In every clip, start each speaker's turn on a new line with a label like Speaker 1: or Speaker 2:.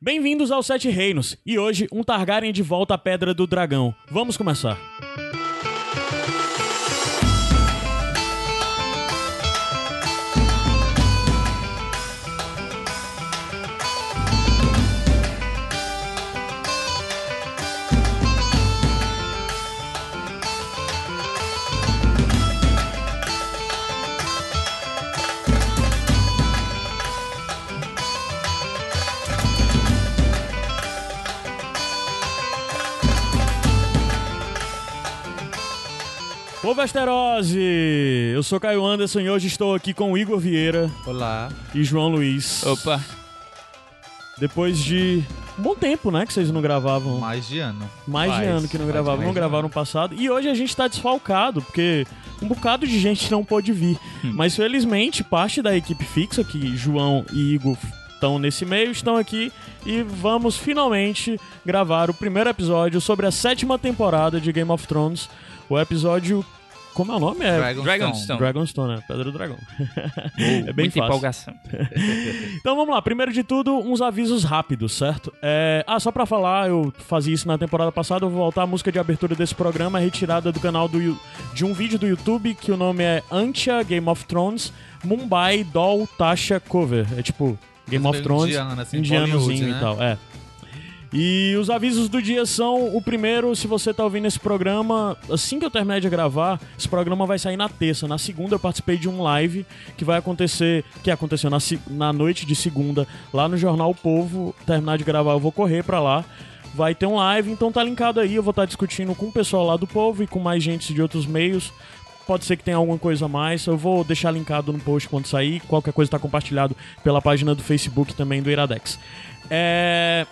Speaker 1: Bem-vindos aos Sete Reinos, e hoje um Targaryen de volta à Pedra do Dragão. Vamos começar. Ô Vesterose! Eu sou Caio Anderson e hoje estou aqui com o Igor Vieira
Speaker 2: Olá.
Speaker 1: e João Luiz.
Speaker 3: Opa,
Speaker 1: Depois de um bom tempo, né, que vocês não gravavam.
Speaker 2: Mais de ano.
Speaker 1: Mais de
Speaker 2: Faz,
Speaker 1: ano que não gravavam,
Speaker 2: mais
Speaker 1: não
Speaker 2: de
Speaker 1: gravaram no passado. E hoje a gente tá desfalcado, porque um bocado de gente não pôde vir.
Speaker 2: Hum.
Speaker 1: Mas felizmente, parte da equipe fixa, que João e Igor estão nesse meio, estão aqui e vamos finalmente gravar o primeiro episódio sobre a sétima temporada de Game of Thrones. O episódio. Como é o nome? É
Speaker 2: Dragonstone.
Speaker 3: Dragonstone.
Speaker 1: Dragonstone, né? Pedra do Dragão. é bem
Speaker 3: muita
Speaker 1: fácil.
Speaker 3: empolgação.
Speaker 1: Então vamos lá, primeiro de tudo, uns avisos rápidos, certo? É, Ah, só pra falar, eu fazia isso na temporada passada, eu vou voltar. A música de abertura desse programa é retirada do canal do, de um vídeo do YouTube que o nome é Antia Game of Thrones Mumbai Doll Tasha Cover. É tipo Game
Speaker 2: Coisa
Speaker 1: of Thrones,
Speaker 2: indiana, assim,
Speaker 1: indianozinho
Speaker 2: Bollywood,
Speaker 1: e
Speaker 2: né?
Speaker 1: tal, é. E os avisos do dia são: o primeiro, se você tá ouvindo esse programa, assim que eu terminar de gravar, esse programa vai sair na terça. Na segunda eu participei de um live que vai acontecer, que aconteceu na, na noite de segunda, lá no Jornal O Povo. Terminar de gravar, eu vou correr pra lá. Vai ter um live, então tá linkado aí. Eu vou estar discutindo com o pessoal lá do povo e com mais gente de outros meios. Pode ser que tenha alguma coisa a mais. Eu vou deixar linkado no post quando sair. Qualquer coisa tá compartilhado pela página do Facebook também do Iradex. É.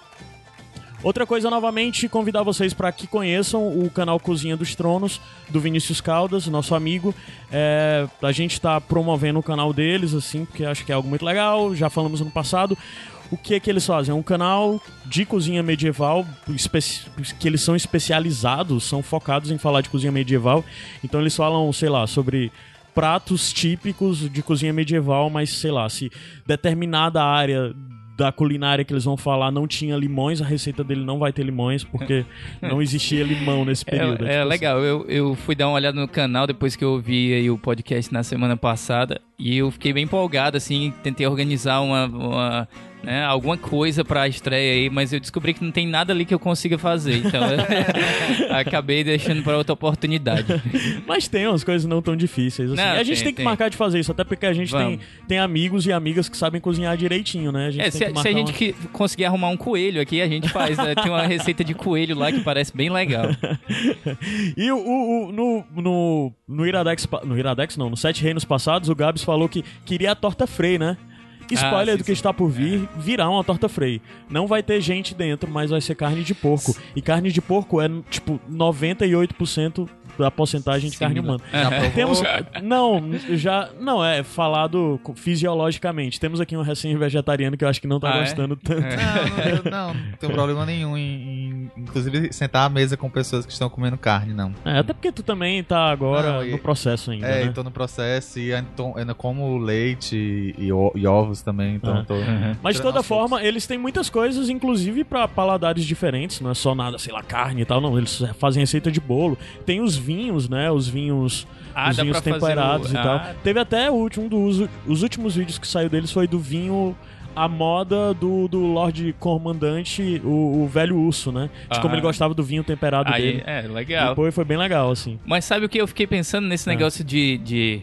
Speaker 1: Outra coisa, novamente, convidar vocês para que conheçam o canal Cozinha dos Tronos, do Vinícius Caldas, nosso amigo. É, a gente está promovendo o canal deles, assim, porque acho que é algo muito legal. Já falamos no passado. O que é que eles fazem? É um canal de cozinha medieval, que eles são especializados, são focados em falar de cozinha medieval. Então eles falam, sei lá, sobre pratos típicos de cozinha medieval, mas sei lá, se determinada área da culinária que eles vão falar não tinha limões, a receita dele não vai ter limões, porque não existia limão nesse período.
Speaker 3: É, é
Speaker 1: tipo
Speaker 3: legal, eu, eu fui dar uma olhada no canal depois que eu ouvi aí o podcast na semana passada e eu fiquei bem empolgado, assim, tentei organizar uma, uma, né, alguma coisa pra estreia aí, mas eu descobri que não tem nada ali que eu consiga fazer, então acabei deixando pra outra oportunidade.
Speaker 1: Mas tem umas coisas não tão difíceis. Assim.
Speaker 3: Não,
Speaker 1: E a gente
Speaker 3: tem,
Speaker 1: tem, que
Speaker 3: tem.
Speaker 1: marcar de fazer isso, até porque a gente tem,
Speaker 3: Vamos.
Speaker 1: tem amigos e amigas que sabem cozinhar direitinho, né? A gente
Speaker 3: É,
Speaker 1: tem
Speaker 3: se,
Speaker 1: que
Speaker 3: se a gente
Speaker 1: uma-
Speaker 3: que conseguir arrumar um coelho aqui, a gente faz, né? Tem uma receita de coelho lá que parece bem legal.
Speaker 1: E o, o- o- no, no, no Iradex. No Iradex, não, no Sete Reinos passados, o Gabs falou que queria a torta Frei, né? Spoiler
Speaker 3: Ah, sim,
Speaker 1: do que
Speaker 3: sim.
Speaker 1: está por vir, virá uma torta Frei. Não vai ter gente dentro, mas vai ser carne de porco. E carne de porco é, tipo, 98% da porcentagem de carne humana.
Speaker 2: Provou?
Speaker 1: Temos. Não, já. Não, é falado fisiologicamente. Temos aqui um recém-vegetariano que eu acho que não tá
Speaker 3: Ah, é?
Speaker 1: gostando tanto.
Speaker 2: Não, não, eu não, não tenho problema nenhum em, em, inclusive, sentar à mesa com pessoas que estão comendo carne, não.
Speaker 1: É, até porque tu também tá agora
Speaker 2: Não, e-
Speaker 1: no processo ainda.
Speaker 2: É,
Speaker 1: né?
Speaker 2: eu tô no processo e ainda tô- ainda como leite e, e ovos também, então
Speaker 1: Ah.
Speaker 2: tô...
Speaker 1: Mas de toda forma, eles têm muitas coisas, inclusive pra paladares diferentes, não é só nada, sei lá, carne e tal, não. Eles fazem receita de bolo. Tem os vinhos, né? Os vinhos,
Speaker 3: Ah,
Speaker 1: os vinhos temperados
Speaker 3: o-
Speaker 1: e tal.
Speaker 3: Ah,
Speaker 1: Teve até o último, dos, os últimos vídeos que saiu deles foi do vinho. A moda do, do Lorde Comandante, o, o velho urso, né? De como
Speaker 3: Ah.
Speaker 1: ele gostava do vinho temperado
Speaker 3: Aí,
Speaker 1: dele.
Speaker 3: é, legal.
Speaker 1: foi, foi bem legal, assim.
Speaker 3: Mas sabe o que eu fiquei pensando nesse
Speaker 1: Ah.
Speaker 3: negócio de, de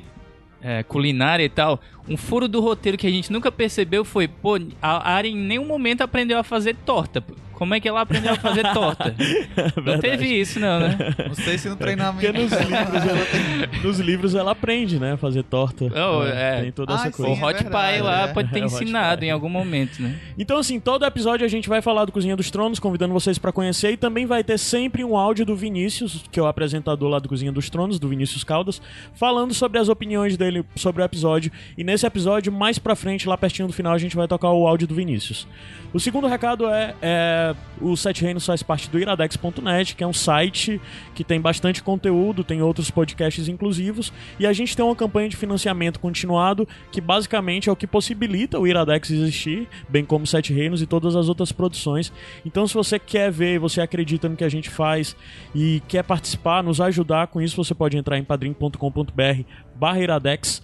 Speaker 3: é, culinária e tal? Um furo do roteiro que a gente nunca percebeu foi, pô, a Arya em nenhum momento aprendeu a fazer torta. Como é que ela aprendeu a fazer torta? não teve isso, não, né?
Speaker 2: Não sei se no treinamento...
Speaker 1: Porque nos livros, ela, nos livros ela aprende, né? a Fazer torta.
Speaker 3: Oh,
Speaker 1: né?
Speaker 3: é.
Speaker 1: Tem toda
Speaker 2: Ah,
Speaker 1: essa
Speaker 2: sim,
Speaker 1: coisa.
Speaker 3: o
Speaker 2: é
Speaker 3: Hot
Speaker 2: verdade,
Speaker 3: Pie lá
Speaker 2: é.
Speaker 3: pode ter
Speaker 1: É,
Speaker 3: ensinado em algum momento, né?
Speaker 1: Então, assim, todo episódio a gente vai falar do Cozinha dos Tronos, convidando vocês pra conhecer. E também vai ter sempre um áudio do Vinícius, que é o apresentador lá do Cozinha dos Tronos, do Vinícius Caldas, falando sobre as opiniões dele sobre o episódio. E nesse episódio, mais pra frente, lá pertinho do final, a gente vai tocar o áudio do Vinícius. O segundo recado é, é o Sete Reinos faz parte do iradex.net, que é um site que tem bastante conteúdo, tem outros podcasts inclusivos, e a gente tem uma campanha de financiamento continuado, que basicamente é o que possibilita o Iradex existir, bem como Sete Reinos e todas as outras produções. Então, se você quer ver, você acredita no que a gente faz e quer participar, nos ajudar com isso, você pode entrar em padrim.com.br barra iradex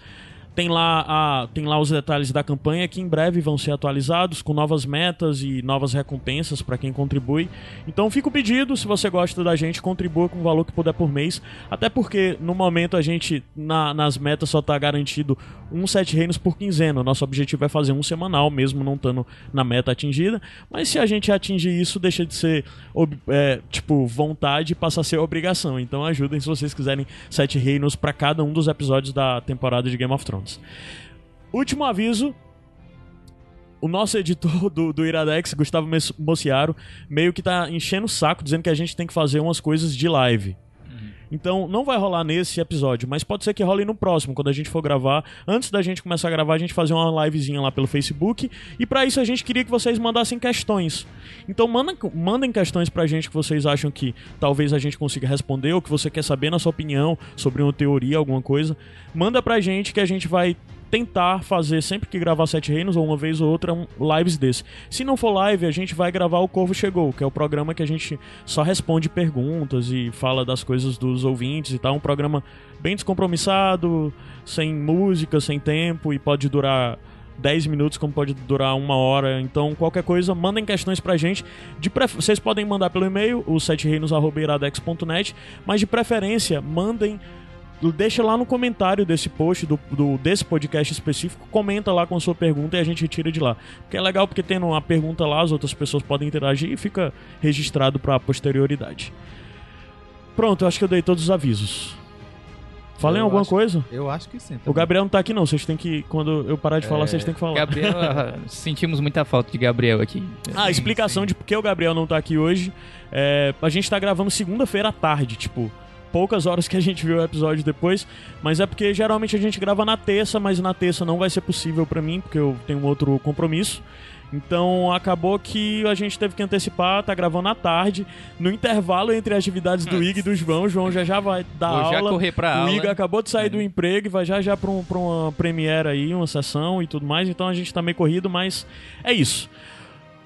Speaker 1: tem lá, a, tem lá os detalhes da campanha que em breve vão ser atualizados com novas metas e novas recompensas para quem contribui. Então fica o pedido, se você gosta da gente, contribua com o valor que puder por mês. Até porque no momento a gente, na, nas metas, só está garantido um sete reinos por quinzena. Nosso objetivo é fazer um semanal, mesmo não estando na meta atingida. Mas se a gente atingir isso, deixa de ser é, tipo vontade e passa a ser obrigação. Então ajudem se vocês quiserem sete reinos para cada um dos episódios da temporada de Game of Thrones. Último aviso. O nosso editor do, do Iradex, Gustavo Mociaro, meio que tá enchendo o saco, dizendo que a gente tem que fazer umas coisas de live. Então não vai rolar nesse episódio, mas pode ser que role no próximo, quando a gente for gravar. Antes da gente começar a gravar, a gente fazer uma livezinha lá pelo Facebook. E para isso a gente queria que vocês mandassem questões. Então manda, mandem questões pra gente que vocês acham que talvez a gente consiga responder, ou que você quer saber na sua opinião sobre uma teoria, alguma coisa. Manda pra gente que a gente vai tentar fazer sempre que gravar Sete Reinos, ou uma vez ou outra, um, lives desse. Se não for live, a gente vai gravar o Corvo Chegou, que é o programa que a gente só responde perguntas e fala das coisas dos ouvintes e tal. Um programa bem descompromissado, sem música, sem tempo e pode durar 10 minutos, como pode durar uma hora. Então, qualquer coisa, mandem questões pra gente. De pref... Vocês podem mandar pelo e-mail, o setereinos.iradex.net, mas de preferência, mandem deixa lá no comentário desse post, do, do, desse podcast específico, comenta lá com a sua pergunta e a gente retira de lá. Porque é legal porque tendo uma pergunta lá, as outras pessoas podem interagir e fica registrado para a posterioridade. Pronto, eu acho que eu dei todos os avisos. Falei alguma
Speaker 2: acho,
Speaker 1: coisa?
Speaker 2: Eu acho que sim. Também.
Speaker 1: O Gabriel não tá aqui não, vocês têm que quando eu parar de falar, é... vocês têm que falar.
Speaker 3: Gabriel, sentimos muita falta de Gabriel aqui.
Speaker 1: Ah, a explicação sim. de por que o Gabriel não tá aqui hoje. É, a gente tá gravando segunda-feira à tarde, tipo, poucas horas que a gente viu o episódio depois, mas é porque geralmente a gente grava na terça, mas na terça não vai ser possível para mim, porque eu tenho outro compromisso. Então acabou que a gente teve que antecipar, tá gravando à tarde. No intervalo entre as atividades do Ig e do João, o João já já vai dar Vou aula.
Speaker 3: Já correr pra
Speaker 1: o
Speaker 3: aula.
Speaker 1: Ig acabou de sair é. do emprego e vai já já pra, um, pra uma premiere aí, uma sessão e tudo mais. Então a gente tá meio corrido, mas é isso.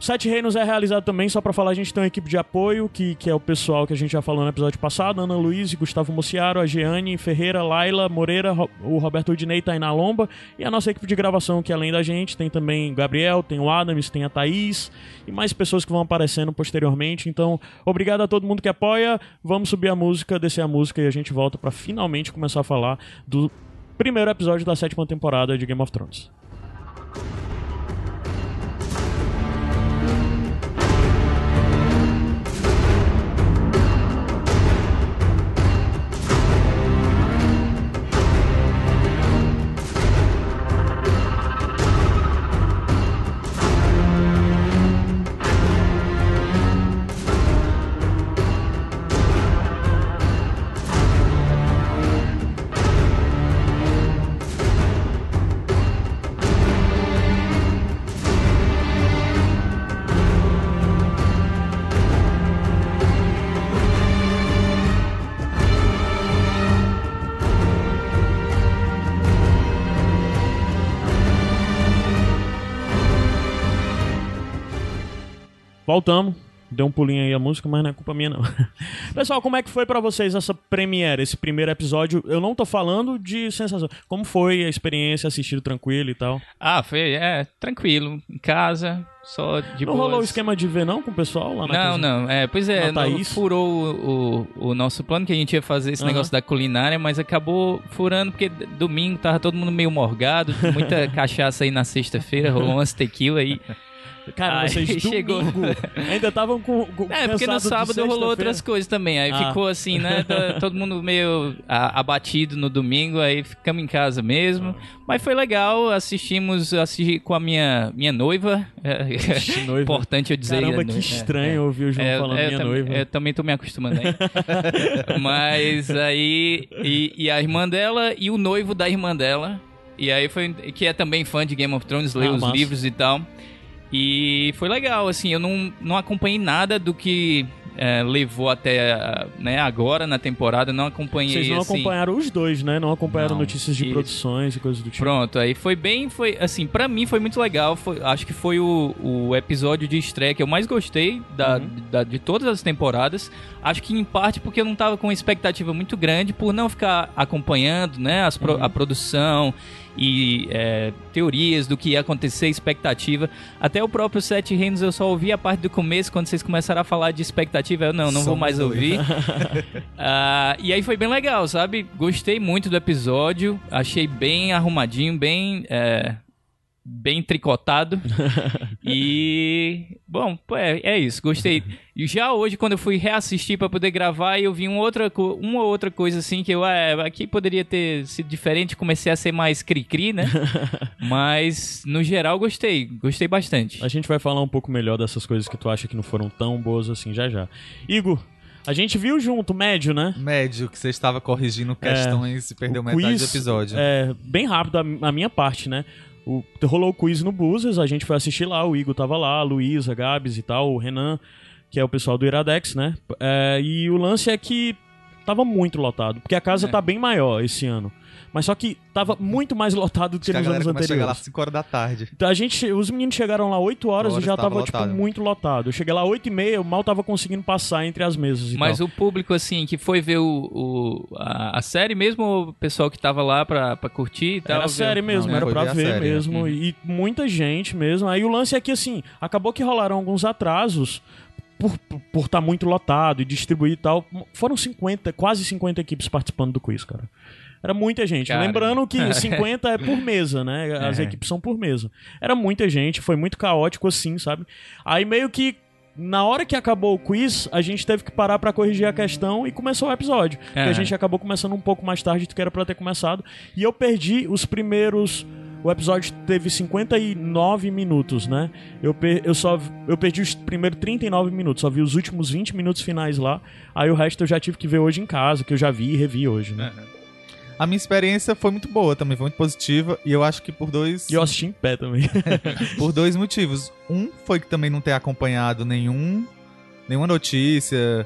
Speaker 1: Sete Reinos é realizado também, só para falar, a gente tem uma equipe de apoio, que, que é o pessoal que a gente já falou no episódio passado, Ana Luiz, Gustavo Mociaro, a Jeane Ferreira, Laila Moreira, o Roberto Udinei, Tainá Lomba, e a nossa equipe de gravação, que além da gente, tem também o Gabriel, tem o Adams, tem a Thaís, e mais pessoas que vão aparecendo posteriormente. Então, obrigado a todo mundo que apoia, vamos subir a música, descer a música, e a gente volta para finalmente começar a falar do primeiro episódio da sétima temporada de Game of Thrones. Voltamos. Deu um pulinho aí a música, mas não é culpa minha, não. Pessoal, como é que foi para vocês essa premiere, esse primeiro episódio? Eu não tô falando de sensação. Como foi a experiência, assistir tranquilo e tal?
Speaker 3: Ah, foi, é, tranquilo. Em casa, só de
Speaker 1: Não
Speaker 3: boas.
Speaker 1: rolou o esquema de ver, não, com o pessoal lá na
Speaker 3: Não,
Speaker 1: casa?
Speaker 3: não. É, pois é, não, furou o, o, o, nosso plano que a gente ia fazer esse uhum. negócio da culinária, mas acabou furando porque domingo tava todo mundo meio morgado, muita cachaça aí na sexta-feira, rolou umas tequila aí.
Speaker 1: Cara, aí vocês chegou... ainda estavam com, com
Speaker 3: É, porque no sábado rolou outras coisas também. Aí ah. ficou assim, né? todo mundo meio abatido no domingo, aí ficamos em casa mesmo. Mas foi legal, assistimos assisti com a minha, minha noiva. noiva. Importante eu dizer.
Speaker 1: Caramba, que estranho é, ouvir o João é, falando é, minha noiva.
Speaker 3: Eu também tô me acostumando aí. Mas aí. E, e, a irmã dela e o noivo da irmã dela. E aí foi. Que é também fã de Game of Thrones, lê ah, os massa. livros e tal. E foi legal, assim, eu não, não acompanhei nada do que é, levou até né, agora na temporada, não acompanhei.
Speaker 1: Vocês não
Speaker 3: assim,
Speaker 1: acompanharam os dois, né? Não acompanharam
Speaker 2: Não,
Speaker 1: notícias de
Speaker 3: isso.
Speaker 1: produções e coisas do tipo.
Speaker 3: Pronto, aí foi bem, foi assim, pra mim foi muito legal. foi- acho que foi o, o episódio de estreia que eu mais gostei da,
Speaker 1: Uhum.
Speaker 3: da- de todas as temporadas. Acho que em parte porque eu não tava com uma expectativa muito grande por não ficar acompanhando, né, as pro-
Speaker 1: Uhum.
Speaker 3: a produção e é, teorias do que ia acontecer, expectativa. Até o próprio Sete Reinos eu só ouvi a parte do começo quando vocês começaram a falar de expectativa. Eu não, não vou
Speaker 2: Somos
Speaker 3: mais ouvir. Ah, e aí foi bem legal, sabe? Gostei muito do episódio, achei bem arrumadinho, bem. é, bem tricotado. e. Bom, é, é isso, gostei. E já hoje, quando eu fui reassistir pra poder gravar, eu vi um outra, uma ou outra coisa assim que eu. É, aqui poderia ter sido diferente, comecei a ser mais cri-cri, né? Mas, no geral, gostei. Gostei bastante.
Speaker 1: A gente vai falar um pouco melhor dessas coisas que tu acha que não foram tão boas assim já já. Igor, a gente viu junto, médio, né?
Speaker 2: Médio, que você estava corrigindo questões e perdeu metade
Speaker 1: quiz,
Speaker 2: do episódio.
Speaker 1: É, bem rápido a, a minha parte, né? O, rolou o quiz no Buses, a gente foi assistir lá, o Igor tava lá, a Luísa, Gabs e tal, o Renan, que é o pessoal do Iradex, né? É, e o lance é que tava muito lotado, porque a casa
Speaker 3: É.
Speaker 1: tá bem maior esse ano. Mas só que tava muito mais lotado do que
Speaker 2: a
Speaker 1: nos anos
Speaker 2: começa a chegar lá às
Speaker 1: anteriores.
Speaker 2: 5 horas da tarde.
Speaker 1: Então, A gente, os meninos chegaram lá 8 horas e
Speaker 2: Horas
Speaker 1: já
Speaker 2: tava
Speaker 1: tava, tipo, muito lotado. Eu cheguei lá 8 e meia, eu mal tava conseguindo passar entre as mesas e
Speaker 3: Mas
Speaker 1: tal.
Speaker 3: o público, assim, que foi ver o, o- a, a série mesmo, o pessoal que tava lá pra, pra curtir e tal?
Speaker 1: Era
Speaker 3: viu?
Speaker 1: série mesmo,
Speaker 2: Não,
Speaker 1: era pra
Speaker 2: ver a
Speaker 1: ver
Speaker 2: série, né?
Speaker 1: mesmo.
Speaker 3: Uhum.
Speaker 1: E muita gente mesmo. Aí o lance é que, assim, acabou que rolaram alguns atrasos por estar por tá muito lotado e distribuir e tal. Foram 50, quase 50 equipes participando do quiz, cara. Era muita gente.
Speaker 3: Cara.
Speaker 1: Lembrando que 50 é por mesa, né? As
Speaker 3: É.
Speaker 1: equipes são por mesa. Era muita gente, foi muito caótico assim, sabe? Aí meio que. Na hora que acabou o quiz, a gente teve que parar pra corrigir a questão e começou o episódio. Porque a
Speaker 3: É.
Speaker 1: gente acabou começando um pouco mais tarde do que era pra ter começado. E eu perdi os primeiros. O episódio teve 59 minutos, né? Eu, per- eu só eu perdi os primeiros 39 minutos, só vi os últimos 20 minutos finais lá. Aí o resto eu já tive que ver hoje em casa, que eu já vi e revi hoje, né?
Speaker 2: A minha experiência foi muito boa também, foi muito positiva. E eu acho que por dois,
Speaker 1: E eu assisti em pé também.
Speaker 2: por dois motivos. Um foi que também não ter acompanhado nenhum, nenhuma notícia.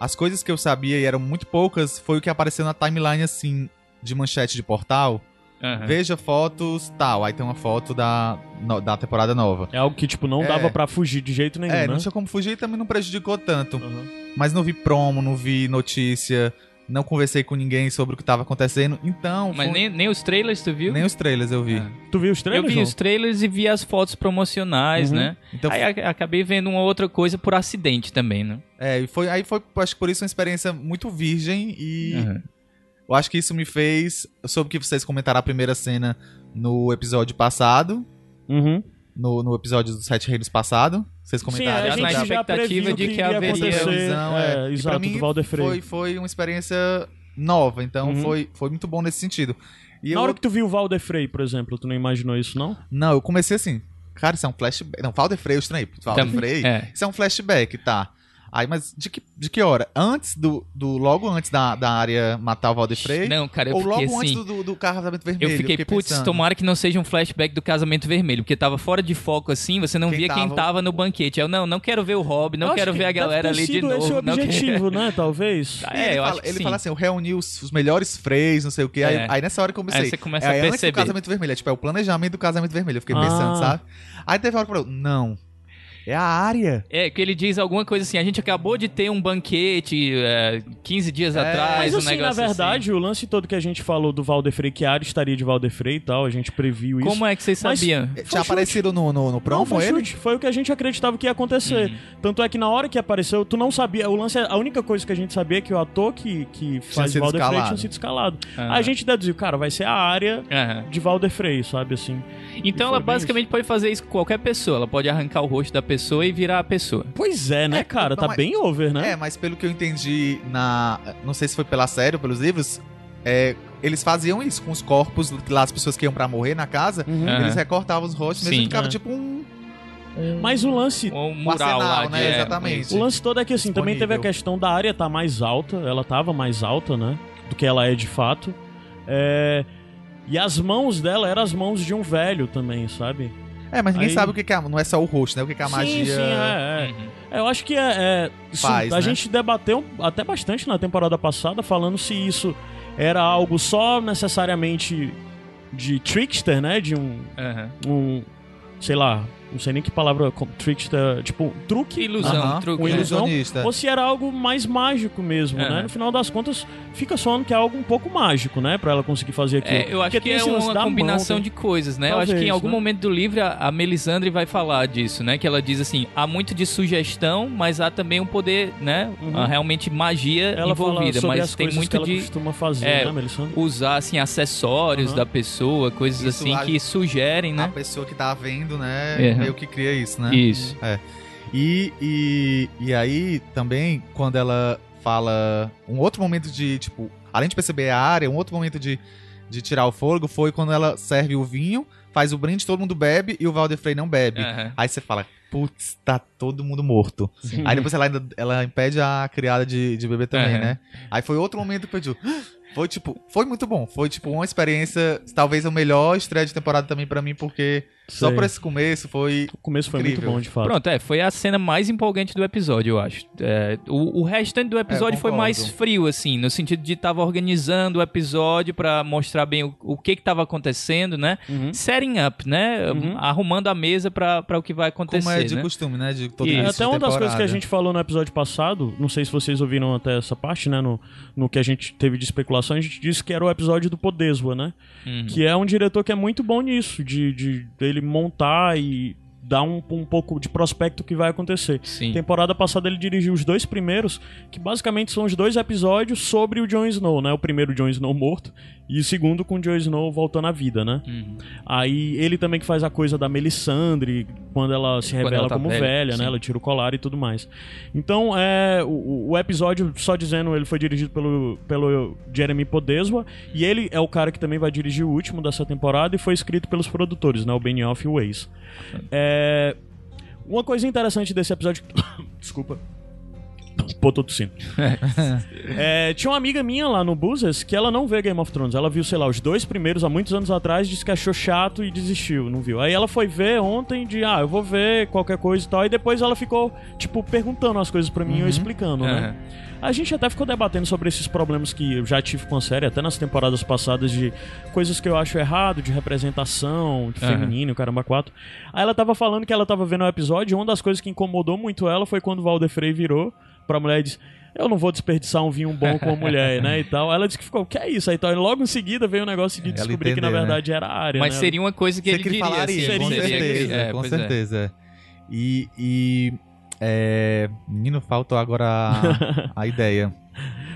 Speaker 2: As coisas que eu sabia, e eram muito poucas, foi o que apareceu na timeline, assim, de manchete de portal.
Speaker 3: Aham.
Speaker 2: Veja fotos, tal. Aí tem uma foto da, no- da temporada nova.
Speaker 1: É algo que, tipo, não
Speaker 2: É.
Speaker 1: dava pra fugir de jeito nenhum,
Speaker 2: É,
Speaker 1: né?
Speaker 2: não tinha como fugir e também não prejudicou tanto.
Speaker 1: Uhum.
Speaker 2: Mas não vi promo, não vi notícia, não conversei com ninguém sobre o que tava acontecendo. Então,
Speaker 3: Mas
Speaker 2: foi-
Speaker 3: nem, nem os trailers tu viu?
Speaker 2: nem os trailers eu vi.
Speaker 3: Ah.
Speaker 1: Tu viu os
Speaker 3: Eu
Speaker 1: trailers,
Speaker 3: vi
Speaker 1: João?
Speaker 3: os trailers e vi as fotos promocionais,
Speaker 1: Uhum.
Speaker 3: né?
Speaker 2: Então,
Speaker 3: Aí a- acabei vendo uma outra coisa por acidente também, né?
Speaker 2: é, e foi, aí foi, acho que por isso, uma experiência muito virgem e
Speaker 3: Aham.
Speaker 2: eu acho que isso me fez. Eu soube que vocês comentaram a primeira cena no episódio passado,
Speaker 1: Uhum.
Speaker 2: No, no episódio dos Sete Reinos passado. Vocês
Speaker 1: Sim,
Speaker 2: comentaram.
Speaker 1: a
Speaker 3: Já
Speaker 1: gente
Speaker 3: expectativa de que
Speaker 1: iria
Speaker 3: haveria
Speaker 1: acontecer.
Speaker 2: visão,
Speaker 1: é,
Speaker 2: é.
Speaker 1: Exato,
Speaker 2: mim
Speaker 1: do Valder Freire.
Speaker 2: Foi, foi uma experiência nova, então
Speaker 1: Uhum.
Speaker 2: foi, foi muito bom nesse sentido. E
Speaker 1: Na
Speaker 2: eu,
Speaker 1: hora que tu viu o Valder Frey, por exemplo, tu não imaginou isso, não?
Speaker 2: Não, eu comecei assim. Cara, isso é um flashback. Não, Valder Frey, eu estranhei. Valder
Speaker 3: Também-
Speaker 2: Frey,
Speaker 3: é.
Speaker 2: isso é um flashback, tá. Aí, mas de que, de que hora? Antes do, do. Logo antes da, da área matar o Valder Frey?
Speaker 3: Não, cara, eu
Speaker 2: ou
Speaker 3: fiquei
Speaker 2: logo antes
Speaker 3: assim...
Speaker 2: do, do, do casamento vermelho?
Speaker 3: Eu fiquei, putz,
Speaker 2: pensando.
Speaker 3: tomara que não seja um flashback do casamento vermelho, porque tava fora de foco assim, você não
Speaker 2: Quem
Speaker 3: via quem
Speaker 2: tava-
Speaker 3: tava no banquete. Eu não, não quero ver o Rob, não
Speaker 1: acho
Speaker 3: quero
Speaker 1: que
Speaker 3: ver a galera ali de novo.
Speaker 1: esse o
Speaker 3: quero-
Speaker 1: objetivo, né? Talvez.
Speaker 3: É,
Speaker 2: ele
Speaker 3: eu
Speaker 2: fala,
Speaker 3: acho que
Speaker 2: ele
Speaker 3: sim.
Speaker 2: fala assim: eu reuni os, os melhores freys, não sei o quê. Aí,
Speaker 3: É.
Speaker 2: aí nessa hora que eu comecei.
Speaker 3: Aí você começa
Speaker 2: é
Speaker 3: a
Speaker 2: antes do
Speaker 3: perceber.
Speaker 2: casamento vermelho. É tipo, é o planejamento do casamento vermelho. Eu fiquei
Speaker 1: Ah.
Speaker 2: pensando, sabe? Aí teve uma hora que eu falei: não. É a área.
Speaker 3: É, que ele diz alguma coisa assim, a gente acabou de ter um banquete é, 15 dias
Speaker 2: É,
Speaker 3: atrás,
Speaker 1: Mas
Speaker 3: um
Speaker 1: assim, na
Speaker 3: negócio
Speaker 1: verdade, o lance todo que a gente falou do Valder Frey, que a área estaria de Valder Frey e tal, a gente previu
Speaker 3: assim.
Speaker 1: isso.
Speaker 3: Como é que vocês
Speaker 1: Mas-
Speaker 3: sabiam?
Speaker 2: Tinha aparecido no, no, no
Speaker 1: Não,
Speaker 2: promo
Speaker 1: foi
Speaker 2: ele?
Speaker 1: chute. Foi o que a gente acreditava que ia acontecer.
Speaker 3: Uhum.
Speaker 1: Tanto é que na hora que apareceu, tu não sabia. O lance, é- a única coisa que a gente sabia é que o ator que, que faz
Speaker 2: sido
Speaker 1: Valder Frey tinha sido escalado. Aí a gente deduziu, cara, vai ser a área
Speaker 3: Aham.
Speaker 1: de Valder Frey, sabe assim?
Speaker 3: Então
Speaker 1: foi
Speaker 3: ela basicamente pode fazer isso com qualquer pessoa. Ela pode arrancar o rosto da pessoa e virar a pessoa.
Speaker 1: Pois é, né,
Speaker 2: É,
Speaker 1: cara? Tá
Speaker 2: mas-
Speaker 1: bem over, né?
Speaker 2: É, mas pelo que eu entendi na. Não sei se foi pela série ou pelos livros. É, eles faziam isso com os corpos lá, as pessoas que iam pra morrer na casa.
Speaker 1: Uhum.
Speaker 2: Eles recortavam os rostos mesmo
Speaker 3: Sim.
Speaker 2: e ficava
Speaker 1: É.
Speaker 2: tipo um. um-
Speaker 1: Mas o lance.
Speaker 3: Ou um
Speaker 2: Um
Speaker 3: mural lá.
Speaker 2: arsenal,
Speaker 3: de-
Speaker 2: né?
Speaker 3: é,
Speaker 2: Exatamente.
Speaker 1: O lance todo é que assim, também teve a
Speaker 2: Disponível.
Speaker 1: questão da área tá mais alta, ela tava mais alta, né? Do que ela é de fato. É, E as mãos dela eram as mãos de um velho também, sabe?
Speaker 2: É, mas ninguém
Speaker 1: Aí-
Speaker 2: sabe o que, que é. Não é só o rosto, né? O que, que a magia.
Speaker 1: Sim, sim, é, é.
Speaker 3: Uhum.
Speaker 1: É, Eu acho que é. é- isso-
Speaker 2: Faz,
Speaker 1: a
Speaker 2: né?
Speaker 1: gente debateu até bastante na temporada passada falando se isso era algo só necessariamente de trickster, né? De um.
Speaker 3: Aham.
Speaker 1: um sei lá, não sei nem que palavra. com- Trickster. Tipo, um truque.
Speaker 3: Ilusão,
Speaker 2: Aham,
Speaker 3: truque.
Speaker 1: um
Speaker 2: ilusionista.
Speaker 1: Ou se era algo mais mágico mesmo,
Speaker 3: Aham.
Speaker 1: né? No final das contas, fica soando que é algo um pouco mágico, né? Pra ela conseguir fazer aquilo.
Speaker 3: É, eu acho
Speaker 1: Porque
Speaker 3: que
Speaker 1: tem
Speaker 3: é uma
Speaker 1: mão,
Speaker 3: combinação
Speaker 1: tem-
Speaker 3: de coisas, né? eu acho que
Speaker 1: Talvez,
Speaker 3: em algum
Speaker 1: né?
Speaker 3: momento do livro a, a Melisandre vai falar disso, né? Que ela diz assim, há muito de sugestão, mas há também um poder, né?
Speaker 1: Uhum.
Speaker 3: Realmente magia
Speaker 1: Ela fala
Speaker 3: envolvida,
Speaker 1: sobre
Speaker 3: mas
Speaker 1: as
Speaker 3: tem muito
Speaker 1: que ela
Speaker 3: de
Speaker 1: costuma fazer,
Speaker 3: é,
Speaker 1: né, Melissandre?
Speaker 3: usar assim acessórios
Speaker 1: Uhum.
Speaker 3: da pessoa, coisas
Speaker 2: Isso
Speaker 3: assim
Speaker 2: age-
Speaker 3: que sugerem,
Speaker 2: A
Speaker 3: né?
Speaker 2: pessoa que tá vendo, né?
Speaker 3: É.
Speaker 2: Meio que cria isso, né?
Speaker 3: Isso.
Speaker 2: E, e, e aí, também, quando ela fala. Um outro momento de, tipo, além de perceber a área, um outro momento de, de tirar o fôlego foi quando ela serve o vinho, faz o brinde, todo mundo bebe e o Valdefrey não bebe.
Speaker 3: Aham.
Speaker 2: Aí você fala, putz, tá todo mundo morto. Aí depois ela ainda ela impede a criada de, de beber também,
Speaker 3: Aham.
Speaker 2: né? Aí foi outro momento que eu digo. Foi tipo, foi muito bom. Foi tipo uma experiência, talvez a melhor estreia de temporada também pra mim, porque só por esse começo foi.
Speaker 1: O começo foi
Speaker 2: Incrível.
Speaker 1: muito bom, de fato.
Speaker 3: Pronto, é, foi a cena mais empolgante do episódio, eu acho. É, o, o restante do episódio
Speaker 2: É,
Speaker 3: foi mais frio, assim, no sentido de tava organizando o episódio pra mostrar bem o, o que que tava acontecendo, né?
Speaker 1: Uhum.
Speaker 3: Setting up, né?
Speaker 1: Uhum.
Speaker 3: Arrumando a mesa pra pra o que vai acontecer,
Speaker 2: Como é de
Speaker 3: né?
Speaker 2: costume, né? De todo
Speaker 3: E
Speaker 1: É, até uma das coisas que a gente falou no episódio passado, não sei se vocês ouviram até essa parte, né? No, no que a gente teve de especulação, a gente disse que era o episódio do Podeswa, né?
Speaker 3: Uhum.
Speaker 1: Que é um diretor que é muito bom nisso, de, de dele montar e dar um, um pouco de prospecto que vai acontecer.
Speaker 3: Sim.
Speaker 1: Temporada passada ele dirigiu os dois primeiros, que basicamente são os dois episódios sobre o Jon Snow, né? O primeiro Jon Snow morto e o segundo com o Jon Snow voltando à vida, né?
Speaker 3: Uhum.
Speaker 1: Aí ele também que faz a coisa da Melisandre, quando ela se
Speaker 3: Quando
Speaker 1: revela
Speaker 3: ela tá
Speaker 1: como
Speaker 3: velha,
Speaker 1: velha, né? Ela tira o colar e tudo mais. Então, é, o, o episódio, só dizendo, ele foi dirigido pelo, pelo Jeremy Podeswa, e ele é o cara que também vai dirigir o último dessa temporada e foi escrito pelos produtores, né? O Benioff e o Weiss. É, uma coisa interessante desse episódio... Desculpa. Pô, tô tossindo. É, tinha uma amiga minha lá no Buzzers que ela não vê Game of Thrones. Ela viu, sei lá, os dois primeiros há muitos anos atrás, disse que achou chato e desistiu, não viu. Aí ela foi ver ontem de, ah, eu vou ver qualquer coisa e tal. E depois ela ficou, tipo, perguntando as coisas pra mim e eu explicando, né?
Speaker 3: Aham.
Speaker 1: A gente até ficou debatendo sobre esses problemas que eu já tive com a série, até nas temporadas passadas, de coisas que eu acho errado, de representação, de
Speaker 3: Aham.
Speaker 1: feminino, caramba, quatro. Aí ela tava falando que ela tava vendo o episódio, e uma das coisas que incomodou muito ela foi quando o Valdefrey virou pra mulher e disse. Eu não vou desperdiçar um vinho bom com a mulher, né? E tal. Ela disse que ficou, o que é isso? Aí tal. E logo em seguida veio o negócio de
Speaker 2: Ela
Speaker 1: descobrir que na
Speaker 2: né?
Speaker 1: verdade era a área.
Speaker 3: Mas
Speaker 1: né?
Speaker 3: seria uma coisa que
Speaker 2: Você
Speaker 3: ele
Speaker 2: que ele
Speaker 3: diria,
Speaker 2: falaria,
Speaker 3: assim,
Speaker 2: com
Speaker 1: seria,
Speaker 2: certeza,
Speaker 3: é,
Speaker 2: com
Speaker 3: é.
Speaker 2: certeza. E, e é, menino, faltou agora a, a ideia.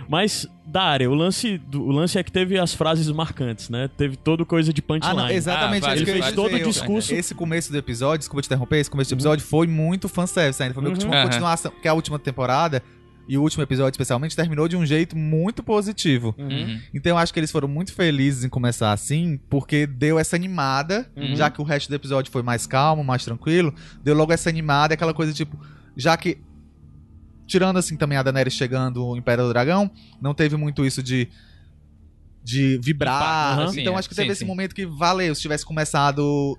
Speaker 1: Mas da área, o lance, do- o lance é que teve as frases marcantes, né? Teve todo coisa de punchline.
Speaker 2: Ah, não, exatamente
Speaker 3: Ah,
Speaker 2: que
Speaker 1: Ele fez todo o
Speaker 2: dizer.
Speaker 1: discurso.
Speaker 2: Esse começo do episódio, desculpa te interromper, esse começo do episódio foi muito fanservice ainda. Foi meio que tipo uma
Speaker 3: Uhum.
Speaker 2: continuação, porque a última temporada e o último episódio especialmente terminou de um jeito muito positivo.
Speaker 3: Uhum.
Speaker 2: Então eu acho que eles foram muito felizes em começar assim, porque deu essa animada,
Speaker 1: Uhum.
Speaker 2: já que o resto do episódio foi mais calmo, mais tranquilo, deu logo essa animada, aquela coisa tipo, já que tirando assim também a Daenerys chegando o Império do Dragão, não teve muito isso de de vibrar.
Speaker 1: Aham.
Speaker 2: Então
Speaker 3: Sim,
Speaker 2: acho que
Speaker 3: sim,
Speaker 2: teve esse
Speaker 3: sim.
Speaker 2: momento que valeu, se tivesse começado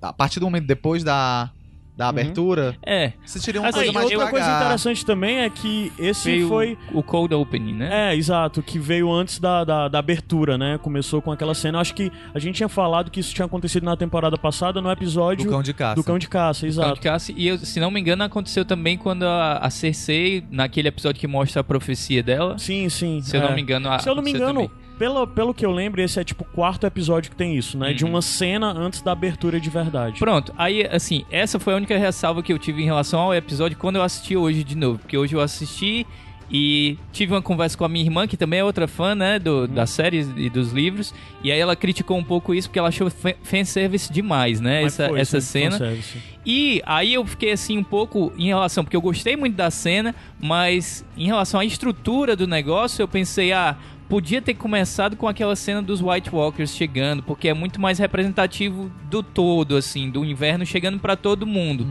Speaker 2: a partir do momento depois da da abertura,
Speaker 3: É,
Speaker 2: você teria uma
Speaker 1: Assim,
Speaker 2: coisa mais
Speaker 1: outra coisa interessante também é que esse
Speaker 3: veio
Speaker 1: foi.
Speaker 3: o cold opening, né?
Speaker 1: É, exato, que veio antes da, da, da abertura, né? Começou com aquela cena. Eu acho que a gente tinha falado que isso tinha acontecido na temporada passada, no episódio
Speaker 2: do cão de caça.
Speaker 1: do cão de caça,
Speaker 3: Cão
Speaker 1: exato.
Speaker 3: de caça. E eu, se não me engano, aconteceu também quando a, a Cersei, naquele episódio que mostra a profecia dela.
Speaker 1: Sim, sim.
Speaker 3: Se eu
Speaker 1: é.
Speaker 3: não me engano, a-
Speaker 1: Se eu não me engano,
Speaker 3: também.
Speaker 1: Pelo, pelo que eu lembro, esse é tipo o quarto episódio que tem isso, né? De
Speaker 3: Uhum.
Speaker 1: uma cena antes da abertura de verdade.
Speaker 3: Pronto, aí assim, essa foi a única ressalva que eu tive em relação ao episódio quando eu assisti hoje de novo. Porque hoje eu assisti e tive uma conversa com a minha irmã, que também é outra fã, né, do,
Speaker 1: Uhum.
Speaker 3: da série e dos livros. E aí ela criticou um pouco isso porque ela achou fa- fanservice demais, né,
Speaker 1: Mas
Speaker 3: essa,
Speaker 1: foi,
Speaker 3: essa cena.
Speaker 1: fanservice.
Speaker 3: E aí eu fiquei assim um pouco em relação, porque eu gostei muito da cena, mas em relação à estrutura do negócio, eu pensei, ah, podia ter começado com aquela cena dos White Walkers chegando, porque é muito mais representativo do todo, assim, do inverno chegando pra todo mundo.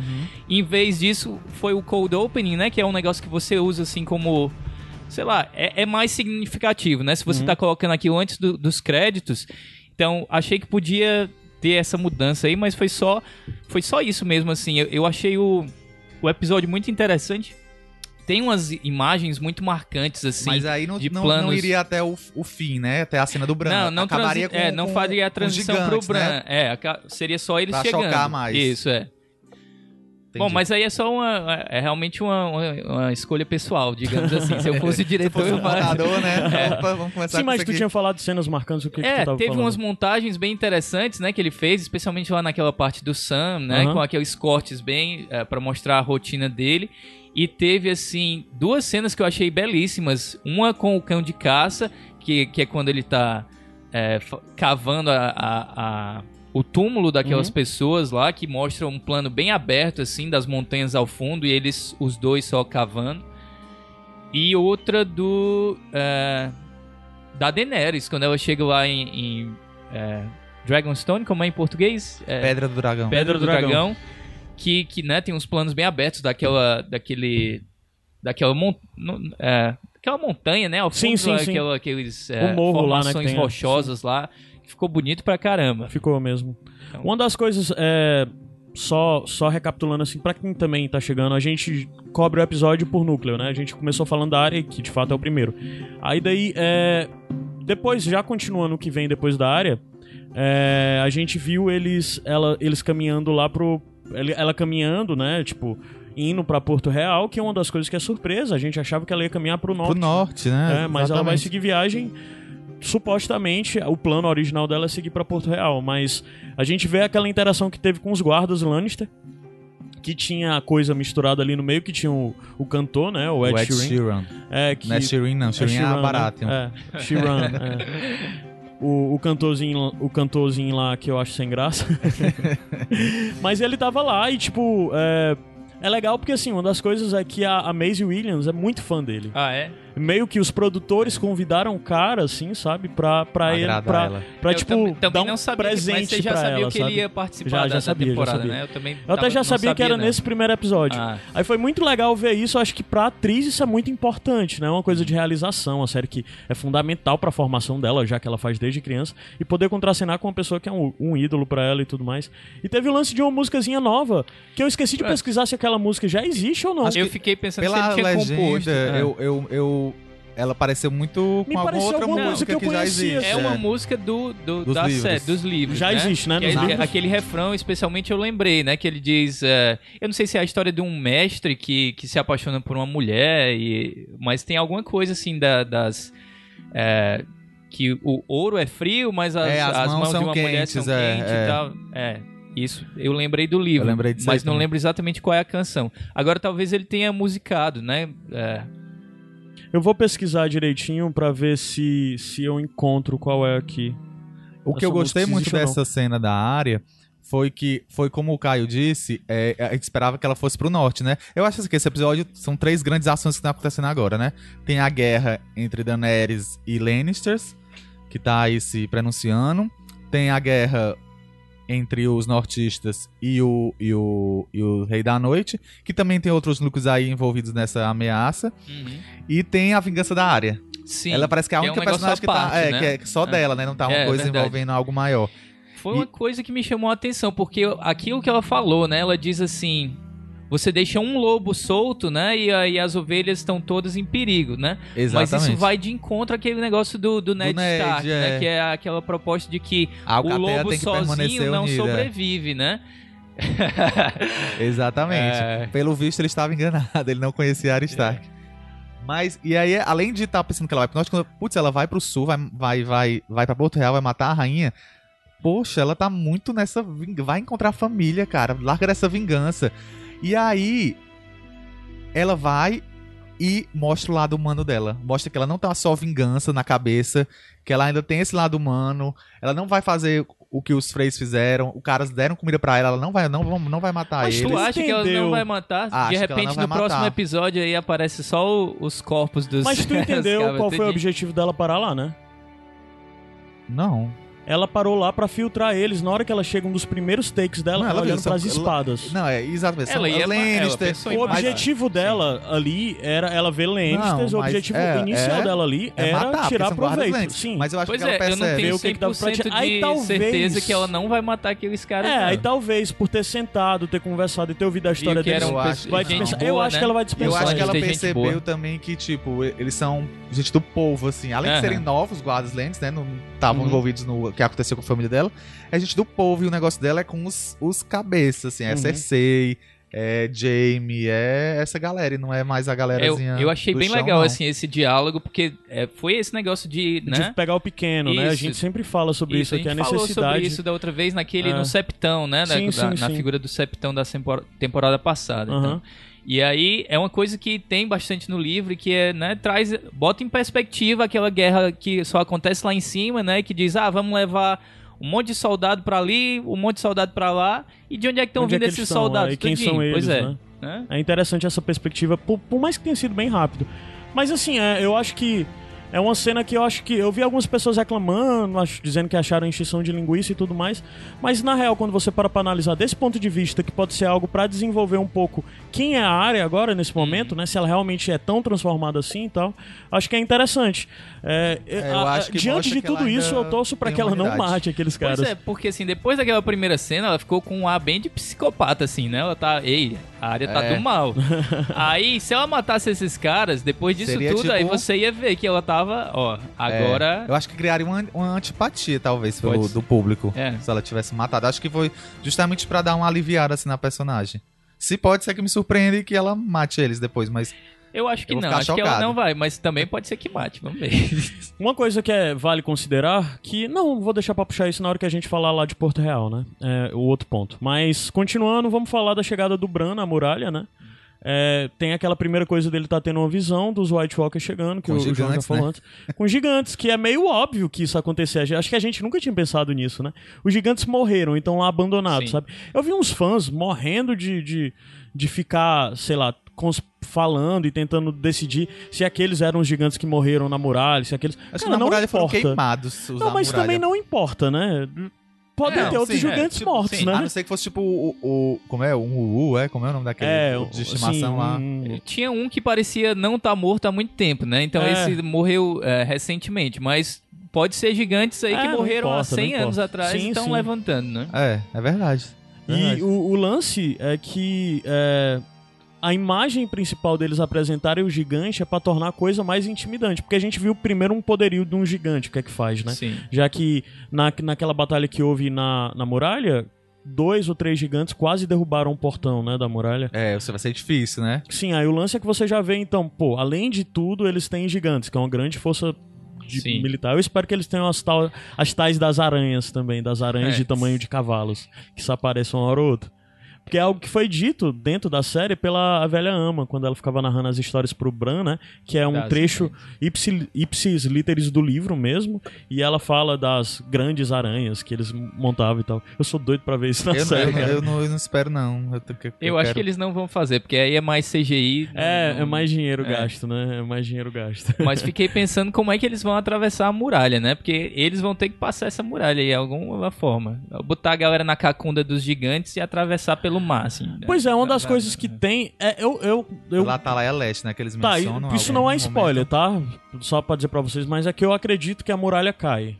Speaker 3: Em vez disso, foi o Cold Opening, né, que é um negócio que você usa assim como sei lá, é, é mais significativo, né? Se você tá colocando aquilo antes do- dos créditos, então achei que podia ter essa mudança aí, mas foi só, foi só isso mesmo, assim. Eu, eu achei o, o episódio muito interessante. Tem umas imagens muito marcantes, assim.
Speaker 2: Mas aí não,
Speaker 3: de
Speaker 2: não,
Speaker 3: planos...
Speaker 2: não iria até o, o fim, né? Até a cena do Bran.
Speaker 3: Não, não,
Speaker 2: Acabaria
Speaker 3: transi- é,
Speaker 2: com,
Speaker 3: não
Speaker 2: com-
Speaker 3: faria a transição
Speaker 2: gigantes,
Speaker 3: pro Bran.
Speaker 2: né?
Speaker 3: É, seria só eles
Speaker 2: Pra
Speaker 3: chegando.
Speaker 2: chocar mais.
Speaker 3: Isso, é. Bom,
Speaker 2: Entendi.
Speaker 3: mas aí é só uma. É realmente uma, uma, uma escolha pessoal, digamos assim. Se eu fosse diretor,
Speaker 2: fosse um
Speaker 3: eu faria-
Speaker 2: montador, né?
Speaker 3: É.
Speaker 2: Opa, vamos começar
Speaker 1: Sim,
Speaker 2: com
Speaker 1: mas
Speaker 2: isso
Speaker 1: tu
Speaker 2: aqui.
Speaker 1: tinha falado de cenas marcantes, o que, que
Speaker 3: É,
Speaker 1: tu tava
Speaker 3: teve
Speaker 1: falando?
Speaker 3: umas montagens bem interessantes, né, que ele fez, especialmente lá naquela parte do Sam, né, com aqueles cortes bem é, para mostrar a rotina dele. E teve assim duas cenas que eu achei belíssimas, uma com o cão de caça, que, que é quando ele tá é, cavando a, a- a- o túmulo daquelas
Speaker 1: Uhum.
Speaker 3: pessoas lá, que mostra um plano bem aberto assim das montanhas ao fundo e eles os dois só cavando. E outra do é, da Daenerys, quando ela chega lá em, em é, Dragonstone, como é em português? É,
Speaker 2: Pedra do Dragão.
Speaker 3: Pedra do
Speaker 1: do Dragão.
Speaker 3: Dragão, que, que né, tem uns planos bem abertos daquela, daquele, daquela, mon, é, aquela montanha, né, ao fundo,
Speaker 1: Sim, sim,
Speaker 3: lá,
Speaker 1: sim.
Speaker 3: aquela, aqueles é,
Speaker 1: morro lá, né, que
Speaker 3: formações
Speaker 1: tem, é.
Speaker 3: rochosas lá, ficou bonito pra caramba.
Speaker 1: Ficou mesmo.
Speaker 3: Então-
Speaker 1: Uma das coisas, é, só, só recapitulando assim, pra quem também tá chegando, a gente cobre o episódio por núcleo, né? A gente começou falando da área, que de fato é o primeiro. Aí daí, é, depois, já continuando o que vem depois da área, é, a gente viu eles, ela, eles caminhando lá pro... Ela caminhando, né? Tipo, indo pra Porto Real, que é uma das coisas que é surpresa. A gente achava que ela ia caminhar pro norte.
Speaker 2: Pro norte, né?
Speaker 1: É, mas ela vai
Speaker 2: Exatamente.
Speaker 1: seguir viagem. Supostamente, o plano original dela é seguir pra Porto Real, mas a gente vê aquela interação que teve com os guardas Lannister, que tinha a coisa misturada ali no meio, que tinha o, o cantor, né, o Ed,
Speaker 2: O Ed
Speaker 1: Sheeran.
Speaker 2: Sheeran.
Speaker 1: É, que
Speaker 2: Não é Sheeran, não. Sheeran é,
Speaker 1: Sheeran, né?
Speaker 2: Baratheon.
Speaker 1: É, Sheeran, é. O, o, cantorzinho, o cantorzinho lá que eu acho sem graça. Mas ele tava lá e, tipo, é, é legal porque, assim, uma das coisas é que a, a Maisie Williams é muito fã dele.
Speaker 3: Ah, é?
Speaker 1: Meio que os produtores convidaram o cara, assim, sabe? Pra, pra ele. Pra,
Speaker 2: ela.
Speaker 1: pra
Speaker 3: eu
Speaker 1: tipo,
Speaker 3: também, também
Speaker 1: dar um
Speaker 3: não sabia,
Speaker 1: presente
Speaker 3: mas você já
Speaker 1: pra
Speaker 3: sabia
Speaker 1: ela,
Speaker 3: que ele
Speaker 1: sabe?
Speaker 3: ia participar
Speaker 1: Já-
Speaker 3: da,
Speaker 1: já
Speaker 3: da
Speaker 1: sabia, já
Speaker 3: temporada,
Speaker 1: sabia.
Speaker 3: né? Eu também
Speaker 1: Eu até
Speaker 3: tava-
Speaker 1: já
Speaker 3: não
Speaker 1: sabia que era
Speaker 3: não.
Speaker 1: nesse primeiro episódio.
Speaker 3: Ah.
Speaker 1: Aí foi muito legal ver isso. Eu acho que pra atriz isso é muito importante, né? Uma coisa de realização. Uma série que é fundamental pra formação dela, já que ela faz desde criança. E poder contracenar com uma pessoa que é um, um ídolo pra ela e tudo mais. E teve o lance de uma músicazinha nova, que eu esqueci de
Speaker 3: É.
Speaker 1: pesquisar se aquela música já existe ou não.
Speaker 3: Eu fiquei pensando
Speaker 2: Pela
Speaker 3: se ele tinha
Speaker 2: legenda,
Speaker 3: composto. É.
Speaker 2: eu, eu, eu- ela pareceu muito
Speaker 1: Me
Speaker 2: com alguma outra
Speaker 1: alguma
Speaker 2: música
Speaker 1: música que
Speaker 2: que, já existe.
Speaker 3: É uma música do, do
Speaker 2: Dos
Speaker 3: da
Speaker 2: livros.
Speaker 3: série, dos livros.
Speaker 1: Já
Speaker 3: né?
Speaker 1: existe, né, nos
Speaker 3: é-. Aquele refrão, especialmente, eu lembrei, né? Que ele diz. é, eu não sei se é a história de um mestre que, que se apaixona por uma mulher, e, mas tem alguma coisa assim da- das. é, que o ouro é frio, mas as,
Speaker 2: É, as mãos
Speaker 3: de uma mulher
Speaker 2: quentes,
Speaker 3: são
Speaker 2: é,
Speaker 3: quentes
Speaker 2: é.
Speaker 3: e tal. É. Isso, eu lembrei do livro,
Speaker 2: lembrei
Speaker 3: mas não
Speaker 2: também.
Speaker 3: lembro exatamente qual é a canção. Agora talvez ele tenha musicado, né? É,
Speaker 1: Eu vou pesquisar direitinho pra ver se, se eu encontro qual é aqui.
Speaker 2: O que eu gostei muito dessa cena da área foi que, foi como o Caio disse, é, a gente esperava que ela fosse pro norte, né? Eu acho assim, que esse episódio são três grandes ações que estão acontecendo agora, né? Tem a guerra entre Daenerys e Lannisters, que tá aí se pronunciando. Tem a guerra entre os nortistas e o, e o, e o Rei da Noite, que também tem outros núcleos aí envolvidos nessa ameaça. E tem a vingança da área.
Speaker 3: Sim.
Speaker 2: ela parece que é a
Speaker 3: é um
Speaker 2: única
Speaker 3: negócio
Speaker 2: personagem que tá.
Speaker 3: parte,
Speaker 2: É,
Speaker 3: né?
Speaker 2: que é só
Speaker 3: É.
Speaker 2: dela, né? Não tá uma
Speaker 3: É,
Speaker 2: coisa
Speaker 3: verdade.
Speaker 2: envolvendo algo maior.
Speaker 3: Foi
Speaker 2: E-
Speaker 3: uma coisa que me chamou a atenção, porque aquilo que ela falou, né? Ela diz assim: você deixa um lobo solto, né? E aí as ovelhas estão todas em perigo, né?
Speaker 2: Exatamente.
Speaker 3: Mas isso vai de encontro àquele negócio do, do Ned,
Speaker 2: Ned,
Speaker 3: Stark,
Speaker 2: é.
Speaker 3: né? Que é aquela proposta de que
Speaker 2: A
Speaker 3: o lobo
Speaker 2: tem que
Speaker 3: sozinho não
Speaker 2: unida.
Speaker 3: sobrevive, né?
Speaker 2: Exatamente.
Speaker 3: É.
Speaker 2: Pelo visto, ele estava enganado, ele não conhecia a Arya Stark. Mas, e aí, além de estar pensando que ela vai pro norte, quando, putz, ela vai pro sul, vai, vai, vai, vai pra Porto Real, vai matar a rainha. Poxa, ela tá muito nessa. Vai encontrar a família, cara. Larga dessa vingança. E aí, ela vai e mostra o lado humano dela. Mostra que ela não tá só vingança na cabeça, que ela ainda tem esse lado humano. Ela não vai fazer o que os freis fizeram. Os caras deram comida pra ela, ela não vai, não, não vai matar
Speaker 3: Mas
Speaker 2: eles.
Speaker 3: tu acha que ela
Speaker 1: entendeu?
Speaker 3: não vai matar?
Speaker 2: Acho
Speaker 3: de repente, no próximo
Speaker 2: matar.
Speaker 3: episódio aí aparece só o- os corpos dos.
Speaker 1: Mas tu entendeu qual foi o objetivo dela parar lá, né?
Speaker 2: Não.
Speaker 1: Ela parou lá pra filtrar eles. Na hora que ela chega, um dos primeiros takes dela,
Speaker 2: Não,
Speaker 1: ela
Speaker 2: ela
Speaker 1: olhando
Speaker 2: são-
Speaker 1: pras espadas.
Speaker 2: Não, é exatamente.
Speaker 3: Ela ia-
Speaker 2: Lannister,
Speaker 3: ela
Speaker 1: O objetivo dela ali era ela ver Lannisters,
Speaker 2: Não,
Speaker 1: o objetivo
Speaker 2: é-
Speaker 1: inicial
Speaker 2: é-
Speaker 1: dela ali
Speaker 2: é
Speaker 1: era
Speaker 2: matar,
Speaker 1: tirar proveito. Sim.
Speaker 2: Mas eu acho
Speaker 3: Pois
Speaker 2: que ela
Speaker 3: é, eu não
Speaker 2: percebe.
Speaker 3: tenho
Speaker 1: o que que dava pra
Speaker 3: 100%
Speaker 1: tirar. Aí
Speaker 3: de
Speaker 1: talvez-
Speaker 3: certeza que ela não vai matar aqueles caras.
Speaker 1: É, aí talvez por ter sentado, ter conversado e ter ouvido a história deles,
Speaker 2: eu acho-
Speaker 1: vai dispensar.
Speaker 3: boa,
Speaker 1: eu acho
Speaker 3: né?
Speaker 1: que ela vai
Speaker 2: Eu
Speaker 1: dispensar.
Speaker 2: acho que ela percebeu também que, tipo, eles são gente do povo, assim. Além de serem novos guardas lentes, né? Não estavam
Speaker 3: Uhum.
Speaker 2: envolvidos no que aconteceu com a família dela. É gente do povo e o negócio dela é com os, os cabeças, assim. É
Speaker 1: Uhum.
Speaker 2: Cersei, é Jamie, é essa galera. E não é mais a
Speaker 3: Eu,
Speaker 2: galerazinha
Speaker 3: eu achei
Speaker 2: do
Speaker 3: bem
Speaker 2: chão,
Speaker 3: legal,
Speaker 2: não.
Speaker 3: assim, esse diálogo, porque é, foi esse negócio de, né?
Speaker 1: De pegar o pequeno, né? A
Speaker 3: Isso.
Speaker 1: gente sempre fala sobre isso,
Speaker 3: a
Speaker 1: aqui, a
Speaker 3: gente falou
Speaker 1: necessidade.
Speaker 3: sobre isso da outra vez naquele,
Speaker 1: É.
Speaker 3: no Septão, né?
Speaker 1: Sim,
Speaker 3: na,
Speaker 1: sim,
Speaker 3: na- na
Speaker 1: sim.
Speaker 3: figura do Septão da tempor- temporada passada.
Speaker 1: Aham.
Speaker 3: então. E aí é uma coisa que tem bastante no livro, que é, né, traz, bota em perspectiva aquela guerra que só acontece lá em cima, né? Que diz, ah, vamos levar um monte de soldado pra ali, um monte de soldado pra lá, e de onde é que estão
Speaker 1: Onde é
Speaker 3: vindo
Speaker 1: que
Speaker 3: esses soldados?
Speaker 1: é, e quem
Speaker 3: Tudinho.
Speaker 1: são eles,
Speaker 3: Pois é.
Speaker 1: né?
Speaker 3: né?
Speaker 1: É interessante essa perspectiva, por, por mais que tenha sido bem rápido. Mas assim, é, eu acho que é uma cena que eu acho que. Eu vi algumas pessoas reclamando, acho, dizendo que acharam encheção de linguiça e tudo mais. Mas na real, quando você para pra analisar desse ponto de vista, que pode ser algo pra desenvolver um pouco quem é a área agora, nesse momento, né? Se ela realmente é tão transformada assim e tal, acho que é interessante. É,
Speaker 2: É, eu
Speaker 1: a-
Speaker 2: acho que
Speaker 1: diante de
Speaker 2: que
Speaker 1: tudo isso, eu torço pra
Speaker 2: tem
Speaker 1: que ela não
Speaker 2: humanidade.
Speaker 1: mate aqueles caras.
Speaker 3: Pois é, porque assim, depois daquela primeira cena, ela ficou com um ar bem de psicopata, assim, né? Ela tá, ei, a área tá
Speaker 2: É.
Speaker 3: do mal. aí, se ela matasse esses caras, depois disso
Speaker 2: Seria
Speaker 3: tudo,
Speaker 2: tipo-
Speaker 3: aí você ia ver que ela tava, ó, agora...
Speaker 2: É, eu acho que criaria uma, uma antipatia, talvez, pelo, do público.
Speaker 3: É.
Speaker 2: Se ela tivesse matado. Acho que foi justamente pra dar uma aliviada assim na personagem. Se pode ser que me surpreenda e que ela mate eles depois, mas
Speaker 3: Eu acho que
Speaker 2: Eu
Speaker 3: não, acho que ela
Speaker 2: chocado.
Speaker 3: não vai, mas também pode ser que mate, vamos ver.
Speaker 1: Uma coisa que é, vale considerar, que não vou deixar pra puxar isso na hora que a gente falar lá de Porto Real, né? É o outro ponto. Mas, continuando, vamos falar da chegada do Bran na muralha, né? É, tem aquela primeira coisa dele tá tendo uma visão dos White Walkers chegando, que
Speaker 2: Com
Speaker 1: o, o João já
Speaker 2: gigantes,
Speaker 1: falou
Speaker 2: né?
Speaker 1: antes. Com gigantes, que é meio óbvio que isso acontecer. Acho que a gente nunca tinha pensado nisso, né? Os gigantes morreram, então lá abandonados,
Speaker 3: Sim.
Speaker 1: sabe? Eu vi uns fãs morrendo de, de, de ficar, sei lá, falando e tentando decidir se aqueles eram os gigantes que morreram na muralha, se aqueles.
Speaker 2: acho que
Speaker 1: Cara,
Speaker 2: na
Speaker 1: não
Speaker 2: muralha foram
Speaker 1: importa.
Speaker 2: queimados. os
Speaker 1: Não, mas também não importa, né? Podem
Speaker 2: É,
Speaker 1: ter outros
Speaker 2: sim, é,
Speaker 1: gigantes
Speaker 3: tipo,
Speaker 1: mortos,
Speaker 3: sim.
Speaker 1: né?
Speaker 2: A não ser que fosse tipo o. o- como é? Um Uu, é? Como é o nome daquele
Speaker 1: é,
Speaker 2: de estimação
Speaker 1: sim,
Speaker 2: lá?
Speaker 1: um-
Speaker 3: Tinha um que parecia não estar morto há muito tempo, né? Então
Speaker 1: É.
Speaker 3: esse morreu é, recentemente, mas pode ser gigantes aí
Speaker 1: É,
Speaker 3: que morreram há
Speaker 1: importa,
Speaker 3: 100
Speaker 1: não
Speaker 3: anos
Speaker 1: importa.
Speaker 3: atrás e estão levantando, né?
Speaker 2: É, é verdade.
Speaker 1: E
Speaker 2: Verdade.
Speaker 1: o, o lance é que é, a imagem principal deles apresentarem o gigante é pra tornar a coisa mais intimidante. Porque a gente viu primeiro um poderio de um gigante, o que é que faz, né?
Speaker 3: Sim.
Speaker 1: Já que na, naquela batalha que houve na, na muralha, dois ou três gigantes quase derrubaram o portão, né, da muralha.
Speaker 2: É, você vai ser difícil, né?
Speaker 1: Sim, aí o lance é que você já vê, então, pô, além de tudo, eles têm gigantes, que é uma grande força militar. Eu espero que eles tenham as, tal, as tais das aranhas também, das aranhas
Speaker 3: É.
Speaker 1: de tamanho de cavalos, que se apareçam uma hora ou outra. Porque é algo que foi dito dentro da série pela a velha ama, quando ela ficava narrando as histórias pro Bran, né? Que é um
Speaker 3: Das
Speaker 1: trecho ipsi, ipsis literis do livro mesmo. E ela fala das grandes aranhas que eles montavam e tal. Eu sou doido pra ver isso na
Speaker 2: Eu,
Speaker 1: série.
Speaker 2: eu, não- eu não, eu não espero, não. Eu, tô- eu,
Speaker 3: Eu, acho
Speaker 2: quero-
Speaker 3: que eles não vão fazer, porque aí é mais CGI.
Speaker 1: É,
Speaker 3: não-
Speaker 1: é mais dinheiro
Speaker 3: é.
Speaker 1: gasto, né? É mais dinheiro gasto.
Speaker 3: Mas fiquei pensando como é que eles vão atravessar a muralha, né? Porque eles vão ter que passar essa muralha aí de alguma forma. Botar a galera na cacunda dos gigantes e atravessar pelo mar, assim. né?
Speaker 1: Pois é, uma das
Speaker 3: Da-
Speaker 1: coisas que tem. É, eu, eu, eu
Speaker 2: Lá tá lá é leste, né? Que eles
Speaker 1: Tá,
Speaker 2: mencionam.
Speaker 1: isso não é spoiler,
Speaker 2: momento.
Speaker 1: tá? Só pra dizer pra vocês, mas é que eu acredito que a muralha cai.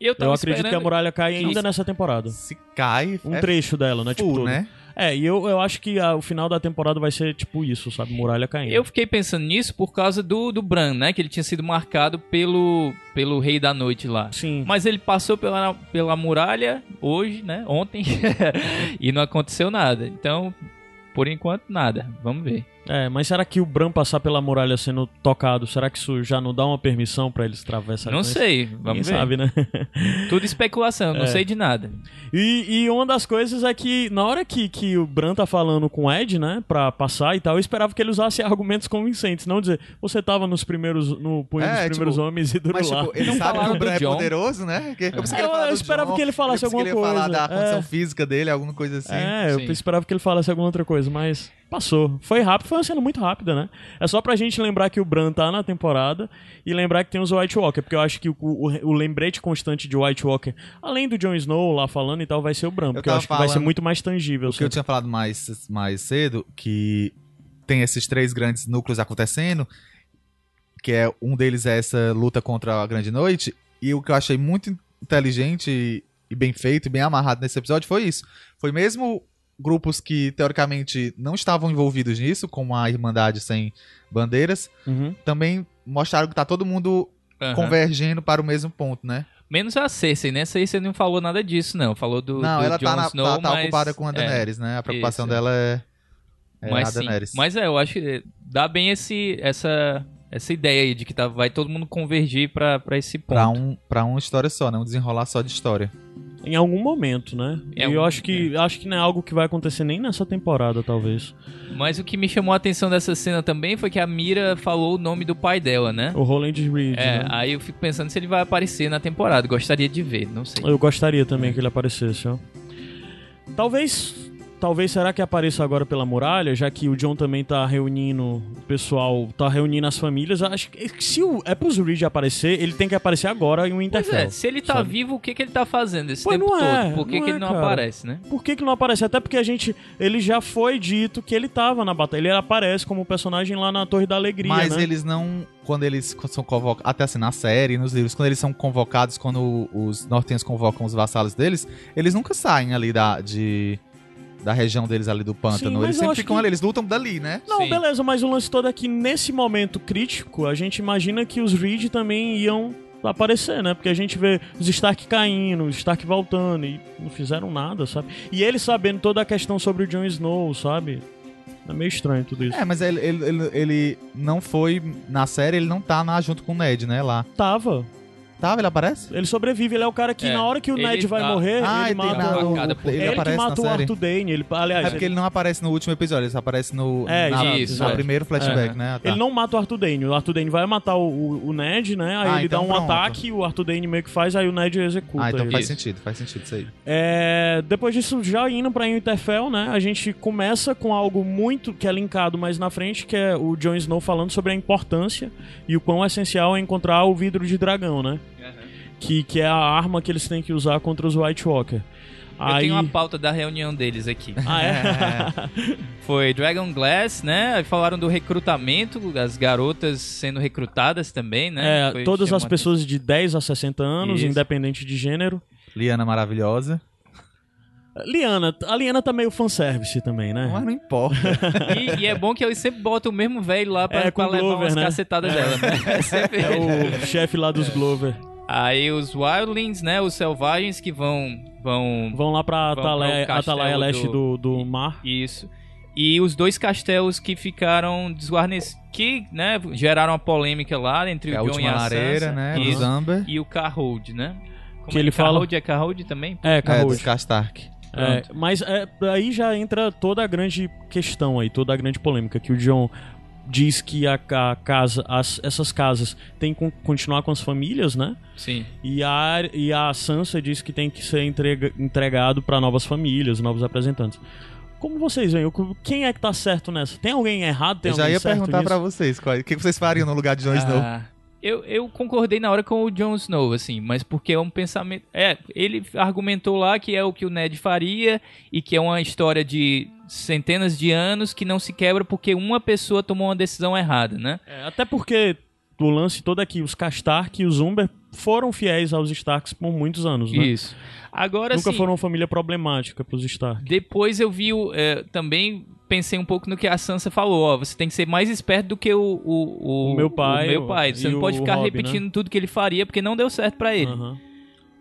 Speaker 3: Eu,
Speaker 1: Eu acredito que a muralha cai ainda nessa temporada.
Speaker 2: Se cai,
Speaker 1: Um
Speaker 2: é
Speaker 1: trecho dela, né? Tipo,
Speaker 2: full,
Speaker 1: todo.
Speaker 2: né?
Speaker 1: É, e eu, eu acho que a- o final da temporada vai ser tipo isso, sabe? Muralha caindo.
Speaker 3: Eu fiquei pensando nisso por causa do, do Bran, né? Que ele tinha sido marcado pelo, pelo Rei da Noite lá.
Speaker 1: Sim.
Speaker 3: Mas ele passou pela, pela muralha hoje, né? Ontem. e não aconteceu nada. Então, por enquanto, nada. Vamos ver.
Speaker 1: É, mas será que o Bran passar pela muralha sendo tocado, será que isso já não dá uma permissão pra eles atravessarem?
Speaker 3: não sei. Vamos ver.
Speaker 1: sabe, né?
Speaker 3: Tudo especulação, não
Speaker 1: É.
Speaker 3: sei de nada.
Speaker 1: E, e uma das coisas é que, na hora que, que o Bran tá falando com o Ed, né, pra passar e tal, eu esperava que ele usasse argumentos convincentes, não dizer, você tava nos primeiros, no punho
Speaker 2: É,
Speaker 1: dos primeiros
Speaker 2: tipo,
Speaker 1: homens e durou
Speaker 2: Mas,
Speaker 1: lá.
Speaker 2: tipo, ele
Speaker 3: Não
Speaker 2: sabe que o Bran
Speaker 3: do
Speaker 2: é
Speaker 3: John.
Speaker 2: poderoso, né? Que- Eu,
Speaker 1: É,
Speaker 2: ele
Speaker 1: eu
Speaker 2: do
Speaker 1: esperava
Speaker 2: John,
Speaker 1: que ele falasse
Speaker 2: eu
Speaker 1: alguma
Speaker 2: que ele ia falar
Speaker 1: coisa.
Speaker 2: da condição
Speaker 1: É.
Speaker 2: física dele, alguma coisa assim.
Speaker 1: É, eu
Speaker 3: Sim.
Speaker 1: esperava que ele falasse alguma outra coisa, mas Passou. Foi rápido, foi uma cena muito rápida, né? É só pra gente lembrar que o Bran tá na temporada e lembrar que tem os White Walker, porque eu acho que o, o, o lembrete constante de White Walker, além do Jon Snow lá falando e tal, vai ser o Bran, porque eu, acho que vai ser muito mais tangível.
Speaker 2: O que eu tinha falado mais, mais cedo, que tem esses três grandes núcleos acontecendo, que é um deles é essa luta contra a Grande Noite, e o que eu achei muito inteligente e bem feito, e bem amarrado nesse episódio foi isso. Foi mesmo grupos que teoricamente não estavam envolvidos nisso, como a Irmandade Sem Bandeiras,
Speaker 1: Uhum.
Speaker 2: também mostraram que tá todo mundo
Speaker 3: Aham.
Speaker 2: convergendo para o mesmo ponto, né?
Speaker 3: Menos a Cersei, né? Cersei não falou nada disso, não. Falou do,
Speaker 2: não,
Speaker 3: do
Speaker 2: ela
Speaker 3: Jon
Speaker 2: tá, na-
Speaker 3: Snow,
Speaker 2: tá- tá
Speaker 3: mas-
Speaker 2: ocupada com a
Speaker 3: é.
Speaker 2: Daenerys, né? A preocupação
Speaker 3: isso.
Speaker 2: dela é, é
Speaker 3: mas
Speaker 2: a
Speaker 3: sim.
Speaker 2: Daenerys.
Speaker 3: Mas é, eu acho que dá bem esse, essa, essa ideia aí de que tá, vai todo mundo convergir pra, pra esse ponto.
Speaker 2: Pra, um, pra uma história só, né? Um desenrolar só de história.
Speaker 1: Em algum momento, né?
Speaker 3: Em
Speaker 1: e eu acho que, acho que não é algo que vai acontecer nem nessa temporada, talvez.
Speaker 3: Mas o que me chamou a atenção dessa cena também foi que a Mira falou o nome do pai dela, né?
Speaker 1: O Roland Reed,
Speaker 3: É,
Speaker 1: né?
Speaker 3: aí eu fico pensando se ele vai aparecer na temporada. Gostaria de ver, não sei.
Speaker 1: Eu gostaria também que ele aparecesse, ó. Talvez. Talvez será que apareça agora pela muralha, já que o John também tá reunindo o pessoal, tá reunindo as famílias. Acho que se o Apples Reed aparecer, ele tem que aparecer agora em
Speaker 3: Pois
Speaker 1: Winterfell.
Speaker 3: é, se ele tá
Speaker 1: sabe?
Speaker 3: vivo, o que, que ele tá fazendo esse
Speaker 1: Pois
Speaker 3: tempo
Speaker 1: não
Speaker 3: todo?
Speaker 1: é,
Speaker 3: Por que,
Speaker 1: não
Speaker 3: que
Speaker 1: é,
Speaker 3: ele não
Speaker 1: cara.
Speaker 3: aparece, né?
Speaker 1: Por que, que não aparece? Até porque a gente. Ele já foi dito que ele tava na batalha. Ele aparece como personagem lá na Torre da Alegria.
Speaker 2: Mas
Speaker 1: né?
Speaker 2: eles não. Quando eles são convocados. Até assim, na série, nos livros, quando eles são convocados, quando os nortenhos convocam os vassalos deles, eles nunca saem ali da. De, da região deles ali do pântano.
Speaker 1: mas
Speaker 2: eles sempre ficam
Speaker 1: que-
Speaker 2: ali, eles lutam dali, né?
Speaker 1: Não,
Speaker 3: Sim.
Speaker 1: beleza, mas o lance todo é que nesse momento crítico, a gente imagina que os Reed também iam aparecer, né? Porque a gente vê os Stark caindo, os Stark voltando e não fizeram nada, sabe? E ele sabendo toda a questão sobre o Jon Snow, sabe? É meio estranho tudo isso.
Speaker 2: É, mas ele, ele, ele, ele não foi. Na série, ele não tá na, junto com o Ned, né? Lá.
Speaker 1: Tava.
Speaker 2: Ele aparece?
Speaker 1: Ele sobrevive, ele é o cara que
Speaker 3: É,
Speaker 1: na hora que o
Speaker 3: ele
Speaker 1: Ned vai
Speaker 3: tá-
Speaker 1: morrer,
Speaker 2: Ah,
Speaker 1: ele mata o...
Speaker 3: facada
Speaker 1: É
Speaker 2: ele
Speaker 1: ele que
Speaker 2: aparece
Speaker 1: mata
Speaker 2: na
Speaker 1: o
Speaker 2: série.
Speaker 1: Arthur Dane. Ele, aliás,
Speaker 2: É porque ele não aparece no último episódio, ele aparece no.
Speaker 1: É,
Speaker 2: na,
Speaker 3: isso,
Speaker 2: na
Speaker 3: é.
Speaker 2: primeiro flashback,
Speaker 3: É.
Speaker 2: né? Ah, tá.
Speaker 1: Ele não mata o Arthur Dane. O Arthur Dane vai matar o, o- o Ned, né? Aí
Speaker 2: Ah,
Speaker 1: ele
Speaker 2: então
Speaker 1: dá um
Speaker 2: pronto.
Speaker 1: ataque, o Arthur Dane meio que faz, aí o Ned executa.
Speaker 2: Ah, então
Speaker 1: ele.
Speaker 2: faz
Speaker 3: Isso.
Speaker 2: sentido, faz sentido isso aí.
Speaker 1: É, depois disso, já indo pra Winterfell, né? A gente começa com algo muito que é linkado mais na frente, que é o Jon Snow falando sobre a importância e o quão essencial é encontrar o vidro de dragão, né? Que, que é a arma que eles têm que usar contra os White Walker.
Speaker 3: Eu
Speaker 1: Aí...
Speaker 3: tenho uma pauta da reunião deles aqui.
Speaker 1: Ah, é?
Speaker 3: Foi Dragon Glass, né? Aí Falaram do recrutamento, as garotas sendo recrutadas também, né?
Speaker 1: É,
Speaker 3: Foi-
Speaker 1: todas as pessoas de 10 a 60 anos,
Speaker 3: Isso.
Speaker 1: independente de gênero.
Speaker 2: Liana maravilhosa.
Speaker 1: Liana, a Liana tá meio fanservice também, né?
Speaker 2: Mas não importa.
Speaker 3: E, e é bom que eles sempre botam o mesmo velho lá pra,
Speaker 1: É, com
Speaker 3: pra levar
Speaker 1: Glover,
Speaker 3: umas
Speaker 1: né?
Speaker 3: cacetadas dela, né? É sempre
Speaker 1: É o chefe lá dos Glover.
Speaker 3: Aí os Wildlings, né? Os selvagens que vão. vão...
Speaker 1: Vão lá pra
Speaker 3: Vão
Speaker 1: Atalaia, Leste do,
Speaker 3: do-
Speaker 1: do mar.
Speaker 3: Isso. E os dois castelos que ficaram desguarnecidos. Que, né, geraram uma polêmica lá entre
Speaker 2: É
Speaker 3: o Jon e a
Speaker 2: lareira,
Speaker 3: Sansa.
Speaker 2: né?
Speaker 3: Isso.
Speaker 2: Amber.
Speaker 3: E o Carhold, né? Como
Speaker 1: Que
Speaker 3: é?
Speaker 1: ele fala-
Speaker 3: Carhold é Carhold também?
Speaker 1: É,
Speaker 2: É, dos Castark.
Speaker 1: É, mas é, aí já entra toda a grande questão aí, toda a grande polêmica, que o John diz que a, a casa, as- essas casas têm que con- continuar com as famílias, né?
Speaker 3: Sim.
Speaker 1: E a, e a Sansa diz que tem que ser entrega- entregado para novas famílias, novos representantes. Como vocês veem? Quem é que tá certo nessa? Tem alguém errado? Tem
Speaker 2: Eu já
Speaker 1: alguém
Speaker 2: ia
Speaker 1: certo
Speaker 2: perguntar pra vocês, qual- o que vocês fariam no lugar de Jon Snow?
Speaker 3: Ah, eu, eu concordei na hora com o Jon Snow, assim, mas porque é um pensamento. É, ele argumentou lá que é o que o Ned faria e que é uma história de centenas de anos que não se quebra porque uma pessoa tomou uma decisão errada, né?
Speaker 1: É, até porque o lance todo aqui, os Castark e os Umber foram fiéis aos Starks por muitos anos, né?
Speaker 3: Isso. Agora
Speaker 1: Nunca
Speaker 3: sim.
Speaker 1: foram uma família problemática pros Stark.
Speaker 3: Depois eu vi o, é, também pensei um pouco no que a Sansa falou, ó, você tem que ser mais esperto do que o, o,
Speaker 1: O meu pai,
Speaker 3: o meu pai. Você não pode
Speaker 1: o
Speaker 3: ficar
Speaker 1: Robb,
Speaker 3: repetindo tudo que ele faria porque não deu certo pra ele.
Speaker 1: Aham.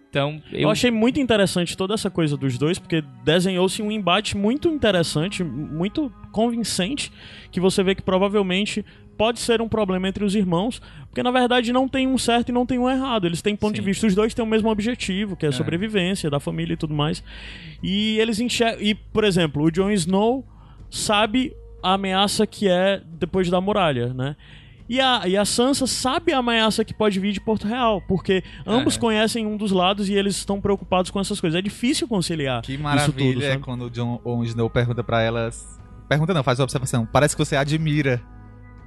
Speaker 3: Então,
Speaker 1: Eu...
Speaker 3: eu,
Speaker 1: achei muito interessante toda essa coisa dos dois, porque desenhou-se um embate muito interessante, muito convincente, que você vê que provavelmente pode ser um problema entre os irmãos, porque na verdade não tem um certo e não tem um errado. Eles têm ponto
Speaker 3: Sim.
Speaker 1: de vista, os dois têm o mesmo objetivo, que é a sobrevivência da família e tudo mais. E eles enxergam. E, por exemplo, o Jon Snow sabe a ameaça que é depois da muralha, né? E a, e a Sansa sabe a ameaça que pode vir de Porto Real, porque ambos
Speaker 3: É.
Speaker 1: conhecem um dos lados e eles estão preocupados com essas coisas. É difícil conciliar
Speaker 2: Que
Speaker 1: isso
Speaker 2: maravilha
Speaker 1: tudo,
Speaker 2: é quando o Jon o Snow pergunta pra elas pergunta não, faz uma observação. Parece que você admira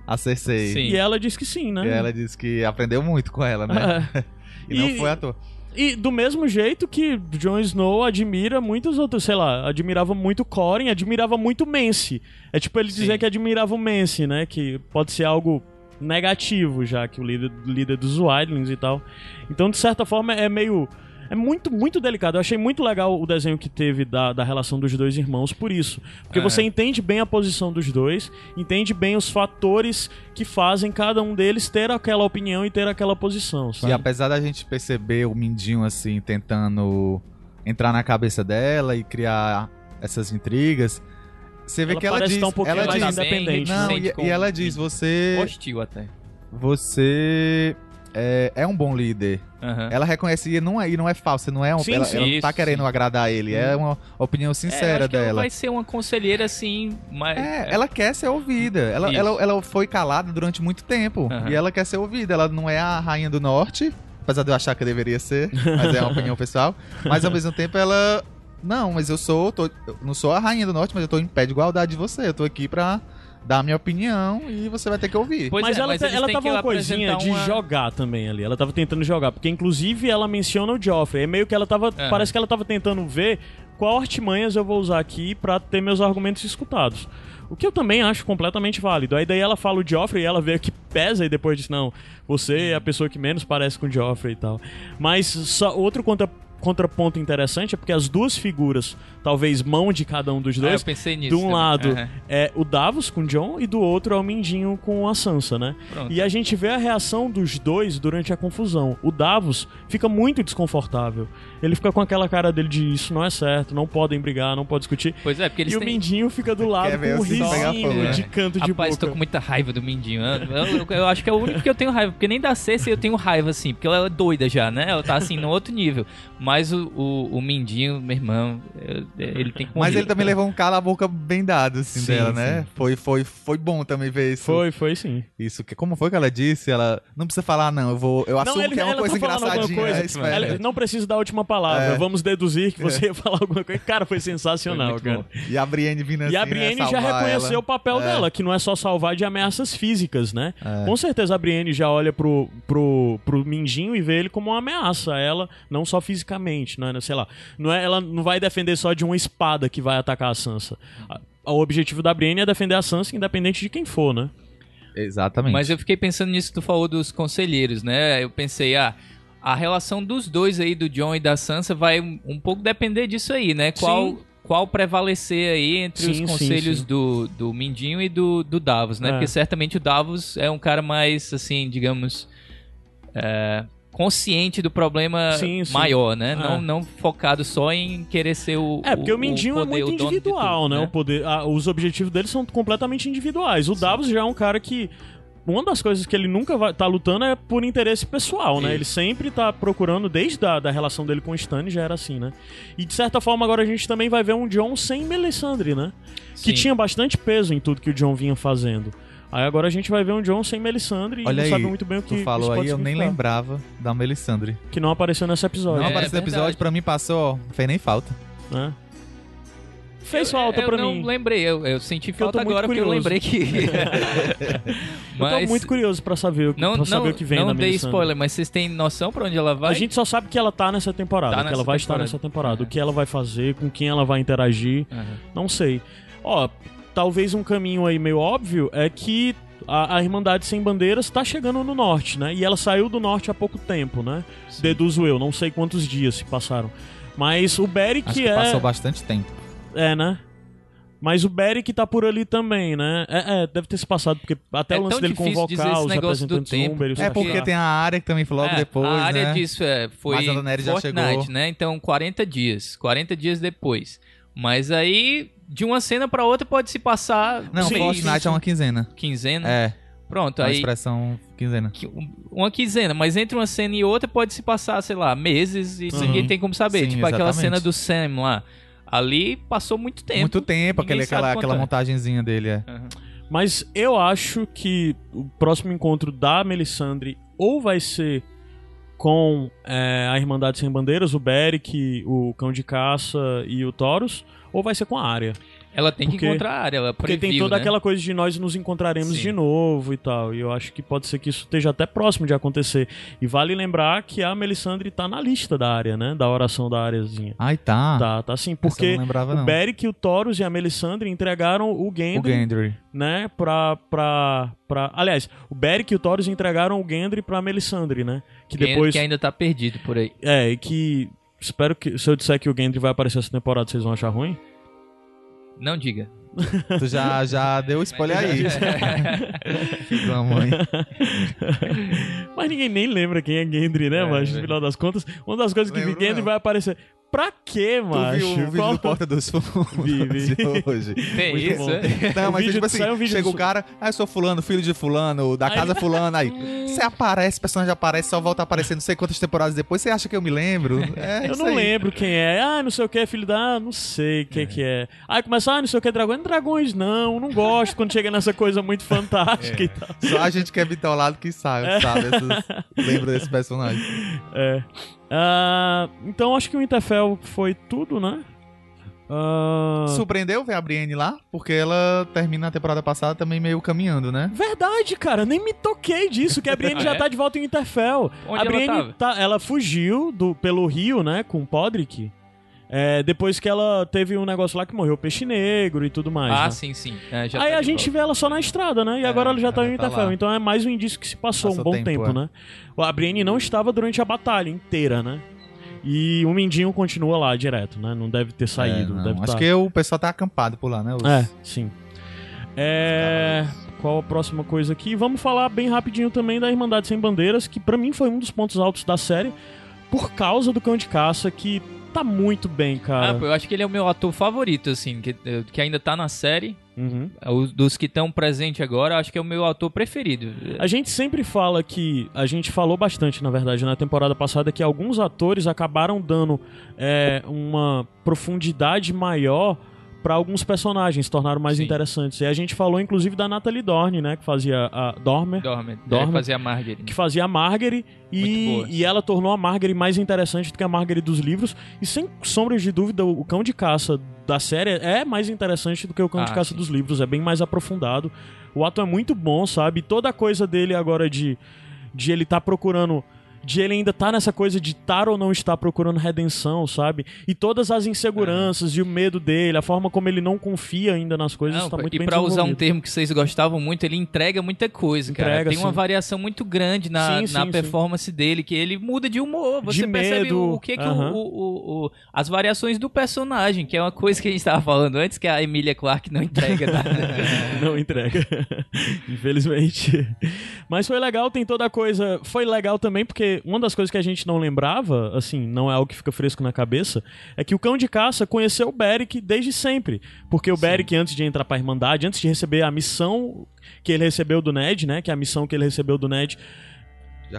Speaker 2: a Cersei.
Speaker 3: Sim.
Speaker 1: E ela disse que sim, né?
Speaker 2: E ela disse que aprendeu muito com ela, né?
Speaker 1: É.
Speaker 2: E não
Speaker 1: E-
Speaker 2: foi à toa.
Speaker 1: E do mesmo jeito que Jon Snow admira muitos outros, sei lá, admirava muito Corin, admirava muito Mance. É tipo ele dizer
Speaker 3: Sim.
Speaker 1: que admirava o Mance, né? Que pode ser algo negativo, já que o líder, líder dos Wildlings e tal. Então, de certa forma, é meio. É muito, muito delicado. Eu achei muito legal o desenho que teve da, da relação dos dois irmãos por isso. Porque
Speaker 3: É.
Speaker 1: você entende bem a posição dos dois, entende bem os fatores que fazem cada um deles ter aquela opinião e ter aquela posição,
Speaker 2: E
Speaker 1: sabe?
Speaker 2: apesar da gente perceber o Mindinho, assim, tentando entrar na cabeça dela e criar essas intrigas, você vê
Speaker 1: Ela
Speaker 2: que ela diz...
Speaker 1: um
Speaker 2: ela
Speaker 1: mais
Speaker 2: diz
Speaker 1: independente.
Speaker 2: não, e, e ela diz, você...
Speaker 3: Hostil até.
Speaker 2: Você é, é um bom líder.
Speaker 3: Aham.
Speaker 2: Ela reconhece e não é, e não é falsa, não é um,
Speaker 1: Sim,
Speaker 2: ela,
Speaker 1: sim,
Speaker 2: ela não tá
Speaker 3: isso,
Speaker 2: querendo
Speaker 3: sim.
Speaker 2: agradar ele, é uma opinião
Speaker 3: É,
Speaker 2: sincera
Speaker 3: acho que ela
Speaker 2: dela.
Speaker 3: vai ser uma conselheira assim, mas.
Speaker 2: É, ela quer ser ouvida. Ela,
Speaker 3: Isso.
Speaker 2: ela, ela foi calada durante muito tempo.
Speaker 3: Aham.
Speaker 2: E ela quer ser ouvida. Ela não é a rainha do norte, apesar de eu achar que deveria ser, mas é uma opinião pessoal. Mas ao mesmo tempo ela. Não, mas eu sou. tô- eu não sou a rainha do norte, mas eu tô em pé de igualdade de você. Eu tô aqui pra dar a minha opinião e você vai ter que ouvir.
Speaker 3: Pois
Speaker 1: mas
Speaker 3: é,
Speaker 1: ela,
Speaker 3: mas eles
Speaker 1: ela tava
Speaker 3: que
Speaker 1: uma coisinha de
Speaker 3: uma-
Speaker 1: jogar também ali. Ela tava tentando jogar, porque inclusive ela menciona o Joffrey. É meio que ela tava.
Speaker 3: Aham.
Speaker 1: Parece que ela tava tentando ver qual artimanhas eu vou usar aqui pra ter meus argumentos escutados. O que eu também acho completamente válido. Aí daí ela fala o Joffrey e ela vê que pesa e depois diz, não, você é a pessoa que menos parece com o Joffrey e tal. Mas só outro contra, contraponto interessante é porque as duas figuras, talvez mão de cada um dos
Speaker 3: Ah, eu
Speaker 1: dois,
Speaker 3: pensei nisso.
Speaker 1: de um
Speaker 3: também.
Speaker 1: lado
Speaker 3: Aham.
Speaker 1: é o Davos com o John e do outro é o Mindinho com a Sansa, né?
Speaker 3: Pronto.
Speaker 1: E a gente vê a reação dos dois durante a confusão. O Davos fica muito desconfortável. Ele fica com aquela cara dele de isso não é certo, não podem brigar, não pode discutir.
Speaker 3: Pois é, porque eles
Speaker 1: E o
Speaker 3: têm.
Speaker 1: Mindinho fica do lado com um risinho
Speaker 2: né?
Speaker 1: de canto de
Speaker 3: Rapaz,
Speaker 1: boca.
Speaker 3: tô com muita raiva do Mindinho. Eu, eu- eu acho que é o único que eu tenho raiva. Porque nem da Cersei eu tenho raiva, assim. Porque ela é doida já, né? Ela tá, assim, no outro nível. Mas o, o, o Mindinho, meu irmão, ele tem que morrer.
Speaker 2: Mas ele também levou um cala a boca bem dado, assim,
Speaker 3: Sim,
Speaker 2: dela, né?
Speaker 3: sim.
Speaker 2: Foi, foi, foi bom também ver isso.
Speaker 1: Foi, foi sim.
Speaker 2: Isso, que, como foi que ela disse? Ela não precisa falar, não. Eu vou. Eu assumo que é uma coisa engraçadinha.
Speaker 1: coisa.
Speaker 2: é, espera.
Speaker 1: Ela não precisa dar a última palavra.
Speaker 2: É.
Speaker 1: Vamos deduzir que você ia falar alguma coisa. Cara, foi sensacional,
Speaker 3: muito
Speaker 1: cara.
Speaker 3: bom.
Speaker 2: E a Brienne vindo assim.
Speaker 1: E a
Speaker 2: né,
Speaker 1: Brienne já reconheceu
Speaker 2: ela.
Speaker 1: o papel
Speaker 2: É.
Speaker 1: dela, que não é só salvar de ameaças físicas, né?
Speaker 2: É.
Speaker 1: Com certeza a Brienne já olha pro, pro, pro Mindinho e vê ele como uma ameaça a ela, não só fisicamente, né? Sei lá. Não é, ela não vai defender só de uma espada que vai atacar a Sansa. O objetivo da Brienne é defender a Sansa, independente de quem for, né?
Speaker 2: Exatamente.
Speaker 3: Mas eu fiquei pensando nisso que tu falou dos conselheiros, né? Eu pensei, ah, a relação dos dois aí, do John e da Sansa, vai um, um pouco depender disso aí, né? Qual,
Speaker 1: Sim.
Speaker 3: qual prevalecer aí entre
Speaker 1: Sim,
Speaker 3: os conselhos
Speaker 1: sim.
Speaker 3: Do, do Mindinho e do, do Davos, né?
Speaker 1: É.
Speaker 3: Porque certamente o Davos é um cara mais, assim, digamos... é, consciente do problema maior, né?
Speaker 1: É.
Speaker 3: Não, não focado só em querer ser o
Speaker 1: É, porque o, Mindinho é
Speaker 3: poder,
Speaker 1: muito
Speaker 3: o dono de
Speaker 1: individual,
Speaker 3: tudo,
Speaker 1: né? O poder, ah, os objetivos dele são completamente individuais. O Davos já é um cara que. Uma das coisas que ele nunca vai tá lutando é por interesse pessoal, né?
Speaker 3: Isso.
Speaker 1: Ele sempre tá procurando, desde a da relação dele com o Stan, já era assim, né? E de certa forma, agora a gente também vai ver um John sem Melisandre, né? Que
Speaker 3: Sim.
Speaker 1: tinha bastante peso em tudo que o John vinha fazendo. Aí agora a gente vai ver um John sem Melisandre e
Speaker 2: Olha
Speaker 1: não
Speaker 2: aí,
Speaker 1: sabe muito bem o que
Speaker 2: Tu falou aí, eu nem lembrava da Melisandre.
Speaker 1: Que não apareceu nesse episódio,
Speaker 2: Não
Speaker 3: É,
Speaker 2: apareceu no episódio, pra mim passou, ó, não fez nem falta.
Speaker 1: né? Fez
Speaker 3: Eu-
Speaker 1: falta
Speaker 3: eu
Speaker 1: pra
Speaker 3: não
Speaker 1: mim.
Speaker 3: lembrei, eu, eu senti
Speaker 1: Porque eu tô
Speaker 3: falta
Speaker 1: muito
Speaker 3: agora porque eu
Speaker 1: curioso.
Speaker 3: lembrei que.
Speaker 1: Eu tô muito curioso pra saber, o que-
Speaker 3: Não,
Speaker 1: pra saber
Speaker 3: não,
Speaker 1: o que vem
Speaker 3: não
Speaker 1: da
Speaker 3: dei
Speaker 1: Melisandre.
Speaker 3: spoiler, mas vocês têm noção pra onde ela vai?
Speaker 1: A gente só sabe que ela tá nessa temporada,
Speaker 3: Tá
Speaker 1: que ela vai estar
Speaker 3: temporada.
Speaker 1: nessa temporada.
Speaker 3: Uhum.
Speaker 1: O que ela vai fazer, com quem ela vai interagir,
Speaker 3: Aham.
Speaker 1: não sei. Ó, talvez um caminho aí meio óbvio é que a, a Irmandade Sem Bandeiras tá chegando no norte, né? E ela saiu do norte há pouco tempo, né? Deduzo eu, não sei quantos dias se passaram. Mas o Beric
Speaker 2: Acho que
Speaker 1: é...
Speaker 2: passou bastante tempo.
Speaker 1: É, né? Mas o Beric tá por ali também, né? É, é, deve ter se passado, porque até
Speaker 3: É
Speaker 1: o lance dele convocar os representantes
Speaker 3: tempo,
Speaker 1: Umber e os
Speaker 2: É porque tem a área que também foi logo
Speaker 3: É,
Speaker 2: depois,
Speaker 3: A área
Speaker 2: né?
Speaker 3: disso é, foi
Speaker 2: Mas a já
Speaker 3: Fortnite,
Speaker 2: chegou.
Speaker 3: né? Então 40 dias, 40 dias depois. Mas aí de uma cena pra outra pode se passar
Speaker 2: Não,
Speaker 3: mês,
Speaker 2: Fortnite é uma quinzena.
Speaker 3: quinzena.
Speaker 2: É,
Speaker 3: Pronto,
Speaker 2: uma
Speaker 3: aí
Speaker 2: expressão quinzena.
Speaker 3: um- uma quinzena, mas entre uma cena e outra pode se passar, sei lá, meses e
Speaker 1: Sim.
Speaker 3: ninguém tem como saber.
Speaker 2: Sim,
Speaker 3: tipo aquela
Speaker 2: exatamente.
Speaker 3: cena do Sam lá. Ali passou muito tempo.
Speaker 2: Muito tempo, aquele, aquela, aquela
Speaker 3: é.
Speaker 2: montagenzinha dele, é.
Speaker 3: Aham.
Speaker 1: Mas eu acho que o próximo encontro da Melisandre ou vai ser com é, a Irmandade Sem Bandeiras, o Beric, o Cão de Caça e o Taurus, ou vai ser com a Arya.
Speaker 3: Ela tem
Speaker 1: Porque-
Speaker 3: que encontrar a área, ela
Speaker 1: Porque tem toda
Speaker 3: né?
Speaker 1: aquela coisa de nós nos encontraremos
Speaker 3: Sim.
Speaker 1: de novo e tal. E eu acho que pode ser que isso esteja até próximo de acontecer. E vale lembrar que a Melisandre tá na lista da área, né? Da oração da áreazinha.
Speaker 2: Ai, tá.
Speaker 1: Tá, tá sim. Porque
Speaker 2: não lembrava,
Speaker 1: o. Beric, o Taurus e a Melisandre entregaram o
Speaker 2: O
Speaker 1: Gendry,
Speaker 2: Gendry.
Speaker 1: né? Pra, pra, pra... Aliás, o Beric e o Taurus entregaram o Gendry pra Melisandre, né? Que
Speaker 3: Que-
Speaker 1: depois...
Speaker 3: que ainda tá perdido por aí.
Speaker 1: É, e que... Espero que... Se eu disser que o Gendry vai aparecer essa temporada, vocês vão achar ruim?
Speaker 3: Não diga.
Speaker 2: Tu já, já deu spoiler aí. Filho da mãe.
Speaker 1: Mas ninguém nem lembra quem é Gendry, né,
Speaker 3: É,
Speaker 1: mas no
Speaker 3: é.
Speaker 1: final das contas, uma das coisas que Gendry
Speaker 2: não.
Speaker 1: vai aparecer. Pra quê,
Speaker 2: Tu
Speaker 1: macho?
Speaker 2: viu o vídeo
Speaker 1: Qual-
Speaker 2: do Porta dos Fundos
Speaker 1: Vi, vi.
Speaker 2: de hoje?
Speaker 3: Tem
Speaker 1: Muito
Speaker 3: isso, é?
Speaker 2: Não,
Speaker 1: O
Speaker 2: mas
Speaker 1: vídeo-
Speaker 2: tipo assim,
Speaker 1: saiu um
Speaker 2: chega
Speaker 1: do-
Speaker 2: o cara, ah, eu sou fulano, filho de fulano, da
Speaker 1: Aí
Speaker 2: casa fulana, aí você aparece, o personagem aparece, só volta a aparecer não sei quantas temporadas depois, você acha que eu me lembro? É
Speaker 1: Eu não
Speaker 2: aí.
Speaker 1: lembro quem é. Ah, não sei o que, filho da. Ah, não sei quem que é. Aí começa, ah, não sei o que, dragões. Dragões não, não gosto quando chega nessa coisa muito fantástica e tal.
Speaker 2: Só a gente que é bitolado que sabe, sabe essas- lembra desse personagem.
Speaker 1: É. Ah, então acho que o Winterfell foi tudo, né? Ah,
Speaker 2: Surpreendeu ver a Brienne lá? Porque ela termina a temporada passada também meio caminhando, né?
Speaker 1: Verdade, cara, nem me toquei disso, que a Brienne
Speaker 3: Ah,
Speaker 1: já
Speaker 3: é?
Speaker 1: tá de volta em Winterfell.
Speaker 3: Onde
Speaker 1: a
Speaker 3: ela
Speaker 1: Brienne
Speaker 3: tava?
Speaker 1: tá- ela fugiu do, pelo rio, né, com Podrick. É, depois que ela teve um negócio lá que morreu o peixe negro e tudo mais.
Speaker 3: Ah,
Speaker 1: né?
Speaker 3: sim, sim. É, já
Speaker 1: Aí
Speaker 3: tá
Speaker 1: a gente
Speaker 3: volta.
Speaker 1: vê ela só na estrada, né? E agora ela já tá em
Speaker 2: já tá
Speaker 1: então é mais um indício que se passou
Speaker 2: Passou
Speaker 1: um bom
Speaker 2: tempo,
Speaker 1: tempo,
Speaker 2: é.
Speaker 1: né? A Brienne não estava durante a batalha inteira, né? E o Mindinho continua lá direto, né? Não deve ter saído.
Speaker 2: É, não.
Speaker 1: deve
Speaker 2: Acho
Speaker 1: tá...
Speaker 2: que o pessoal tá acampado por lá, né? Os-
Speaker 1: É, sim. É... Qual a próxima coisa aqui? Vamos falar bem rapidinho também da Irmandade Sem Bandeiras, que pra mim foi um dos pontos altos da série, por causa do Cão de Caça, que tá muito bem,
Speaker 3: Ah,
Speaker 1: cara.
Speaker 3: pô, eu acho que ele é o meu ator favorito, assim, que, que ainda tá na série.
Speaker 1: Uhum.
Speaker 3: Os, dos que estão presentes agora, acho que é o meu ator preferido.
Speaker 1: A gente sempre fala que. A gente falou bastante, na verdade, na temporada passada, que alguns atores acabaram dando é, uma profundidade maior pra alguns personagens, tornaram mais
Speaker 3: Sim.
Speaker 1: interessantes. E a gente falou, inclusive, da Natalie Dorne, né? Que fazia a Dormer.
Speaker 3: Dorme.
Speaker 1: Dorme.
Speaker 3: É, fazer a Margaret.
Speaker 1: que fazia a Margaery
Speaker 3: Muito
Speaker 1: e, e ela tornou a Margaery mais interessante do que a Margaery dos livros. E sem sombras de dúvida, o cão de caça da série é mais interessante do que o cão de
Speaker 3: Ah,
Speaker 1: caça
Speaker 3: sim.
Speaker 1: dos livros, é bem mais aprofundado. O ato é muito bom, sabe? Toda a coisa dele agora de, de ele tá procurando. De ele ainda tá nessa coisa de estar ou não estar procurando redenção, sabe? E todas as inseguranças e o medo dele, a forma como ele não confia ainda nas coisas,
Speaker 3: Não,
Speaker 1: tá muito
Speaker 3: e
Speaker 1: bem
Speaker 3: pra usar um termo que vocês gostavam muito, ele entrega muita coisa, cara.
Speaker 1: Entrega,
Speaker 3: Tem uma
Speaker 1: sim.
Speaker 3: variação muito grande na,
Speaker 1: Sim,
Speaker 3: na
Speaker 1: sim,
Speaker 3: performance dele, que ele muda de humor. Você
Speaker 1: De
Speaker 3: percebe
Speaker 1: medo,
Speaker 3: o, que, que
Speaker 1: aham.
Speaker 3: o, o- o- as variações do personagem, que é uma coisa que a gente tava falando antes, que a Emilia Clarke não entrega nada.
Speaker 1: não entrega. Infelizmente. Mas foi legal, tem toda a coisa. Foi legal também, porque uma das coisas que a gente não lembrava, assim, não é algo que fica fresco na cabeça, é que o cão de caça conheceu o Beric desde sempre. Porque o Beric, antes de entrar pra Irmandade, antes de receber a missão que ele recebeu do Ned, né? Que é a missão que ele recebeu do Ned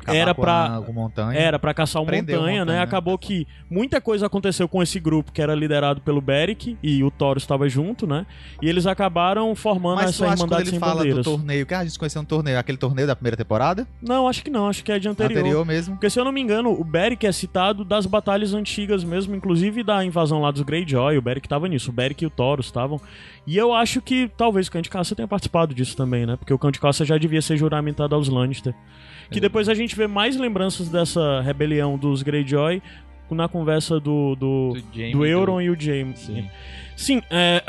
Speaker 1: Era
Speaker 2: com
Speaker 1: pra-
Speaker 2: a- com montanha.
Speaker 1: era pra caçar o
Speaker 2: o
Speaker 1: montanha, né?
Speaker 2: Montanha.
Speaker 1: Acabou que muita coisa aconteceu com esse grupo que era liderado pelo Beric e o Thor estava junto, né? E eles acabaram formando
Speaker 2: Mas
Speaker 1: essa
Speaker 2: acha que quando
Speaker 1: Irmandade
Speaker 2: ele
Speaker 1: Sem
Speaker 2: fala
Speaker 1: Bandeiras.
Speaker 2: do torneio, que ah, a gente conheceu um torneio, aquele torneio da primeira temporada?
Speaker 1: Não, acho que não, acho que é de anterior.
Speaker 2: Anterior mesmo.
Speaker 1: Porque se eu não me engano, o Beric é citado das batalhas antigas mesmo, inclusive da invasão lá dos Greyjoy, o Beric tava nisso, o Beric e o Thoros estavam. E eu acho que talvez o Cão de Caça tenha participado disso também, né? Porque o Cão de Caça já devia ser juramentado aos Lannister. Que depois a gente vê mais lembranças dessa rebelião dos Greyjoy na conversa do, do,
Speaker 3: Do
Speaker 1: do Euron e o Jaime.
Speaker 3: Sim.
Speaker 1: Sim, é,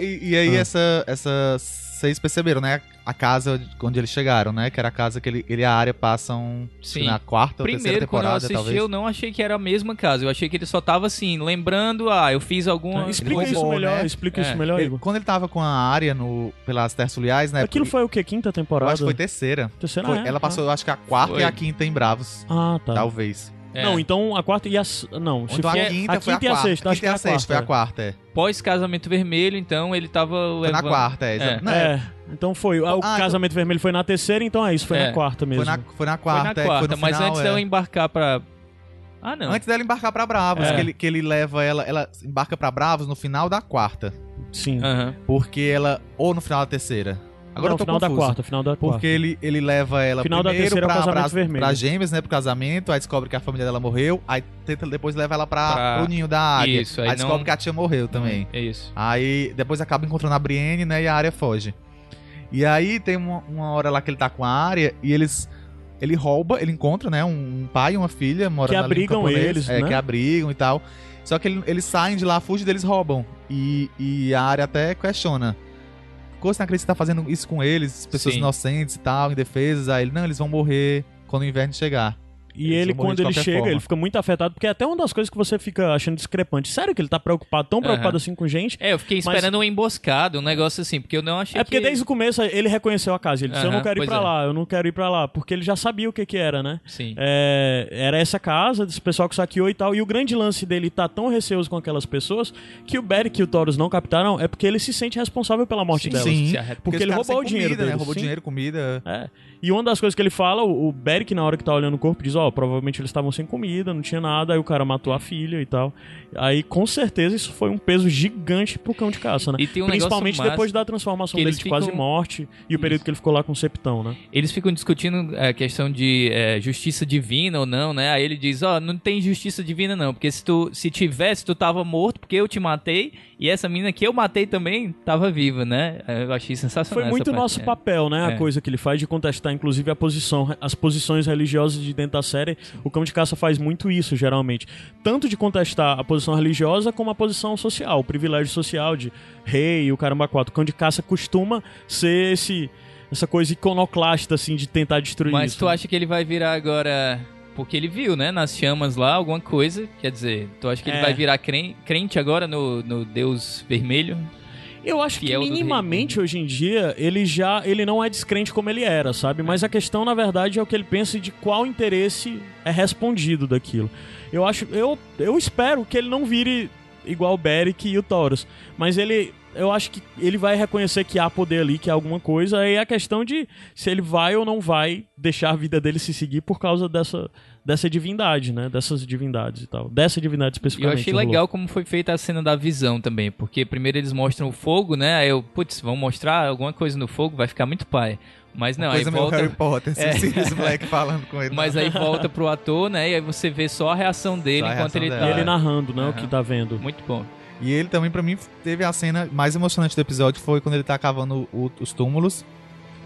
Speaker 2: E, e aí,
Speaker 1: Ah.
Speaker 2: essa, essa. Vocês perceberam, né? A casa onde eles chegaram, né? Que era a casa que ele, ele e a área passam
Speaker 3: Sim.
Speaker 2: na quarta ou terceira
Speaker 3: Primeiro, quando eu
Speaker 2: temporada,
Speaker 3: assisti,
Speaker 2: talvez.
Speaker 3: eu não achei que era a mesma casa. Eu achei que ele só tava assim, lembrando, ah, eu fiz alguma.
Speaker 1: explica
Speaker 2: roubou,
Speaker 1: isso melhor,
Speaker 2: né?
Speaker 1: explica
Speaker 3: É.
Speaker 1: isso melhor,
Speaker 2: Ele-
Speaker 1: Igor.
Speaker 2: quando ele tava com a área no, pelas terçuliais, né?
Speaker 1: Aquilo foi o quê? Quinta
Speaker 2: Eu
Speaker 1: temporada?
Speaker 2: acho que foi terceira.
Speaker 1: Terceira,
Speaker 2: Foi-
Speaker 1: é?
Speaker 2: ela passou, eu acho que a quarta
Speaker 3: Foi.
Speaker 2: e a quinta em Bravos.
Speaker 1: Ah, tá.
Speaker 2: Talvez.
Speaker 3: É.
Speaker 1: Não, então a quarta e a. Não, se
Speaker 2: Então a quinta
Speaker 1: a
Speaker 2: foi a
Speaker 1: quinta e a
Speaker 2: quarta.
Speaker 1: sexta,
Speaker 2: a
Speaker 1: acho que
Speaker 2: quinta e
Speaker 1: é
Speaker 2: a sexta foi a quarta, é.
Speaker 3: Pós-casamento vermelho, então ele tava.
Speaker 2: Foi na
Speaker 3: levando-
Speaker 2: quarta, é.
Speaker 3: É.
Speaker 2: Não,
Speaker 1: É, então foi. O
Speaker 2: Ah,
Speaker 1: casamento vermelho foi na terceira, então é isso, foi
Speaker 3: É.
Speaker 1: na quarta mesmo.
Speaker 2: Foi na, foi na
Speaker 3: Foi
Speaker 2: quarta,
Speaker 3: na
Speaker 2: é,
Speaker 3: quarta,
Speaker 2: foi no
Speaker 3: mas
Speaker 2: final,
Speaker 3: antes
Speaker 2: é.
Speaker 3: dela embarcar pra. Ah, não.
Speaker 2: Antes dela embarcar pra Bravos,
Speaker 1: É.
Speaker 2: que, ele, que ele leva ela, ela embarca pra Bravos no final da quarta.
Speaker 1: Sim.
Speaker 3: Aham.
Speaker 2: Porque ela. Ou no final da terceira. Agora
Speaker 1: Não,
Speaker 2: eu tô
Speaker 1: final da
Speaker 2: confuso.
Speaker 1: quarta, final da quarta.
Speaker 2: Porque ele, ele leva ela
Speaker 1: Final da
Speaker 2: primeiro
Speaker 1: terceira é o
Speaker 2: pra,
Speaker 1: casamento
Speaker 2: pra,
Speaker 1: vermelho.
Speaker 2: pra gêmeas, né? Pro casamento, aí descobre que a família dela morreu, aí tenta depois leva ela pra,
Speaker 3: Pra-
Speaker 2: pro ninho da águia.
Speaker 3: Isso, aí
Speaker 2: aí
Speaker 3: não-
Speaker 2: descobre que a tia morreu também.
Speaker 3: É isso.
Speaker 2: Aí depois acaba encontrando a Brienne, né? E a área foge. E aí tem uma, uma hora lá que ele tá com a área e eles. Ele rouba, ele encontra, né? Um, pai e uma filha morando
Speaker 1: Que
Speaker 2: ali no
Speaker 1: abrigam eles,
Speaker 2: é,
Speaker 1: né?
Speaker 2: Que abrigam e tal. Só que ele- eles saem de lá, fugem deles roubam. E, e a área até questiona. Como você não acredita que você tá fazendo isso com eles? Pessoas
Speaker 3: Sim.
Speaker 2: inocentes e tal, indefesas. Aí ele, não, eles vão morrer quando o inverno chegar.
Speaker 1: E
Speaker 2: Eles
Speaker 1: ele, quando ele chega,
Speaker 2: forma.
Speaker 1: ele fica muito afetado, porque é até uma das coisas que você fica achando discrepante. Sério que ele tá preocupado, tão preocupado
Speaker 3: Aham.
Speaker 1: assim com gente?
Speaker 3: É, eu fiquei
Speaker 1: Mas-
Speaker 3: esperando uma emboscada, um negócio assim, porque eu não achei
Speaker 1: É porque
Speaker 3: que...
Speaker 1: desde o começo ele reconheceu a casa. Ele disse: Eu não quero ir pra
Speaker 3: é.
Speaker 1: lá, eu não quero ir pra lá. Porque ele já sabia o que que era, né?
Speaker 3: Sim.
Speaker 1: É, era essa casa, desse pessoal que saqueou e tal. E o grande lance dele tá tão receoso com aquelas pessoas que o Beric e o Taurus não captaram é porque ele se sente responsável pela morte
Speaker 3: Sim,
Speaker 1: delas.
Speaker 3: sim.
Speaker 1: Porque
Speaker 2: eles
Speaker 1: ele roubou o dinheiro
Speaker 2: comida, né?
Speaker 1: deles,
Speaker 2: Roubou
Speaker 1: sim.
Speaker 2: dinheiro, comida.
Speaker 1: É. E uma das coisas que ele fala, o, o Beric, na hora que tá olhando o corpo, diz: Ó, provavelmente eles estavam sem comida, não tinha nada, aí o cara matou a filha e tal. Aí, com certeza, isso foi um peso gigante pro cão de caça, né?
Speaker 3: Um
Speaker 1: Principalmente depois da transformação dele de quase
Speaker 3: ficam-
Speaker 1: morte e o período
Speaker 3: Isso.
Speaker 1: que ele ficou lá com o Septão, né?
Speaker 3: Eles ficam discutindo a questão de é, justiça divina ou não, né? Aí ele diz, ó, não tem justiça divina não, porque se tu se tivesse, tu tava morto porque eu te matei e essa menina que eu matei também tava viva, né? Eu achei sensacional
Speaker 1: Foi muito
Speaker 3: parte,
Speaker 1: nosso
Speaker 3: é.
Speaker 1: papel, né? A
Speaker 3: É.
Speaker 1: coisa que ele faz de contestar, inclusive, a posição, as posições religiosas de dentro da série. O Cão de Caça faz muito isso, geralmente. Tanto de contestar a posição religiosa como a posição social, o privilégio social de rei e o caramba quatro. O Cão de Caça costuma ser esse, essa coisa iconoclasta, assim, de tentar destruir
Speaker 3: Mas
Speaker 1: isso.
Speaker 3: tu acha que ele vai virar agora... Porque ele viu, né, nas chamas lá, alguma coisa. Quer dizer, tu acha que ele
Speaker 1: É.
Speaker 3: vai virar cren- crente agora no, no Deus Vermelho?
Speaker 1: Eu acho que minimamente hoje em dia ele já ele não é descrente como ele era, sabe? Mas a questão na verdade é o que ele pensa e de qual interesse é respondido daquilo. Eu acho eu eu espero que ele não vire igual o Beric e o Taurus, mas ele eu acho que ele vai reconhecer que há poder ali, que há alguma coisa, aí é a questão de se ele vai ou não vai deixar a vida dele se seguir por causa dessa dessa divindade, né? Dessas divindades e tal. Dessa divindade
Speaker 3: E eu
Speaker 1: especificamente.
Speaker 3: achei legal como foi feita a cena da visão também, porque primeiro eles mostram o fogo, né? Aí eu, putz, vão mostrar alguma coisa no fogo, vai ficar muito pai. Mas não, aí
Speaker 2: Coisa meio
Speaker 3: volta.
Speaker 2: Harry Potter,
Speaker 3: É.
Speaker 2: Sirius Black falando com ele.
Speaker 3: Mas aí volta pro ator, né? E aí você vê só a reação dele
Speaker 2: a
Speaker 3: enquanto
Speaker 2: reação
Speaker 3: ele
Speaker 2: dela.
Speaker 3: tá.
Speaker 1: E ele narrando, né, o
Speaker 3: Aham.
Speaker 1: que tá vendo.
Speaker 3: Muito bom.
Speaker 2: E ele também, pra mim, teve a cena mais emocionante do episódio, foi quando ele tá cavando o- os túmulos.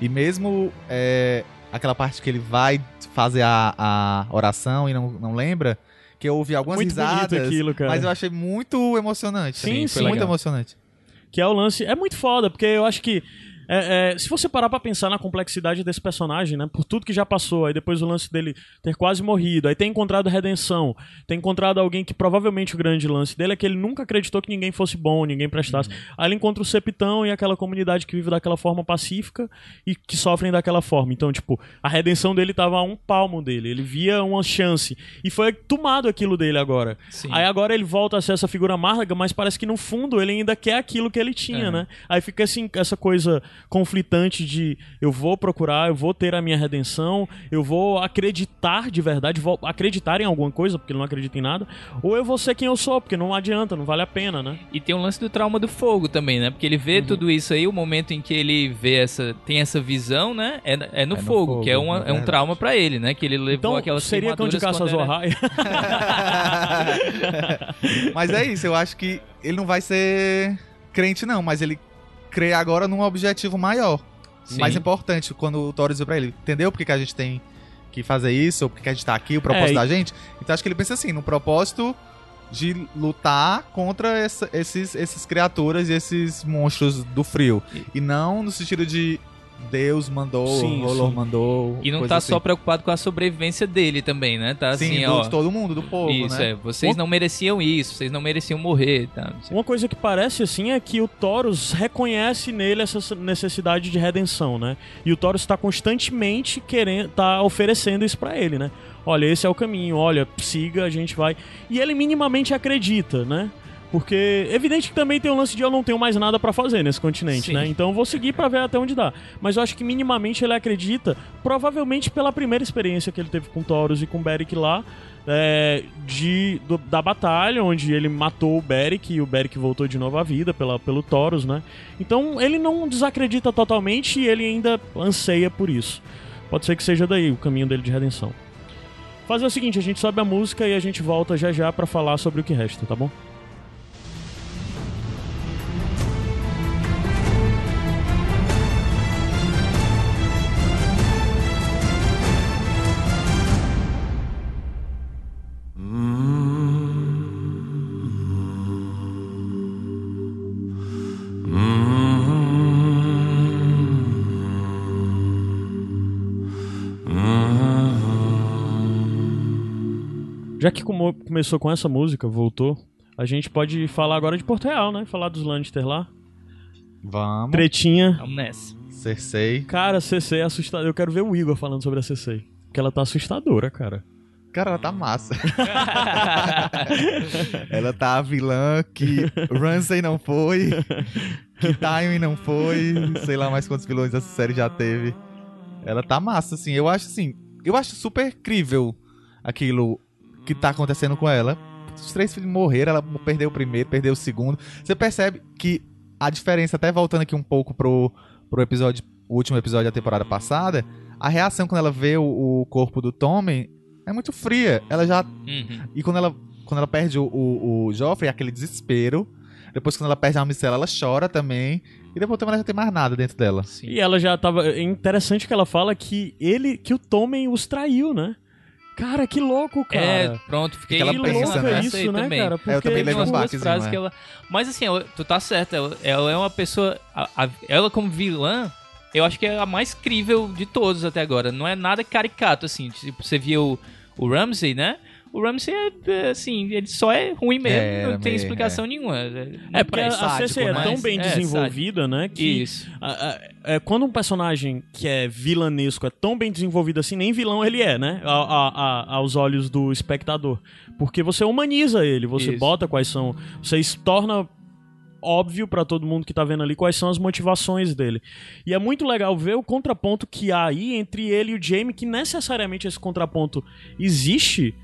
Speaker 2: E mesmo é, aquela parte que ele vai fazer a, a oração e não, não lembra, que eu ouvi algumas
Speaker 1: Muito
Speaker 2: risadas.
Speaker 1: aquilo, cara.
Speaker 2: Mas eu achei muito emocionante.
Speaker 1: Sim,
Speaker 2: Foi
Speaker 1: sim.
Speaker 2: muito
Speaker 3: legal.
Speaker 2: emocionante.
Speaker 1: Que é o lance. É muito foda, porque eu acho que. É, é, se você parar pra pensar na complexidade desse personagem, né? Por tudo que já passou, aí depois o lance dele ter quase morrido, aí ter encontrado redenção, ter encontrado alguém que provavelmente o grande lance dele é que ele nunca acreditou que ninguém fosse bom, ninguém prestasse. Aí ele encontra o Septão e aquela comunidade que vive daquela forma pacífica e que sofrem daquela forma. Então, tipo, a redenção dele tava a um palmo dele, ele via uma chance. E foi tomado aquilo dele agora.
Speaker 3: Sim.
Speaker 1: Aí agora ele volta a ser essa figura amarga, mas parece que no fundo ele ainda quer aquilo que ele tinha,
Speaker 3: É.
Speaker 1: né? Aí fica assim, essa coisa conflitante de eu vou procurar, eu vou ter a minha redenção, eu vou acreditar de verdade, vou acreditar em alguma coisa, porque ele não acredita em nada, ou eu vou ser quem eu sou, porque não adianta, não vale a pena, né?
Speaker 3: E tem o lance do trauma do fogo também, né? Porque ele
Speaker 1: Uhum.
Speaker 3: vê tudo isso aí, o momento em que ele vê essa, tem essa visão, né? É, é no,
Speaker 2: no
Speaker 3: fogo,
Speaker 2: fogo,
Speaker 3: que é, uma,
Speaker 2: é
Speaker 3: é um trauma pra ele, né? Que ele levou
Speaker 1: Então,
Speaker 3: aquelas
Speaker 1: seria cão de caça
Speaker 3: era-
Speaker 2: mas é isso, eu acho que ele não vai ser crente, não, mas ele crê agora num objetivo maior.
Speaker 3: Sim.
Speaker 2: mais importante quando o Thor diz pra ele, entendeu por que, a gente tem que fazer isso, ou por que, a gente tá aqui, o propósito
Speaker 1: É,
Speaker 2: da gente? Então acho que ele pensa assim, no propósito de lutar contra essa- esses, esses criaturas e esses monstros do frio. E não no sentido de Deus mandou,
Speaker 1: Sim,
Speaker 2: o Rolor mandou.
Speaker 3: E não tá
Speaker 2: assim.
Speaker 3: só preocupado com a sobrevivência dele também, né? Tá
Speaker 2: Sim,
Speaker 3: assim,
Speaker 2: do-
Speaker 3: ó.
Speaker 2: de todo mundo, do povo,
Speaker 3: isso,
Speaker 2: né?
Speaker 3: é. Vocês não mereciam isso, vocês não mereciam morrer, tá?
Speaker 1: Uma coisa que parece assim é que o Taurus reconhece nele essa necessidade de redenção, né? E o Taurus está constantemente querendo, tá oferecendo isso pra ele, né? Olha, esse é o caminho, olha, siga, a gente vai. E ele minimamente acredita, né? Porque é evidente que também tem o lance de eu não tenho mais nada pra fazer nesse continente,
Speaker 3: Sim.
Speaker 1: né? Então eu vou seguir pra ver até onde dá. Mas eu acho que minimamente ele acredita, provavelmente pela primeira experiência que ele teve com Taurus e com Beric lá, é, de, do- da batalha, onde ele matou o Beric e o Beric voltou de novo à vida pela, pelo Taurus, né? Então ele não desacredita totalmente e ele ainda anseia por isso. Pode ser que seja daí o caminho dele de redenção. Fazer o seguinte, a gente sobe a música e a gente volta já já pra falar sobre o que resta, tá bom? Como- começou com essa música, voltou, a gente pode falar agora de Porto Real, né? Falar dos Lannister lá.
Speaker 2: Vamos.
Speaker 1: Tretinha.
Speaker 3: Vamos nessa.
Speaker 2: Cersei.
Speaker 1: Cara, a CC é assustadora. Eu quero ver o Igor falando sobre a CC. Porque ela tá assustadora, cara.
Speaker 2: Cara, ela tá massa. ela tá a vilã que Ramsay não foi, que Time não foi, sei lá mais quantos vilões essa série já teve. Ela tá massa, assim. Eu acho assim, eu acho super crível aquilo que tá acontecendo com ela. Os três filhos morreram, ela perdeu o primeiro, perdeu o segundo. Você percebe que a diferença, até voltando aqui um pouco pro, pro episódio, o último episódio da temporada passada, a reação quando ela vê o, o corpo do Tommen é muito fria. Ela já
Speaker 3: Uhum.
Speaker 2: e quando ela, quando ela perde o, o, o Joffrey, é aquele desespero. Depois, quando ela perde a Micela, ela chora também. E depois também ela já tem mais nada dentro dela.
Speaker 3: Sim.
Speaker 1: E ela já tava. É interessante que ela fala que ele. que o Tommen os traiu, né? Cara, que louco, cara.
Speaker 3: É, pronto, fiquei
Speaker 2: Que ela
Speaker 1: que
Speaker 2: pensa,
Speaker 1: louco
Speaker 2: né?
Speaker 1: é
Speaker 3: Isso aí
Speaker 1: né,
Speaker 3: também.
Speaker 1: cara?
Speaker 2: É, eu também
Speaker 1: Porque,
Speaker 3: umas
Speaker 2: um
Speaker 3: duas
Speaker 2: baquezinho,
Speaker 3: frases
Speaker 2: é.
Speaker 3: que ela. Mas assim, ela- tu tá certa. Ela, ela é uma pessoa. a- a- ela, como vilã, eu acho que é a mais crível de todos até agora. Não é nada caricato, assim. Tipo, você viu o, o Ramsey, né? O Ramsey é, é, assim, ele só é ruim mesmo,
Speaker 2: É,
Speaker 3: não tem
Speaker 2: meio-
Speaker 3: explicação nenhuma.
Speaker 1: É porque a, a
Speaker 2: sádico,
Speaker 1: CC é tão bem
Speaker 3: É,
Speaker 1: desenvolvida, né? Que
Speaker 3: Isso.
Speaker 1: a- a- é, quando um personagem que é vilanesco é tão bem desenvolvido assim, nem vilão ele é, né? A- a- a- aos olhos do espectador. Porque você humaniza ele, você
Speaker 3: Isso.
Speaker 1: bota quais são. Você se torna óbvio pra todo mundo que tá vendo ali quais são as motivações dele. E é muito legal ver o contraponto que há aí entre ele e o Jamie, que necessariamente esse contraponto existe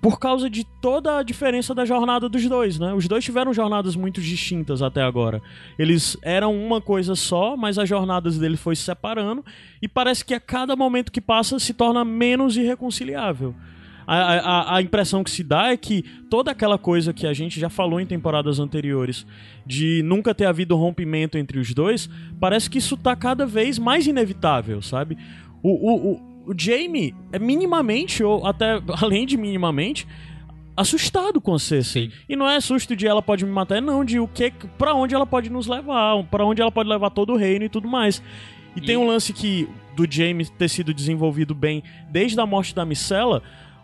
Speaker 1: por causa de toda a diferença da jornada dos dois, né? Os dois tiveram jornadas muito distintas até agora. Eles eram uma coisa só, mas as jornadas deles foi se separando e parece que a cada momento que passa se torna menos irreconciliável. A, a, a impressão que se dá é que toda aquela coisa que a gente já falou em temporadas anteriores de nunca ter havido rompimento entre os dois, parece que isso tá cada vez mais inevitável, sabe? O, o, o, o Jamie é minimamente, ou até além de minimamente, assustado com a Cersei. E não é susto de ela pode me matar, é não, de o que, para onde ela pode nos levar, para onde ela pode levar todo o reino e tudo mais. E,
Speaker 3: E-
Speaker 1: tem um lance que do Jamie ter sido desenvolvido bem desde a morte da Micela,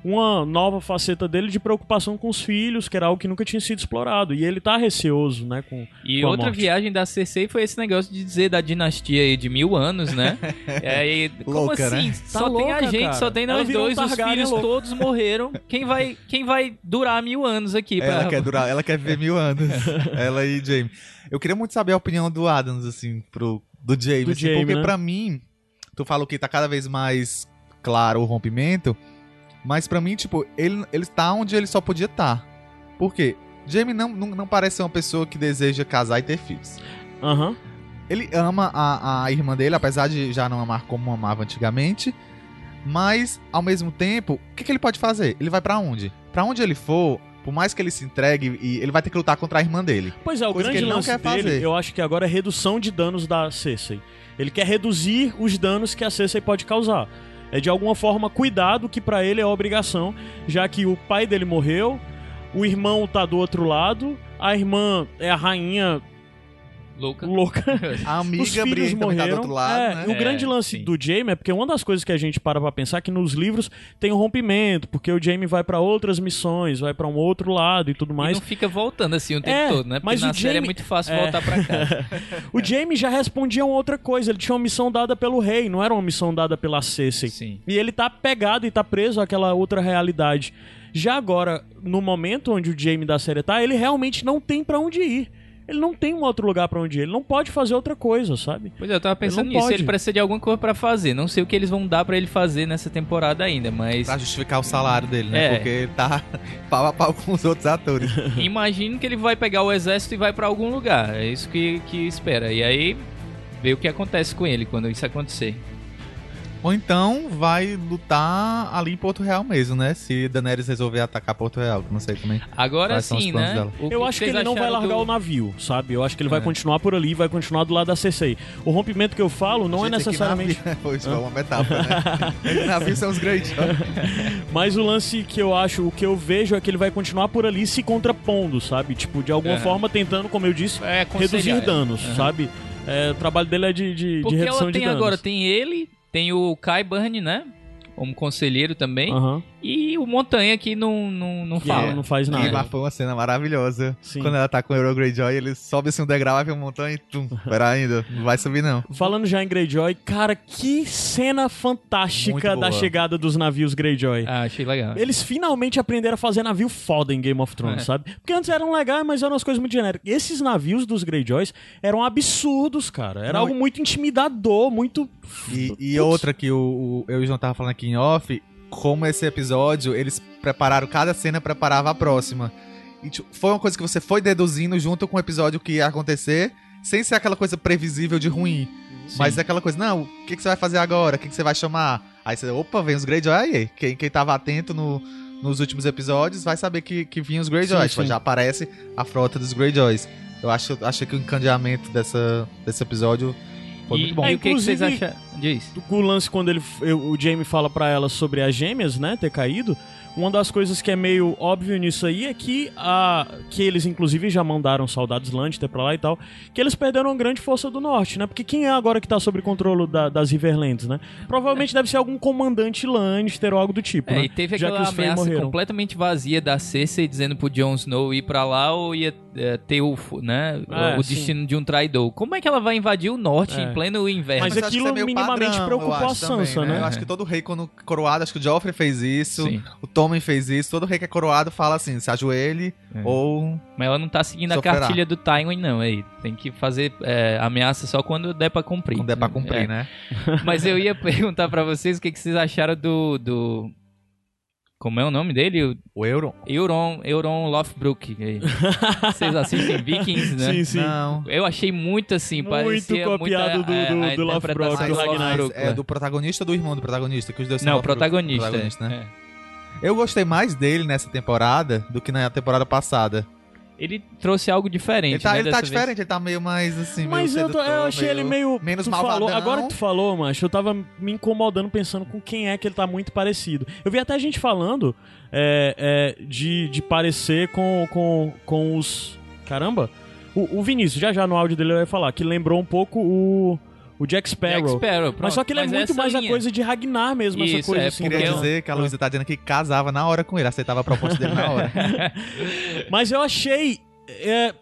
Speaker 1: uma nova faceta dele de preocupação com os filhos, que era algo que nunca tinha sido explorado. E ele tá receoso, né, com
Speaker 3: E
Speaker 1: com a
Speaker 3: outra
Speaker 1: morte.
Speaker 3: viagem da CC foi esse negócio de dizer da dinastia aí de mil anos, né? É, e como
Speaker 2: Louca,
Speaker 3: assim?
Speaker 2: né?
Speaker 3: Só
Speaker 1: Tá
Speaker 3: tem a
Speaker 1: louca,
Speaker 3: gente,
Speaker 1: cara.
Speaker 3: só tem nós
Speaker 1: virou um
Speaker 3: dois, os filhos todos morreram. Quem vai, quem vai durar mil anos aqui? pra-
Speaker 2: Ela quer durar, ela quer viver mil anos. ela e Jamie. Eu queria muito saber a opinião do Adams, assim, pro, do Jamie.
Speaker 1: Do
Speaker 2: assim,
Speaker 1: Jamie,
Speaker 2: porque
Speaker 1: né?
Speaker 2: pra mim, tu falou que tá cada vez mais claro o rompimento. Mas pra mim, tipo, ele, ele tá onde ele só podia estar. Por quê? Jamie não, não, não parece ser uma pessoa que deseja casar e ter filhos.
Speaker 1: Aham.
Speaker 2: Ele ama a, a irmã dele, apesar de já não amar como amava antigamente. Mas, ao mesmo tempo, o que, que ele pode fazer? Ele vai pra onde? Pra onde ele for, por mais que ele se entregue, ele vai ter que lutar contra a irmã dele.
Speaker 1: Pois é, o grande lance
Speaker 2: quer
Speaker 1: dele,
Speaker 2: fazer.
Speaker 1: eu acho que agora é redução de danos da Cersei. Ele quer reduzir os danos que a Cersei pode causar. É de alguma forma cuidar do que pra ele é obrigação, já que o pai dele morreu, o irmão tá do outro lado, a irmã é a rainha
Speaker 3: Louca.
Speaker 1: louca.
Speaker 2: A
Speaker 1: Os
Speaker 2: amiga
Speaker 1: filhos
Speaker 2: Brienne também tá do
Speaker 1: morreram.
Speaker 2: outro lado,
Speaker 1: É,
Speaker 2: né?
Speaker 1: e O grande
Speaker 3: É,
Speaker 1: lance
Speaker 3: sim.
Speaker 1: do Jaime é porque uma das coisas que a gente para pra pensar é que nos livros tem um rompimento, porque o Jaime vai pra outras missões, vai pra um outro lado e tudo
Speaker 3: E
Speaker 1: mais.
Speaker 3: não fica voltando assim o tempo
Speaker 1: É,
Speaker 3: todo, né? Porque
Speaker 1: mas
Speaker 3: na
Speaker 1: o
Speaker 3: série é
Speaker 1: Jaime-
Speaker 3: muito fácil
Speaker 1: é.
Speaker 3: voltar pra casa.
Speaker 1: O Jaime já respondia uma outra coisa, ele tinha uma missão dada pelo rei, não era uma missão dada pela Cersei.
Speaker 3: Sim.
Speaker 1: E ele tá pegado e tá preso àquela outra realidade. Já agora, no momento onde o Jaime da série tá, ele realmente não tem pra onde ir. Ele não tem um outro lugar pra onde ir. Ele não pode fazer outra coisa, sabe?
Speaker 3: Pois é, eu tava pensando
Speaker 1: não
Speaker 3: nisso.
Speaker 1: pode.
Speaker 3: Ele precisa de alguma coisa pra fazer. Não sei o que eles vão dar pra ele fazer nessa temporada ainda, mas
Speaker 2: Pra justificar o salário dele, né?
Speaker 3: É.
Speaker 2: Porque ele tá pau a pau com os outros atores.
Speaker 3: imagino que ele vai pegar o exército e vai pra algum lugar. É isso que, que espera. E aí, ver o que acontece com ele quando isso acontecer.
Speaker 2: Ou então vai lutar ali em Porto Real mesmo, né? Se Daenerys resolver atacar Porto Real, que não sei também.
Speaker 3: Agora sim, né?
Speaker 1: Eu acho que ele não vai largar
Speaker 3: do-
Speaker 1: o navio, sabe? Eu acho que ele vai
Speaker 2: É.
Speaker 1: continuar por ali, vai continuar do lado da CCI. O rompimento que eu falo não é
Speaker 2: Gente, que
Speaker 1: necessariamente.
Speaker 2: navio- Foi isso, foi uma metáfora, né? Navios são os grandes.
Speaker 1: Mas o lance que eu acho, o que eu vejo é que ele vai continuar por ali se contrapondo, sabe? Tipo, de alguma
Speaker 3: Aham.
Speaker 1: forma tentando, como eu disse,
Speaker 3: É,
Speaker 1: reduzir
Speaker 3: é.
Speaker 1: danos, sabe? É, o trabalho dele é de, de, de
Speaker 3: Porque
Speaker 1: redução
Speaker 3: ela
Speaker 1: de
Speaker 3: tem
Speaker 1: danos.
Speaker 3: agora, tem ele, tem o Kai Burn, né? Como conselheiro também.
Speaker 1: Aham.
Speaker 3: E o Montanha que não, não, não
Speaker 1: Que
Speaker 3: fala.
Speaker 1: não faz
Speaker 2: E
Speaker 1: nada.
Speaker 2: lá foi uma cena maravilhosa.
Speaker 1: Sim.
Speaker 2: Quando ela tá com o Euro Greyjoy, ele sobe assim um degrau, vai uma montanha e tum, pera ainda, não vai subir não.
Speaker 1: Falando já em Greyjoy, cara, que cena fantástica da chegada dos navios Greyjoy.
Speaker 3: Ah, achei legal.
Speaker 1: Eles finalmente aprenderam a fazer navio foda em Game of Thrones,
Speaker 3: É.
Speaker 1: sabe? Porque antes eram legais, mas eram umas coisas muito genéricas. Esses navios dos Greyjoys eram absurdos, cara. Era
Speaker 2: Não,
Speaker 1: algo muito intimidador, muito.
Speaker 2: E, e outra que o, o, eu e o João tava falando aqui em off, como esse episódio, eles prepararam cada cena, preparava a próxima. E, tipo, foi uma coisa que você foi deduzindo junto com o episódio que ia acontecer, sem ser aquela coisa previsível de ruim.
Speaker 3: Sim.
Speaker 2: Mas é aquela coisa, não, o que, que você vai fazer agora? O que, que você vai chamar? Aí você, opa, vem os Greyjoy aí. Quem, quem tava atento no- nos últimos episódios vai saber que, que vinham os Greyjoy.
Speaker 1: Sim,
Speaker 2: Tipo,
Speaker 1: sim.
Speaker 2: Já aparece a frota dos Greyjoys. Eu acho, acho que o encadeamento dessa, desse eódio foi
Speaker 3: e,
Speaker 2: muito bom.
Speaker 3: e o que, que vocês
Speaker 1: Inclusive-
Speaker 3: acharam? Diz.
Speaker 1: O lance quando ele, o Jamie fala pra ela sobre as gêmeas, né, ter caído. Uma das coisas que é meio óbvio nisso aí é que a que eles inclusive já mandaram soldados Lannister pra lá e tal, que eles perderam uma grande força do norte, né? Porque quem é agora que tá sob controle da- das Riverlands, né? Provavelmente deve ser algum comandante Lannister ou algo do tipo,
Speaker 3: É,
Speaker 1: né?
Speaker 3: e teve
Speaker 1: Já
Speaker 3: aquela
Speaker 1: que os Frey
Speaker 3: ameaça
Speaker 1: morreram.
Speaker 3: completamente vazia da Cersei dizendo pro Jon Snow ir pra lá ou ia é, ter o, né,
Speaker 1: É,
Speaker 3: o
Speaker 1: sim.
Speaker 3: destino de um traidor. Como é que ela vai invadir o norte
Speaker 1: É.
Speaker 3: em pleno inverno?
Speaker 1: Mas
Speaker 2: que
Speaker 1: aquilo
Speaker 2: é
Speaker 1: minimamente
Speaker 2: padrão,
Speaker 1: preocupou
Speaker 2: eu acho
Speaker 1: a Sansa,
Speaker 2: também,
Speaker 1: né?
Speaker 2: Eu acho que todo rei, quando coroado, acho que o Joffrey fez isso,
Speaker 3: Sim.
Speaker 2: o Tommen fez isso, todo rei que é coroado fala assim, se ajoelhe
Speaker 3: É.
Speaker 2: ou...
Speaker 3: Mas ela não tá seguindo
Speaker 2: Sofrerá.
Speaker 3: a cartilha do Tywin, não. Aí. Tem que fazer é, ameaça só quando der pra cumprir.
Speaker 2: Não der pra cumprir,
Speaker 3: É.
Speaker 2: né?
Speaker 3: Mas eu ia perguntar pra vocês o que, que vocês acharam do, do. Como é o nome dele? O
Speaker 2: Euron?
Speaker 3: Euron, Euron Lothbrok. aí. Vocês assistem Vikings, né?
Speaker 1: Sim, sim.
Speaker 2: Não.
Speaker 3: Eu achei muito assim,
Speaker 1: Muito
Speaker 3: parecia
Speaker 1: copiado
Speaker 3: muito
Speaker 1: do-
Speaker 3: a,
Speaker 1: do-
Speaker 3: a
Speaker 1: do do
Speaker 3: do
Speaker 1: Ragnar.
Speaker 3: Lothbrok,
Speaker 2: é do protagonista ou do irmão do protagonista? Que os dois são
Speaker 3: Não, protagonista.
Speaker 2: protagonista, né?
Speaker 3: é.
Speaker 2: Eu gostei mais dele nessa temporada do que na temporada passada.
Speaker 3: Ele trouxe algo diferente.
Speaker 2: Ele tá,
Speaker 3: né,
Speaker 2: ele tá
Speaker 3: dessa vez.
Speaker 2: diferente, ele tá meio mais assim,
Speaker 1: Mas
Speaker 2: meio
Speaker 1: eu, tô- eu achei ele meio.
Speaker 2: menos malvadão.
Speaker 1: falou, agora que tu falou, macho, eu tava me incomodando pensando com quem é que ele tá muito parecido. Eu vi até gente falando é, é, de, de parecer com, com, com os. Caramba! O, o Vinícius, já já no áudio dele vai falar, que lembrou um pouco o, o Jack Sparrow.
Speaker 3: Jack Sparrow,
Speaker 1: Mas só que ele é muito
Speaker 3: essa
Speaker 1: mais a
Speaker 3: linha.
Speaker 1: coisa de Ragnar mesmo, essa
Speaker 3: Isso,
Speaker 1: coisa
Speaker 3: é,
Speaker 1: assim.
Speaker 2: Queria
Speaker 3: eu-
Speaker 2: dizer que a Luísa tá dizendo que casava na hora com ele, aceitava a proposta dele na hora.
Speaker 1: Mas eu achei. é,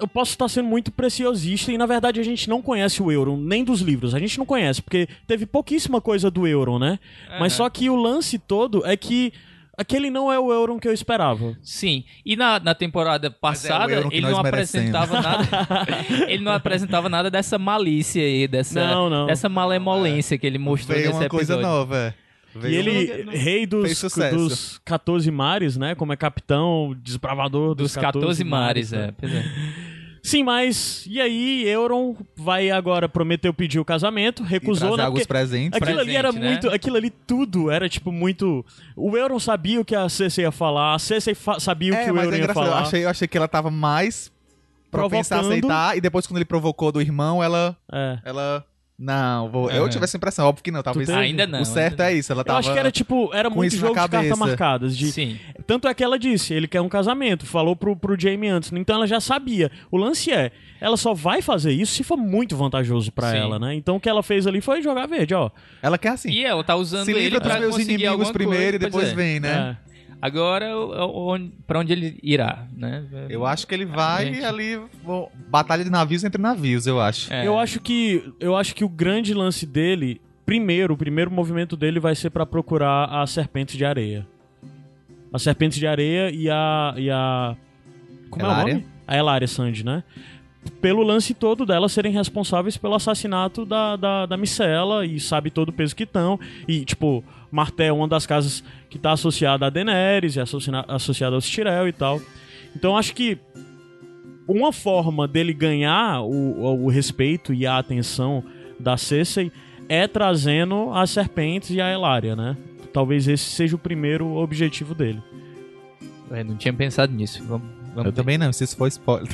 Speaker 1: eu posso estar sendo muito preciosista e na verdade a gente não conhece o Euron, nem dos livros. A gente não conhece, porque teve pouquíssima coisa do Euron, né? Mas
Speaker 3: Aham.
Speaker 1: só que o lance todo é que aquele não é o Euron que eu esperava.
Speaker 3: Sim. E na, na temporada passada,
Speaker 2: Euron que
Speaker 3: ele não
Speaker 2: merecemos.
Speaker 3: apresentava nada. ele não apresentava nada dessa malícia aí, dessa,
Speaker 1: Não, não.
Speaker 3: dessa malemolência que ele mostrou
Speaker 2: Veio
Speaker 3: nesse
Speaker 2: uma coisa
Speaker 3: episódio.
Speaker 2: nova. é.
Speaker 1: E
Speaker 2: Veio
Speaker 1: ele, rei dos, dos 14 mares, né? Como é capitão, desbravador dos,
Speaker 3: Dos 14 mares,
Speaker 1: né?
Speaker 3: é. É.
Speaker 1: Sim, mas e aí, Euron vai agora, prometeu pedir o casamento, recusou, né?
Speaker 2: alguns
Speaker 1: Porque
Speaker 2: presentes.
Speaker 1: Aquilo ali era
Speaker 3: presente, né?
Speaker 1: muito. Aquilo ali tudo era tipo muito. O Euron sabia o que a Cersei ia falar, a Cersei fa- sabia o
Speaker 2: É,
Speaker 1: que o
Speaker 2: mas
Speaker 1: Euron
Speaker 2: é
Speaker 1: ia
Speaker 2: engraçado. Eu
Speaker 1: falar.
Speaker 2: achei, eu achei que ela tava mais propensa a
Speaker 1: Provocando.
Speaker 2: aceitar. E depois, quando ele provocou do irmão, ela,
Speaker 1: É.
Speaker 2: ela Não, vou, eu
Speaker 3: Aham.
Speaker 2: tive essa impressão, óbvio que não, talvez
Speaker 1: teve?
Speaker 3: Ainda não.
Speaker 2: o certo
Speaker 3: ainda
Speaker 2: é isso, ela
Speaker 1: Eu
Speaker 2: tava
Speaker 1: acho que era tipo, era muito jogo de cartas marcadas. De,
Speaker 3: Sim.
Speaker 1: Tanto é que ela disse, ele quer um casamento, falou pro, pro Jamie antes, então ela já sabia. O lance é, ela só vai fazer isso se for muito vantajoso pra
Speaker 3: Sim.
Speaker 1: ela, né? Então o que ela fez ali foi jogar verde, ó.
Speaker 2: Ela quer assim.
Speaker 3: E ela tá usando
Speaker 2: se
Speaker 3: ele
Speaker 2: livra dos
Speaker 3: pra
Speaker 2: meus inimigos primeiro e
Speaker 3: coisa,
Speaker 2: depois
Speaker 3: pois é.
Speaker 2: vem, né?
Speaker 1: É.
Speaker 3: Agora, o- o- onde, pra onde ele irá, né?
Speaker 2: Eu acho que ele vai
Speaker 3: Gente.
Speaker 2: ali, vou- batalha de navios entre navios, eu acho.
Speaker 3: É.
Speaker 1: Eu acho que eu acho que o grande lance dele, primeiro, o primeiro movimento dele vai ser pra procurar a serpente de areia. A serpente de areia e a e a como é o
Speaker 2: Elária?
Speaker 1: nome? A Elaria Sand, né? Pelo lance todo delas serem responsáveis pelo assassinato da, da, da Micela e sabe todo o peso que estão. E, tipo, Marté é uma das casas que tá associada a Daenerys e associa- associada aos Tyrell e tal. Então acho que uma forma dele ganhar o, o respeito e a atenção da Cersei é trazendo as serpentes e a Elaria, né? Talvez esse seja o primeiro objetivo dele.
Speaker 3: Eu não tinha pensado nisso. Vamos, vamos
Speaker 2: Eu também não, se isso for spoiler.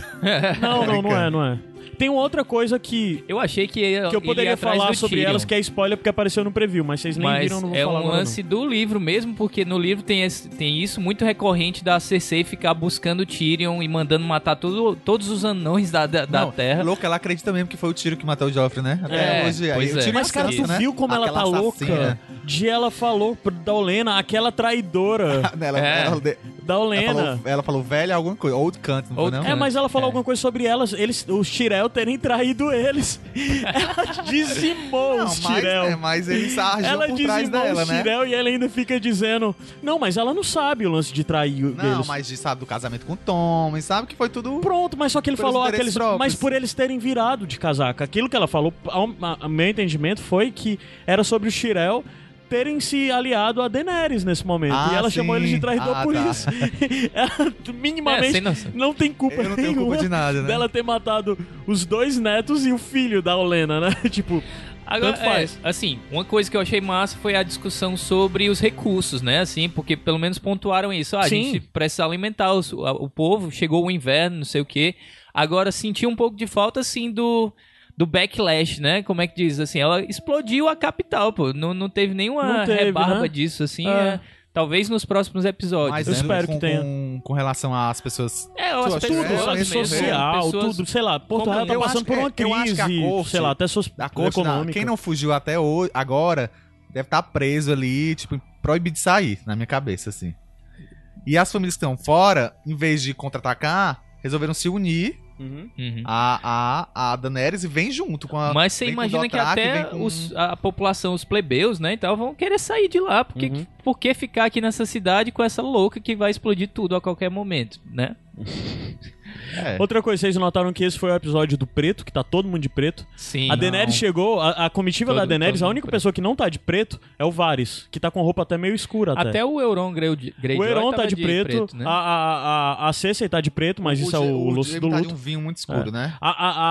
Speaker 1: Não, não, não é, não é. Tem uma outra coisa que,
Speaker 3: Eu achei que ia,
Speaker 1: que eu poderia falar sobre
Speaker 3: Tyrion.
Speaker 1: elas, que é spoiler porque apareceu no preview, mas vocês nem
Speaker 3: Mas
Speaker 1: viram, não vou
Speaker 3: é
Speaker 1: falar
Speaker 3: um
Speaker 1: agora,
Speaker 3: lance do livro mesmo, porque no livro tem, esse- tem isso muito recorrente da Cersei ficar buscando o Tyrion e mandando matar tudo, todos os anões da, da, da
Speaker 2: Não,
Speaker 3: Terra.
Speaker 2: Louca, ela acredita mesmo que foi o tiro que matou o Joffrey, né? Até
Speaker 3: É,
Speaker 2: hoje.
Speaker 3: pois
Speaker 2: Aí, o
Speaker 3: é.
Speaker 2: tiro
Speaker 1: Mas, cara, tu
Speaker 2: né?
Speaker 1: viu como ela tá
Speaker 2: Aquela
Speaker 1: louca?
Speaker 2: assassina.
Speaker 1: De ela falou da Olena, aquela traidora
Speaker 2: ela,
Speaker 3: É.
Speaker 2: ela,
Speaker 1: da
Speaker 2: ela
Speaker 1: Olena.
Speaker 2: falou, ela falou velho alguma coisa, old cunt, não foi
Speaker 3: Old
Speaker 2: não?
Speaker 1: É, mas ela falou
Speaker 3: É.
Speaker 1: alguma coisa sobre elas, eles, os Tyrell terem traído eles. Ela dizimou
Speaker 2: Não,
Speaker 1: os
Speaker 2: mas,
Speaker 1: Tyrell.
Speaker 2: é, mas eles agiam
Speaker 1: ela
Speaker 2: por
Speaker 1: dizimou
Speaker 2: trás dela, né?
Speaker 1: Tyrell e ela ainda fica dizendo... Não, mas ela não sabe o lance de trair o-
Speaker 2: Não,
Speaker 1: eles.
Speaker 2: mas de- sabe do casamento com o Tom, e sabe que foi tudo...
Speaker 1: Pronto, mas só que ele falou aqueles...
Speaker 2: próprios.
Speaker 1: Mas por eles terem virado de casaca. Aquilo que ela falou, ao, ao meu entendimento, foi que era sobre os Tyrell terem se aliado a Daenerys nesse momento.
Speaker 2: Ah,
Speaker 1: e ela
Speaker 2: sim.
Speaker 1: chamou eles de traidor
Speaker 2: Ah,
Speaker 1: por
Speaker 2: tá.
Speaker 1: isso. ela
Speaker 3: É,
Speaker 1: minimamente
Speaker 3: noção.
Speaker 1: não tem culpa
Speaker 2: Eu não tenho culpa de nada, né?
Speaker 1: dela ter matado os dois netos e o filho da Olena, né? tipo,
Speaker 3: Agora,
Speaker 1: Tanto faz.
Speaker 3: é, assim, uma coisa que eu achei massa foi a discussão sobre os recursos, né? Assim, porque pelo menos pontuaram isso. Ah, a
Speaker 1: Sim.
Speaker 3: gente precisa alimentar os- o, o povo, chegou o inverno, não sei o quê. Agora, senti um pouco de falta, assim, do, do backlash, né? Como é que diz? Assim, ela explodiu a capital, pô. Não, não teve nenhuma
Speaker 1: Não teve,
Speaker 3: rebarba
Speaker 1: né?
Speaker 3: disso, assim.
Speaker 1: É.
Speaker 3: é. talvez nos próximos episódios.
Speaker 2: Mas
Speaker 1: Eu
Speaker 3: né?
Speaker 2: né,
Speaker 1: espero
Speaker 2: com,
Speaker 1: que tenha.
Speaker 2: Com, com relação às pessoas...
Speaker 3: É, as
Speaker 2: Tudo,
Speaker 3: pessoas
Speaker 1: tudo,
Speaker 2: É,
Speaker 1: sabe,
Speaker 3: mesmo,
Speaker 1: social,
Speaker 3: pessoas-
Speaker 1: tudo, sei lá, Real tá
Speaker 2: eu
Speaker 1: passando
Speaker 2: acho
Speaker 1: por uma
Speaker 2: eu acho que a
Speaker 1: crise,
Speaker 2: corte-
Speaker 1: sei lá, até suas
Speaker 2: Da corte,
Speaker 1: econômica.
Speaker 2: quem não fugiu até hoje, agora, deve estar preso ali, tipo, proibido de sair, na minha cabeça, assim. E as famílias que estão fora, em vez de contra-atacar, resolveram se unir
Speaker 1: Uhum.
Speaker 3: Uhum.
Speaker 2: a, a, a Daenerys e vem junto com a.
Speaker 3: Mas você imagina que até
Speaker 2: com-
Speaker 3: os- a população, os plebeus, né, e tal, vão querer sair de lá. Porque,
Speaker 1: Uhum.
Speaker 3: por que ficar aqui nessa cidade com essa louca que vai explodir tudo a qualquer momento, né?
Speaker 2: É.
Speaker 1: Outra coisa, vocês notaram que esse foi o episódio do preto, que tá todo mundo de preto.
Speaker 3: Sim.
Speaker 1: A Daenerys chegou, a, a comitiva
Speaker 3: Todo-
Speaker 1: da Daenerys, a única
Speaker 3: preto.
Speaker 1: pessoa que não tá de preto é o Varys, que tá com roupa até meio escura até.
Speaker 3: Até o Euron Greyjoy,
Speaker 1: o Euron tá
Speaker 3: tava
Speaker 1: de preto,
Speaker 3: né?
Speaker 1: a, a, a, a Cersei tá de preto, mas isso é o, o lúcio do
Speaker 2: Jaime tá
Speaker 1: luto.
Speaker 2: de um vinho muito escuro, né?
Speaker 1: A,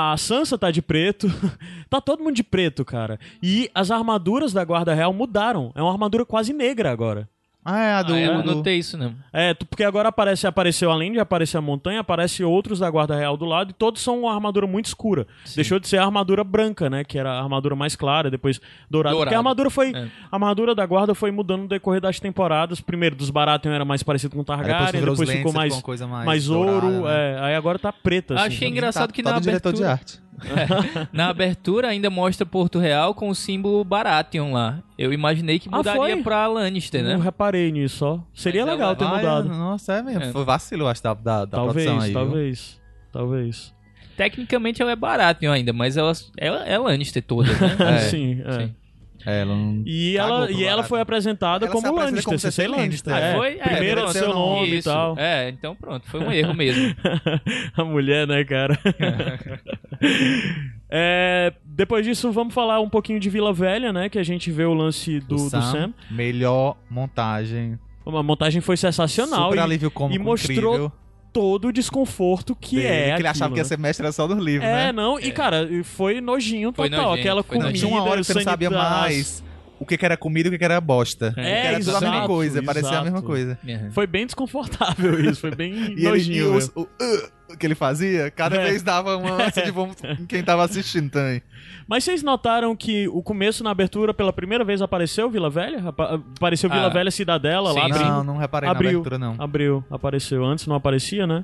Speaker 1: a, a Sansa tá de preto. tá todo mundo de preto, cara. E as armaduras da Guarda Real mudaram. É uma armadura quase negra agora.
Speaker 2: Ah, é a do.
Speaker 3: Ah, eu não
Speaker 2: do-
Speaker 3: notei isso, não.
Speaker 1: É, porque agora aparece, apareceu, além de aparecer a montanha, aparece outros da Guarda Real do lado e todos são uma armadura muito escura. Deixou de ser a armadura branca, né? Que era a armadura mais clara, depois dourada.
Speaker 3: Dourado.
Speaker 1: Porque a armadura foi.
Speaker 3: É.
Speaker 1: A armadura da guarda foi mudando no decorrer das temporadas. Primeiro, dos Baratheon era mais parecido com
Speaker 2: Aí
Speaker 1: Targaryen,
Speaker 2: depois,
Speaker 1: depois ficou mais,
Speaker 2: mais,
Speaker 1: mais
Speaker 2: dourada,
Speaker 1: ouro.
Speaker 2: né?
Speaker 1: é, aí agora tá preta. assim,
Speaker 3: Achei
Speaker 1: né?
Speaker 3: engraçado
Speaker 2: Tá-
Speaker 3: que
Speaker 2: tá
Speaker 3: na
Speaker 2: do diretor de
Speaker 3: abertura,
Speaker 2: arte.
Speaker 3: na abertura ainda mostra Porto Real com o símbolo Baratheon lá. Eu imaginei que
Speaker 1: Ah,
Speaker 3: mudaria
Speaker 1: foi?
Speaker 3: pra Lannister, né?
Speaker 1: Não reparei nisso, ó. Seria
Speaker 3: Mas
Speaker 1: legal
Speaker 3: ela-
Speaker 1: ter
Speaker 2: Ah,
Speaker 1: mudado.
Speaker 2: é, nossa, é mesmo.
Speaker 3: É.
Speaker 2: Foi vacilo, acho, da, da, da
Speaker 1: talvez,
Speaker 2: produção aí. viu?
Speaker 1: talvez. Talvez.
Speaker 3: Tecnicamente ela é Baratheon ainda, mas ela, ela é Lannister toda, né?
Speaker 2: É.
Speaker 1: Sim, é.
Speaker 3: Sim.
Speaker 2: É, ela.
Speaker 1: E ela, e ela foi apresentada
Speaker 2: Ela
Speaker 1: como
Speaker 2: apresenta
Speaker 1: Lannister,
Speaker 2: como
Speaker 1: Cersei Lannister.
Speaker 2: Lannister.
Speaker 1: É,
Speaker 3: Ah, foi? É,
Speaker 1: Primeiro
Speaker 3: pronto.
Speaker 1: seu nome e
Speaker 3: Isso.
Speaker 1: tal.
Speaker 3: É, então pronto, foi um erro mesmo.
Speaker 1: A mulher, né, cara? É, depois disso, vamos falar um pouquinho de Vila Velha, né? Que a gente vê o lance do, do Sam.
Speaker 2: Melhor montagem.
Speaker 1: A montagem foi sensacional
Speaker 2: Super
Speaker 1: e
Speaker 2: alívio cômico
Speaker 1: e mostrou
Speaker 2: incrível
Speaker 1: todo o desconforto que
Speaker 2: dele,
Speaker 1: é
Speaker 2: que ele
Speaker 1: aquilo,
Speaker 2: achava que ia
Speaker 1: né?
Speaker 2: ser mestre era só no livro,
Speaker 1: É,
Speaker 2: né?
Speaker 1: não, e cara, foi nojinho
Speaker 3: Foi
Speaker 1: total.
Speaker 3: nojento,
Speaker 1: Aquela
Speaker 3: foi
Speaker 1: comida,
Speaker 2: Não, tinha uma hora que você não sabia mais o que, que era comida e o que, que era bosta.
Speaker 3: É,
Speaker 2: Porque era tudo a mesma
Speaker 1: exato,
Speaker 2: coisa, parecia a mesma
Speaker 1: exato.
Speaker 2: coisa.
Speaker 1: Foi bem desconfortável isso, foi bem
Speaker 2: E ele, e
Speaker 1: nojinho.
Speaker 2: os- o, uh, que ele fazia, cada
Speaker 1: É.
Speaker 2: vez dava uma ânsia de vômito em quem tava assistindo também.
Speaker 1: Mas vocês notaram que o começo na abertura, pela primeira vez, apareceu Vila Velha? Apa- Apareceu Vila
Speaker 3: Ah,
Speaker 1: Velha Cidadela lá
Speaker 3: sim,
Speaker 1: abrindo.
Speaker 2: Não, não reparei
Speaker 1: Abriu.
Speaker 2: na abertura, não.
Speaker 1: Abriu, apareceu. Antes não aparecia, né?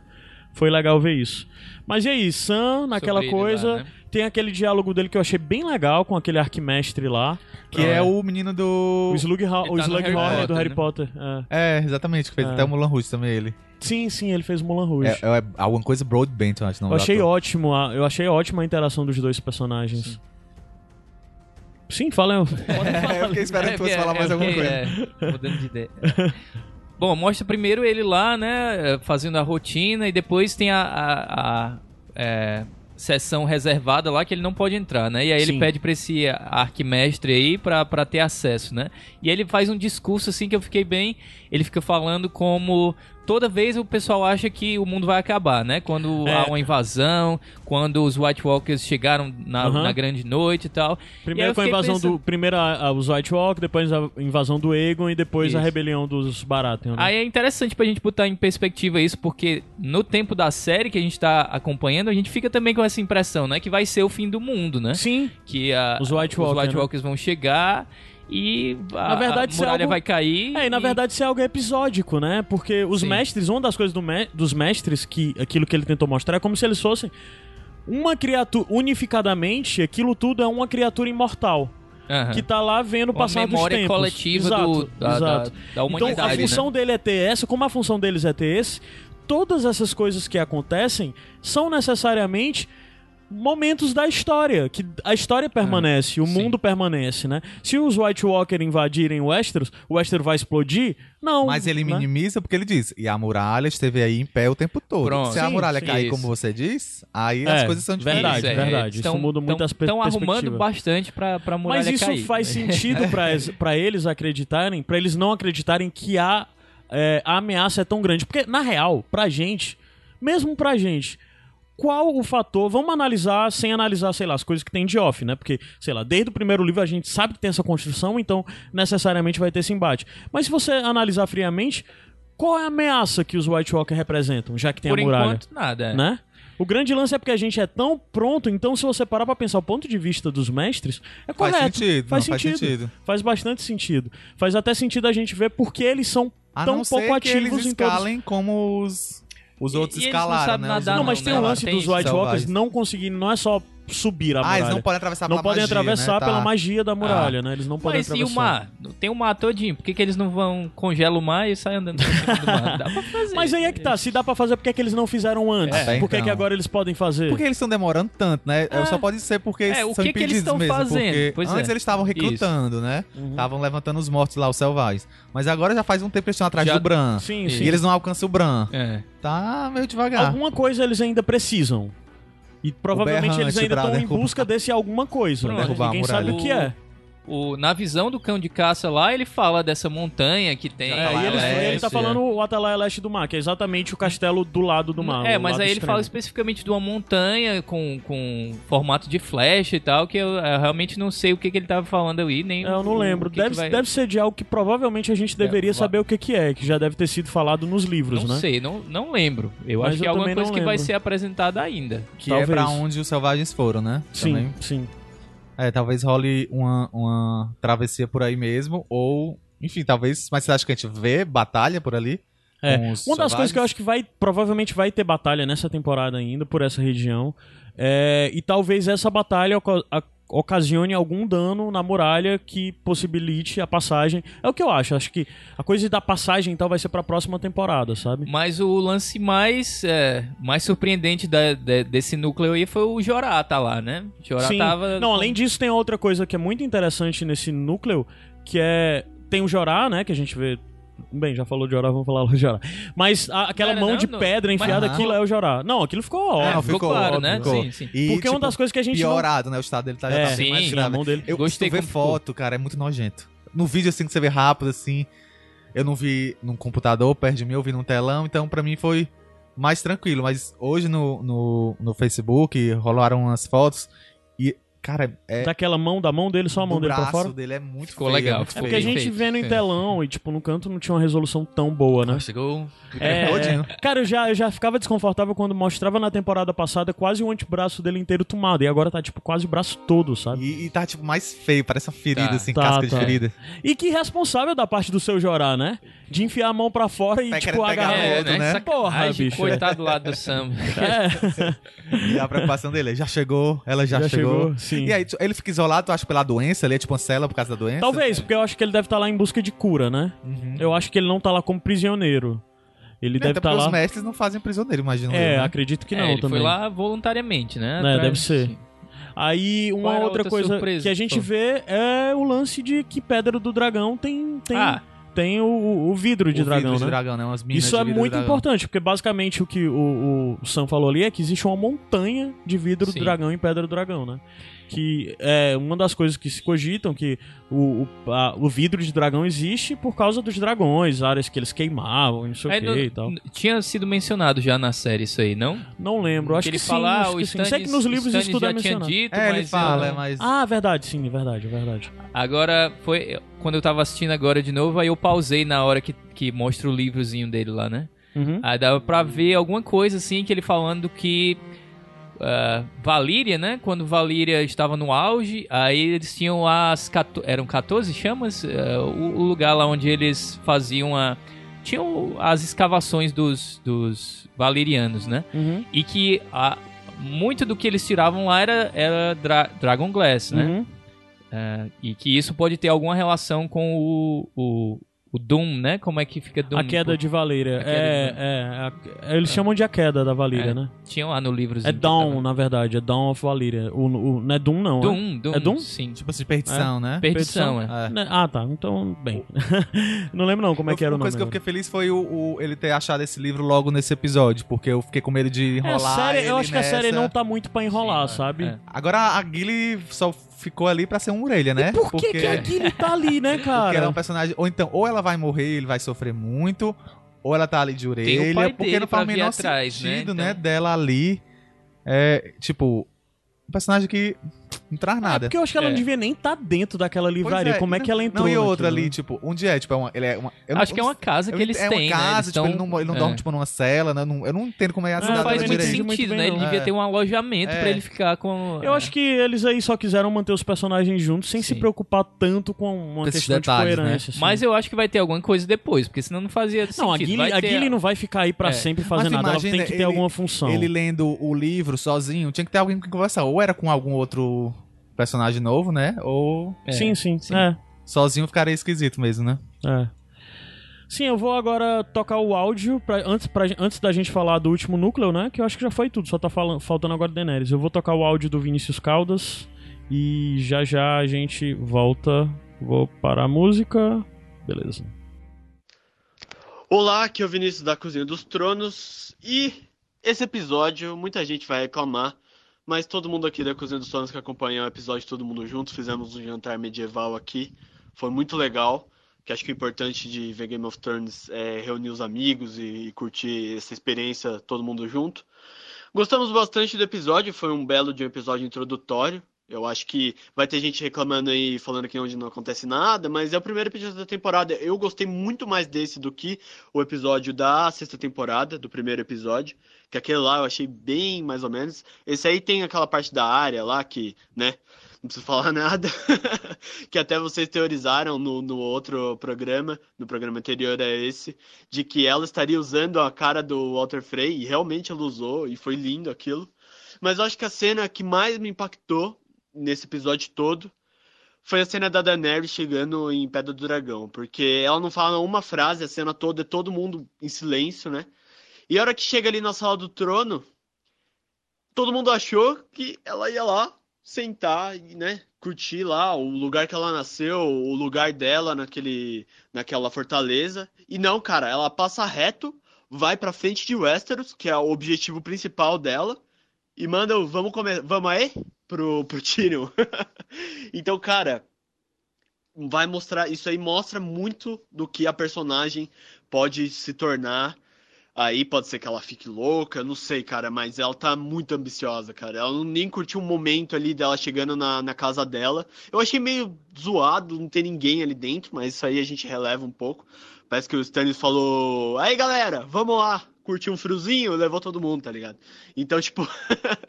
Speaker 1: Foi legal ver isso. Mas e aí, Sam, naquela
Speaker 3: Sobre
Speaker 1: coisa,
Speaker 3: lá, né?
Speaker 1: tem aquele diálogo dele que eu achei bem legal com aquele arquimestre lá.
Speaker 2: Que é o menino do...
Speaker 1: O Slughorn,
Speaker 3: Ele
Speaker 1: o
Speaker 3: tá no Harry Potter,
Speaker 1: do Harry
Speaker 3: né?
Speaker 1: Potter. é.
Speaker 2: É, exatamente, que fez
Speaker 1: É.
Speaker 2: até o Mulan Rouge também, ele.
Speaker 1: Sim, sim, ele fez Mulan Rouge.
Speaker 2: É, é alguma coisa Broadbent, eu acho. Não
Speaker 1: eu achei ótimo, a- eu achei ótima a interação dos dois personagens. Sim, fala.
Speaker 2: É, eu fiquei esperando que fosse
Speaker 3: é,
Speaker 2: falar mais
Speaker 3: é,
Speaker 2: alguma coisa.
Speaker 3: é, mudando de ideia. Bom, mostra primeiro ele lá, né, fazendo a rotina e depois tem a, a- a, é, sessão reservada lá que ele não pode entrar, né? E aí
Speaker 1: Sim.
Speaker 3: ele pede pra esse arquimestre aí pra, pra ter acesso, né? E ele faz um discurso assim que eu fiquei bem. Ele fica falando como toda vez o pessoal acha que o mundo vai acabar, né? Quando
Speaker 1: É.
Speaker 3: há uma invasão, quando os White Walkers chegaram na, na grande noite e tal. E
Speaker 1: Primeiro com a invasão
Speaker 3: pensando-
Speaker 1: do. Primeiro a, a- os White Walk, depois a invasão do Aegon e depois a
Speaker 3: Isso.
Speaker 1: rebelião dos Baratheon. Né?
Speaker 3: Aí é interessante pra gente botar em perspectiva isso, porque no tempo da série que a gente tá acompanhando, a gente fica também com essa impressão, né? Que vai ser o fim do mundo, né?
Speaker 1: Sim,
Speaker 3: Que a,
Speaker 1: Os White Walker, né?
Speaker 3: Walkers vão chegar e a,
Speaker 1: Na verdade,
Speaker 3: a
Speaker 1: é
Speaker 3: muralha
Speaker 1: algo-
Speaker 3: vai cair.
Speaker 1: É, e na verdade isso é algo episódico, né? Porque os
Speaker 3: Sim.
Speaker 1: mestres, uma das coisas do me- dos mestres, que aquilo que ele tentou mostrar, é como se eles fossem uma criatura, unificadamente, aquilo tudo é uma criatura imortal.
Speaker 3: Aham.
Speaker 1: Que tá lá vendo o passar dos
Speaker 3: memória
Speaker 1: tempos.
Speaker 3: coletiva
Speaker 1: exato,
Speaker 3: do, da,
Speaker 1: exato.
Speaker 3: da, da
Speaker 1: Então,
Speaker 3: humanidade,
Speaker 1: a função
Speaker 3: né?
Speaker 1: dele é ter essa, como a função deles é ter esse, todas essas coisas que acontecem são necessariamente momentos da história, que a história permanece, o
Speaker 3: sim.
Speaker 1: mundo permanece, né? Se os White Walker invadirem o Westeros, o Westeros vai explodir? Não.
Speaker 2: Mas ele
Speaker 1: né?
Speaker 2: minimiza porque ele diz, e a muralha esteve aí em pé o tempo todo.
Speaker 3: Pronto.
Speaker 2: Se a
Speaker 1: Sim,
Speaker 2: muralha
Speaker 3: sim.
Speaker 2: cair
Speaker 3: Isso.
Speaker 2: como você diz, aí
Speaker 1: É,
Speaker 2: as coisas são diferentes.
Speaker 1: verdade,
Speaker 3: Isso, é,
Speaker 1: verdade. Isso
Speaker 3: tão-
Speaker 1: muda muito as per-
Speaker 3: Estão arrumando bastante pra, pra muralha
Speaker 1: Mas isso
Speaker 3: cair.
Speaker 1: faz sentido pra eles acreditarem, pra eles não acreditarem que a, é, a ameaça é tão grande. Porque, na real, pra gente, mesmo pra gente, qual o fator. Vamos analisar sem analisar, sei lá, as coisas que tem de off, né? Porque, sei lá, desde o primeiro livro a gente sabe que tem essa construção, então necessariamente vai ter esse embate. Mas se você analisar friamente, qual é a ameaça que os White Walker representam, já que tem
Speaker 3: Por
Speaker 1: a muralha?
Speaker 3: enquanto, nada. é.
Speaker 1: né? O grande lance é porque a gente é tão pronto, então se você parar pra pensar o ponto de vista dos mestres, é
Speaker 2: Faz
Speaker 1: correto.
Speaker 2: sentido,
Speaker 1: faz,
Speaker 2: não, faz
Speaker 1: sentido.
Speaker 2: sentido.
Speaker 1: Faz bastante sentido. Faz até sentido a gente ver porque eles são
Speaker 2: A
Speaker 1: tão
Speaker 2: não
Speaker 1: pouco
Speaker 2: ser que eles
Speaker 1: ativos em todos.
Speaker 2: escalem como os, os
Speaker 3: E-
Speaker 2: outros
Speaker 3: e eles não
Speaker 2: escalaram,
Speaker 3: sabem
Speaker 2: né?
Speaker 3: Nadar,
Speaker 1: Não, mas
Speaker 2: outros,
Speaker 1: tem
Speaker 2: né?
Speaker 1: o
Speaker 3: não,
Speaker 1: lance
Speaker 3: tem
Speaker 1: dos White. Walkers não conseguirem, não é só subir a
Speaker 2: Ah,
Speaker 1: muralha.
Speaker 2: eles não podem atravessar
Speaker 1: Não
Speaker 2: pela
Speaker 1: podem
Speaker 2: magia,
Speaker 1: atravessar
Speaker 2: né? Tá.
Speaker 1: pela magia da muralha, né? Eles não podem
Speaker 3: Mas e
Speaker 1: atravessar.
Speaker 3: o mar? Tem o mar todinho. Por que, que eles não vão congelam o mar e saem andando por cima do mar? Dá pra fazer.
Speaker 1: Mas aí é que tá, se dá pra fazer, por que, é que eles não fizeram antes?
Speaker 2: É,
Speaker 1: por que, que
Speaker 2: então.
Speaker 1: agora eles podem fazer?
Speaker 2: Por que eles estão demorando tanto, né? Só pode ser porque
Speaker 3: É, o
Speaker 2: são
Speaker 3: que que eles estão
Speaker 2: mesmo.
Speaker 3: fazendo? Pois
Speaker 2: antes
Speaker 3: é.
Speaker 2: eles estavam recrutando, né?
Speaker 1: Uhum.
Speaker 2: Estavam levantando os mortos lá, os selvagens. Mas agora já faz um tempo que eles estão atrás
Speaker 3: Já-
Speaker 2: do Bran.
Speaker 1: Sim,
Speaker 2: E
Speaker 1: sim.
Speaker 2: eles não alcançam o Bran.
Speaker 3: É.
Speaker 2: Tá meio devagar.
Speaker 1: Alguma coisa eles ainda precisam. E provavelmente eles ainda estão em busca desse alguma coisa. Né? Ninguém sabe o que é.
Speaker 3: O, na visão do cão de caça lá, ele fala dessa montanha que tem.
Speaker 1: É, e ele,
Speaker 2: Leste,
Speaker 1: ele tá falando o Atalaia Leste do Mar, que é exatamente o castelo do lado do mar.
Speaker 3: É, mas aí ele
Speaker 1: extremo.
Speaker 3: fala especificamente de uma montanha com, com formato de flecha e tal, que eu, eu realmente não sei o que, que ele tava falando aí, nem.
Speaker 1: É, eu não
Speaker 3: o-
Speaker 1: lembro.
Speaker 3: o que
Speaker 1: Deve,
Speaker 3: que vai-
Speaker 1: deve ser de algo que provavelmente a gente deveria
Speaker 3: É,
Speaker 1: saber o que, que é, que já deve ter sido falado nos livros,
Speaker 3: Não
Speaker 1: né?
Speaker 3: sei, não, não lembro. Eu
Speaker 1: Mas
Speaker 3: acho que
Speaker 1: eu
Speaker 3: é alguma coisa
Speaker 1: não
Speaker 3: que vai ser apresentada ainda.
Speaker 2: Que
Speaker 1: Talvez.
Speaker 2: é pra onde os selvagens foram, né?
Speaker 1: Sim,
Speaker 2: Também.
Speaker 1: sim.
Speaker 2: É, talvez role uma, uma travessia por aí mesmo, ou... Enfim, talvez... Mas você acha que a gente vê batalha por ali?
Speaker 1: É. Uma das coisas que eu acho que vai, provavelmente vai ter batalha nessa temporada ainda, por essa região. É, e talvez essa batalha ocasione algum dano na muralha que possibilite a passagem. É o que eu acho. Acho que a coisa da passagem então vai ser pra próxima temporada, sabe?
Speaker 3: Mas o lance mais, é, mais surpreendente da- de- desse núcleo aí foi o Jorá tá lá, né? Jorá
Speaker 1: Sim.
Speaker 3: tava.
Speaker 1: Não, além disso, tem outra coisa que é muito interessante nesse núcleo, que é. Tem o Jorá, né? Que a gente vê. Bem, já falou de Jorá, vamos falar do Jorá. Mas a- aquela
Speaker 3: Não,
Speaker 1: mão
Speaker 3: não,
Speaker 1: de
Speaker 3: não.
Speaker 1: pedra enfiada,
Speaker 2: Mas-
Speaker 1: aquilo é o Jorá. Não, aquilo ficou óbvio.
Speaker 3: É, ficou claro, né?
Speaker 2: ficou.
Speaker 3: Sim, sim.
Speaker 2: E,
Speaker 1: Porque é uma
Speaker 2: tipo,
Speaker 1: das coisas que a gente não
Speaker 2: piorado, né? O estado dele tá, já
Speaker 1: É,
Speaker 2: tá bem
Speaker 3: sim,
Speaker 2: mais
Speaker 3: a
Speaker 2: grave.
Speaker 1: mão dele.
Speaker 2: Eu
Speaker 3: Gostei como ficou.
Speaker 2: foto, cara, é muito nojento. No vídeo, assim, que você vê rápido, assim, eu não vi num computador perto de mim, eu vi num telão, então pra mim foi mais tranquilo. Mas hoje no, no, no Facebook rolaram umas fotos cara, é.
Speaker 1: Daquela mão, da mão dele, só a mão
Speaker 2: do
Speaker 1: dele pra
Speaker 2: braço
Speaker 1: fora.
Speaker 2: dele é muito
Speaker 3: Ficou
Speaker 2: feio,
Speaker 3: legal,
Speaker 2: muito
Speaker 1: É
Speaker 3: ficou
Speaker 1: porque a
Speaker 2: feio.
Speaker 1: gente
Speaker 3: feito,
Speaker 1: vendo em
Speaker 3: é.
Speaker 1: telão e, tipo, no canto não tinha uma resolução tão boa, né?
Speaker 3: Chegou.
Speaker 1: É, cara, eu já, eu já ficava desconfortável quando mostrava na temporada passada quase o antebraço dele inteiro tomado. E agora tá, tipo, quase o braço todo, sabe?
Speaker 2: E, e tá, tipo, mais feio, parece uma ferida,
Speaker 3: Tá.
Speaker 2: assim,
Speaker 1: Tá,
Speaker 2: casca
Speaker 1: tá.
Speaker 2: de ferida.
Speaker 1: E que responsável da parte do seu Jorá, né? De enfiar a mão pra fora e,
Speaker 2: Vai
Speaker 1: tipo, agarrar.
Speaker 2: É,
Speaker 3: É,
Speaker 2: outro, né?
Speaker 1: Porra,
Speaker 3: Sacanagem,
Speaker 1: bicho.
Speaker 3: Coitado do lado do Sam.
Speaker 1: É,
Speaker 2: E a preocupação dele é, já chegou, ela já,
Speaker 1: Já
Speaker 2: chegou.
Speaker 1: chegou, sim.
Speaker 2: E aí, ele fica isolado, tu acha, pela doença, ele é tipo uma cela por causa da doença?
Speaker 1: talvez, porque eu acho que ele deve estar lá em busca de cura, né?
Speaker 2: Uhum.
Speaker 1: Eu acho que ele não tá lá como prisioneiro. Ele
Speaker 2: Até
Speaker 1: deve estar
Speaker 2: porque
Speaker 1: lá.
Speaker 2: os mestres não fazem prisioneiro, imagino eu,
Speaker 1: É,
Speaker 2: né?
Speaker 1: acredito que
Speaker 3: É,
Speaker 1: não
Speaker 3: ele
Speaker 1: também.
Speaker 3: foi lá voluntariamente, né?
Speaker 1: É, deve ser. Aí uma
Speaker 3: a
Speaker 1: outra
Speaker 3: outra
Speaker 1: coisa
Speaker 3: surpresa
Speaker 1: que a gente
Speaker 3: foi?
Speaker 1: vê é o lance de que Pedra do Dragão tem tem,
Speaker 3: Ah,
Speaker 1: tem o, o vidro de
Speaker 2: O
Speaker 1: dragão,
Speaker 2: vidro de
Speaker 1: né?
Speaker 2: dragão, né? Umas minas
Speaker 1: Isso
Speaker 2: de
Speaker 1: é
Speaker 2: vidro de
Speaker 1: muito importante, porque basicamente o que o, o Sam falou ali é que existe uma montanha de vidro
Speaker 3: Sim.
Speaker 1: do dragão em Pedra do Dragão, né? Que é uma das coisas que se cogitam que o, o, a- o vidro de dragão existe por causa dos dragões, áreas que eles queimavam, e não sei
Speaker 3: aí
Speaker 1: o que
Speaker 3: no-
Speaker 1: e tal.
Speaker 3: tinha sido mencionado já na série isso aí, não?
Speaker 1: Não lembro, acho
Speaker 3: ele
Speaker 1: que sim,
Speaker 3: fala, ah,
Speaker 1: acho
Speaker 3: o
Speaker 1: que sim.
Speaker 3: Stannis,
Speaker 1: Sei que nos livros
Speaker 3: Stannis
Speaker 1: isso tudo
Speaker 3: já
Speaker 1: é mencionado.
Speaker 3: dito,
Speaker 2: É,
Speaker 3: mas
Speaker 2: ele fala,
Speaker 3: eu
Speaker 2: é,
Speaker 3: não-
Speaker 2: mas...
Speaker 1: Ah, verdade, sim, é verdade, é verdade.
Speaker 3: Agora, foi quando eu tava assistindo agora de novo, aí eu pausei na hora que, que mostra o livrozinho dele lá, né?
Speaker 1: Uhum.
Speaker 3: Aí dava pra ver alguma coisa assim que ele falando que ah, Valíria, né? Quando Valíria estava no auge, aí eles tinham as 14, eram 14 chamas, Ah, o, o lugar lá onde eles faziam a tinham as escavações dos dos valirianos, né?
Speaker 1: Uhum.
Speaker 3: E que a, muito do que eles tiravam lá era, era dra Dragon Glass, né?
Speaker 1: Uhum.
Speaker 3: Ah, e que isso pode ter alguma relação com o, o, o Doom, né? Como é que fica Doom?
Speaker 1: A queda de Valíria. É,
Speaker 3: de-
Speaker 1: é, a- eles chamam de a queda da Valíria,
Speaker 3: É.
Speaker 1: né?
Speaker 3: Tinha lá no livrozinho.
Speaker 1: É Dawn,
Speaker 3: tava-
Speaker 1: na verdade. É Dawn of Valíria. O, o, não é Doom, não. é?
Speaker 3: Doom, Doom.
Speaker 1: É Doom?
Speaker 3: Sim.
Speaker 2: Tipo assim, perdição, né?
Speaker 3: Perdição, é.
Speaker 2: É.
Speaker 1: Né? Ah, tá. Então, bem. não lembro não como é que era o
Speaker 2: Uma
Speaker 1: nome.
Speaker 2: coisa que eu fiquei feliz foi o, o- ele ter achado esse livro logo nesse episódio, porque eu fiquei com medo de
Speaker 1: É, a
Speaker 2: enrolar
Speaker 1: série, eu acho que a série
Speaker 2: nessa.
Speaker 1: não tá muito pra enrolar,
Speaker 3: Sim,
Speaker 1: sabe?
Speaker 3: é.
Speaker 2: Agora a Gilly só ficou ali pra ser um orelha, né?
Speaker 1: Por que,
Speaker 2: porque...
Speaker 1: que a Gilly tá ali, né,
Speaker 2: Porque ela é
Speaker 1: cara?
Speaker 2: um personagem. Ou então, ou ela vai morrer e ele vai sofrer muito, ou ela tá ali de orelha.
Speaker 3: pai
Speaker 2: porque não faz o menor
Speaker 3: atrás, né?
Speaker 2: sentido, né?
Speaker 3: Então-
Speaker 2: Dela ali. É, tipo, um personagem que não traz
Speaker 1: É
Speaker 2: nada.
Speaker 1: porque eu acho que ela
Speaker 3: É.
Speaker 1: não devia nem estar dentro daquela livraria.
Speaker 2: é,
Speaker 1: Como é
Speaker 2: não-
Speaker 1: que ela entrou?
Speaker 2: Não, e outra
Speaker 1: naquilo,
Speaker 2: ali,
Speaker 1: né?
Speaker 2: tipo, onde é? Tipo, é uma. Ele é uma eu não-
Speaker 3: Acho que é uma casa
Speaker 2: eu
Speaker 3: que eles
Speaker 2: é
Speaker 3: têm,
Speaker 2: uma
Speaker 3: né?
Speaker 2: casa,
Speaker 3: Eles
Speaker 2: tipo,
Speaker 3: tão-
Speaker 2: ele não, ele não
Speaker 3: é.
Speaker 2: dorme, tipo, numa cela, né? Eu não, eu não entendo como é a
Speaker 1: Ah,
Speaker 2: cidade
Speaker 3: Não faz muito
Speaker 1: não
Speaker 3: sentido,
Speaker 1: muito bem,
Speaker 3: né? Ele
Speaker 1: não.
Speaker 3: devia
Speaker 2: É.
Speaker 3: ter um alojamento
Speaker 2: É.
Speaker 3: pra ele ficar com...
Speaker 1: Eu acho que eles aí só quiseram manter os personagens juntos sem se
Speaker 3: Sim.
Speaker 1: preocupar tanto com uma
Speaker 2: Com esses
Speaker 1: questão
Speaker 2: detalhes,
Speaker 1: de
Speaker 2: né?
Speaker 1: coerência. assim.
Speaker 3: Mas eu acho que vai ter alguma coisa depois, porque senão não fazia
Speaker 1: Não, a
Speaker 3: sentido.
Speaker 1: Gilly,
Speaker 3: Vai
Speaker 1: a Gilly não vai ficar aí pra
Speaker 3: É.
Speaker 1: sempre fazer
Speaker 2: Mas
Speaker 1: nada. Ela
Speaker 2: imagina,
Speaker 1: tem que ter alguma função.
Speaker 2: Ele lendo o livro sozinho, tinha que ter alguém com quem conversar. Ou era com algum outro personagem novo, né? Ou
Speaker 3: É.
Speaker 1: Sim, sim,
Speaker 3: sim.
Speaker 1: É,
Speaker 2: sozinho ficaria esquisito mesmo, né?
Speaker 1: é. Sim, eu vou agora tocar o áudio pra, antes, pra, antes da gente falar do último núcleo, né? Que eu acho que já foi tudo, só tá falando, faltando agora Daenerys. Eu vou tocar o áudio do Vinícius Caldas e já já a gente volta. Vou parar a música. Beleza.
Speaker 4: Olá, aqui é o Vinícius da Cozinha dos Tronos e esse episódio muita gente vai reclamar, mas todo mundo aqui da Cozinha dos Tronos que acompanhou o episódio todo mundo junto, fizemos um jantar medieval aqui, foi muito legal, que acho que o importante de ver Game of Thrones é reunir os amigos e, e curtir essa experiência todo mundo junto. Gostamos bastante do episódio, foi um belo de um episódio introdutório. Eu acho que vai ter gente reclamando aí, falando que onde não acontece nada, mas é o primeiro episódio da temporada. Eu gostei muito mais desse do que o episódio da sexta temporada, do primeiro episódio, que aquele lá eu achei bem mais ou menos. Esse aí tem aquela parte da área lá que, né, não preciso falar nada, que até vocês teorizaram no, no outro programa, no programa anterior a esse, de que ela estaria usando a cara do Walter Frey, e realmente ela usou, e foi lindo aquilo. Mas eu acho que a cena que mais me impactou nesse episódio todo foi a cena da Daenerys chegando em Pedra do Dragão, porque ela não fala uma frase, a cena toda é todo mundo em silêncio, né? E a hora que chega ali na sala do trono, todo mundo achou que ela ia lá sentar e, né, curtir lá o lugar que ela nasceu, o lugar dela naquele, naquela fortaleza. E não, cara, ela passa reto, vai pra frente de Westeros, que é o objetivo principal dela, e manda vamos comer, vamos aí pro pro Tyrion. então, cara, vai mostrar, isso aí mostra muito do que a personagem pode se tornar Aí pode ser que ela fique louca, não sei, cara, mas ela tá muito ambiciosa, cara. Ela nem curtiu um momento ali dela chegando na, na casa dela. Eu achei meio zoado não ter ninguém ali dentro, mas isso aí a gente releva um pouco. Parece que o Stannis falou: Aí galera, vamos lá, curtir um friozinho, levou todo mundo, tá ligado? Então, tipo,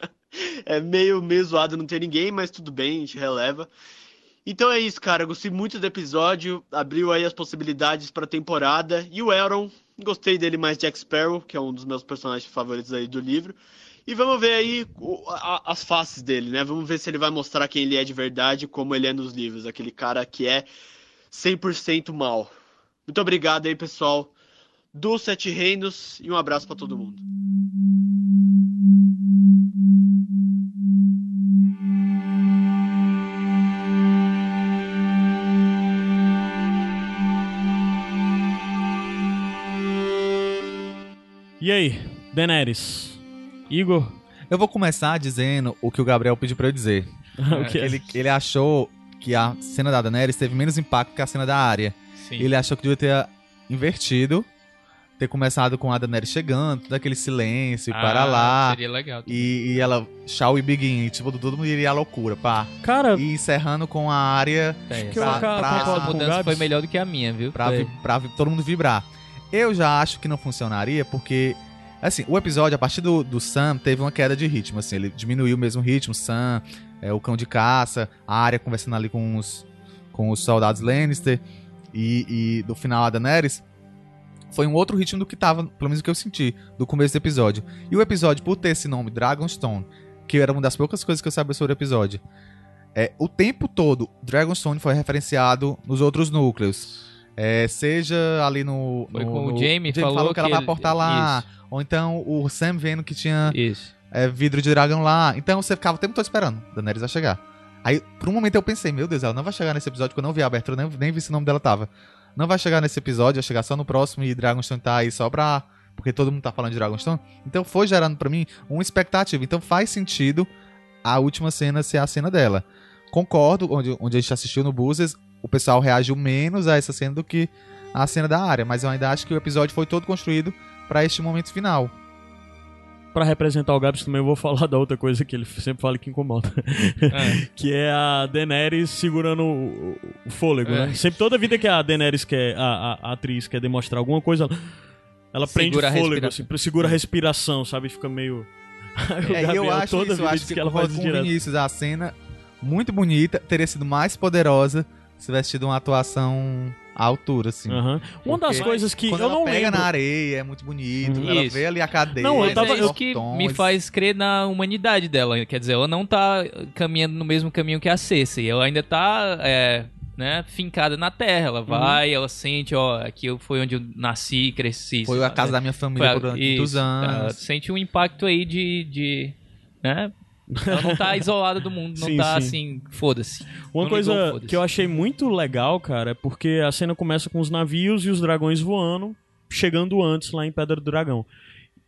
Speaker 4: é meio, meio zoado não ter ninguém, mas tudo bem, a gente releva. Então é isso, cara. Gostei muito do episódio. Abriu aí as possibilidades pra temporada. E o Elron, gostei dele mais Jack Sparrow, que é um dos meus personagens favoritos aí do livro. E vamos ver aí as faces dele, né? Vamos ver se ele vai mostrar quem ele é de verdade, como ele é nos livros. Aquele cara que é 100% mal. Muito obrigado aí, pessoal do Sete Reinos. E um abraço pra todo mundo.
Speaker 1: E aí, Daenerys? Igor?
Speaker 2: Eu vou começar dizendo o que o Gabriel pediu pra eu dizer.
Speaker 1: o que
Speaker 2: Ele, ele achou que a cena da Daenerys teve menos impacto que a cena da Arya.
Speaker 3: Sim.
Speaker 2: Ele achou que devia ter invertido, ter começado com a Daenerys chegando, todo aquele silêncio, e para
Speaker 3: Ah,
Speaker 2: lá.
Speaker 3: Seria legal.
Speaker 2: E, e ela, Shall We Begin, e, tipo, todo mundo iria à loucura, pá.
Speaker 1: Cara,
Speaker 2: E encerrando com a Arya
Speaker 3: É,
Speaker 1: que eu
Speaker 2: pra-
Speaker 1: aca-
Speaker 2: pra-
Speaker 1: concordo
Speaker 3: Essa mudança foi melhor do que a minha, viu?
Speaker 2: pra, vi- pra vi- todo mundo vibrar. Eu já acho que não funcionaria, porque, assim, o episódio, a partir do, do Sam, teve uma queda de ritmo, assim, ele diminuiu o mesmo ritmo, Sam, é, o cão de caça, a área conversando ali com os, com os soldados Lannister, e, e do final a Daenerys, foi um outro ritmo do que tava, pelo menos o que eu senti, do começo do episódio. E o episódio, por ter esse nome, Dragonstone, que era uma das poucas coisas que eu sabia sobre o episódio, é, o tempo todo, Dragonstone foi referenciado nos outros núcleos. É, seja ali no.
Speaker 3: Foi
Speaker 2: no-
Speaker 3: com o
Speaker 2: no-
Speaker 3: Jaime, falou
Speaker 2: falou que ela vai
Speaker 3: ele-
Speaker 2: aportar lá. Ou então o Sam vendo que tinha
Speaker 3: Isso.
Speaker 2: é, vidro de dragão lá. Então você ficava o tempo todo esperando. Daenerys vai chegar. Aí, por um momento eu pensei, meu Deus, ela não vai chegar nesse episódio, que eu não vi a abertura, nem, nem vi se o nome dela tava. Não vai chegar nesse episódio, vai chegar só no próximo e Dragonstone tá aí só pra. Porque todo mundo tá falando de Dragonstone. Então foi gerando pra mim uma expectativa. Então faz sentido a última cena ser a cena dela. Concordo, onde, onde a gente assistiu no Buses, o pessoal reagiu menos a essa cena do que a cena da área. Mas eu ainda acho que o episódio foi todo construído pra este momento final.
Speaker 1: Pra representar o Gabs também eu vou falar da outra coisa que ele sempre fala que incomoda.
Speaker 3: É.
Speaker 1: que é a Daenerys segurando o, o fôlego,
Speaker 3: É.
Speaker 1: né? Sempre toda vida que a Daenerys quer, a, a- a atriz quer demonstrar alguma coisa, ela, ela prende o fôlego, assim, segura a respiração, sabe? Fica meio.
Speaker 2: É, e eu acho
Speaker 1: toda
Speaker 2: isso, eu acho que,
Speaker 1: que ela faz
Speaker 2: com
Speaker 1: direto.
Speaker 2: Vinícius, a cena muito bonita, teria sido mais poderosa se tivesse tido uma atuação à altura, assim.
Speaker 1: Aham. Uma das coisas que
Speaker 2: Quando
Speaker 1: eu
Speaker 2: ela
Speaker 1: não
Speaker 2: pega
Speaker 1: lembro.
Speaker 2: na areia, é muito bonito.
Speaker 1: Uhum.
Speaker 2: Ela
Speaker 3: Isso.
Speaker 2: vê ali a cadeia.
Speaker 1: Não, eu tava-
Speaker 3: é isso que me faz crer na humanidade dela. Quer dizer, ela não tá caminhando no mesmo caminho que a Cersei. Ela ainda tá, é, né, fincada na terra. Ela vai, ela sente, ó, aqui foi onde eu nasci, cresci.
Speaker 2: Foi
Speaker 3: sei
Speaker 2: a casa
Speaker 3: né?
Speaker 2: da minha família
Speaker 3: Foi a-
Speaker 2: por muitos
Speaker 3: Ela
Speaker 2: anos.
Speaker 3: sente um impacto aí de, de né? Ela não tá isolada do mundo, não
Speaker 1: Sim,
Speaker 3: tá
Speaker 1: sim.
Speaker 3: assim, foda-se.
Speaker 1: Uma
Speaker 3: Não
Speaker 1: coisa
Speaker 3: ligou, foda-se.
Speaker 1: que eu achei muito legal, cara, é porque a cena começa com os navios e os dragões voando, chegando antes lá em Pedra do Dragão.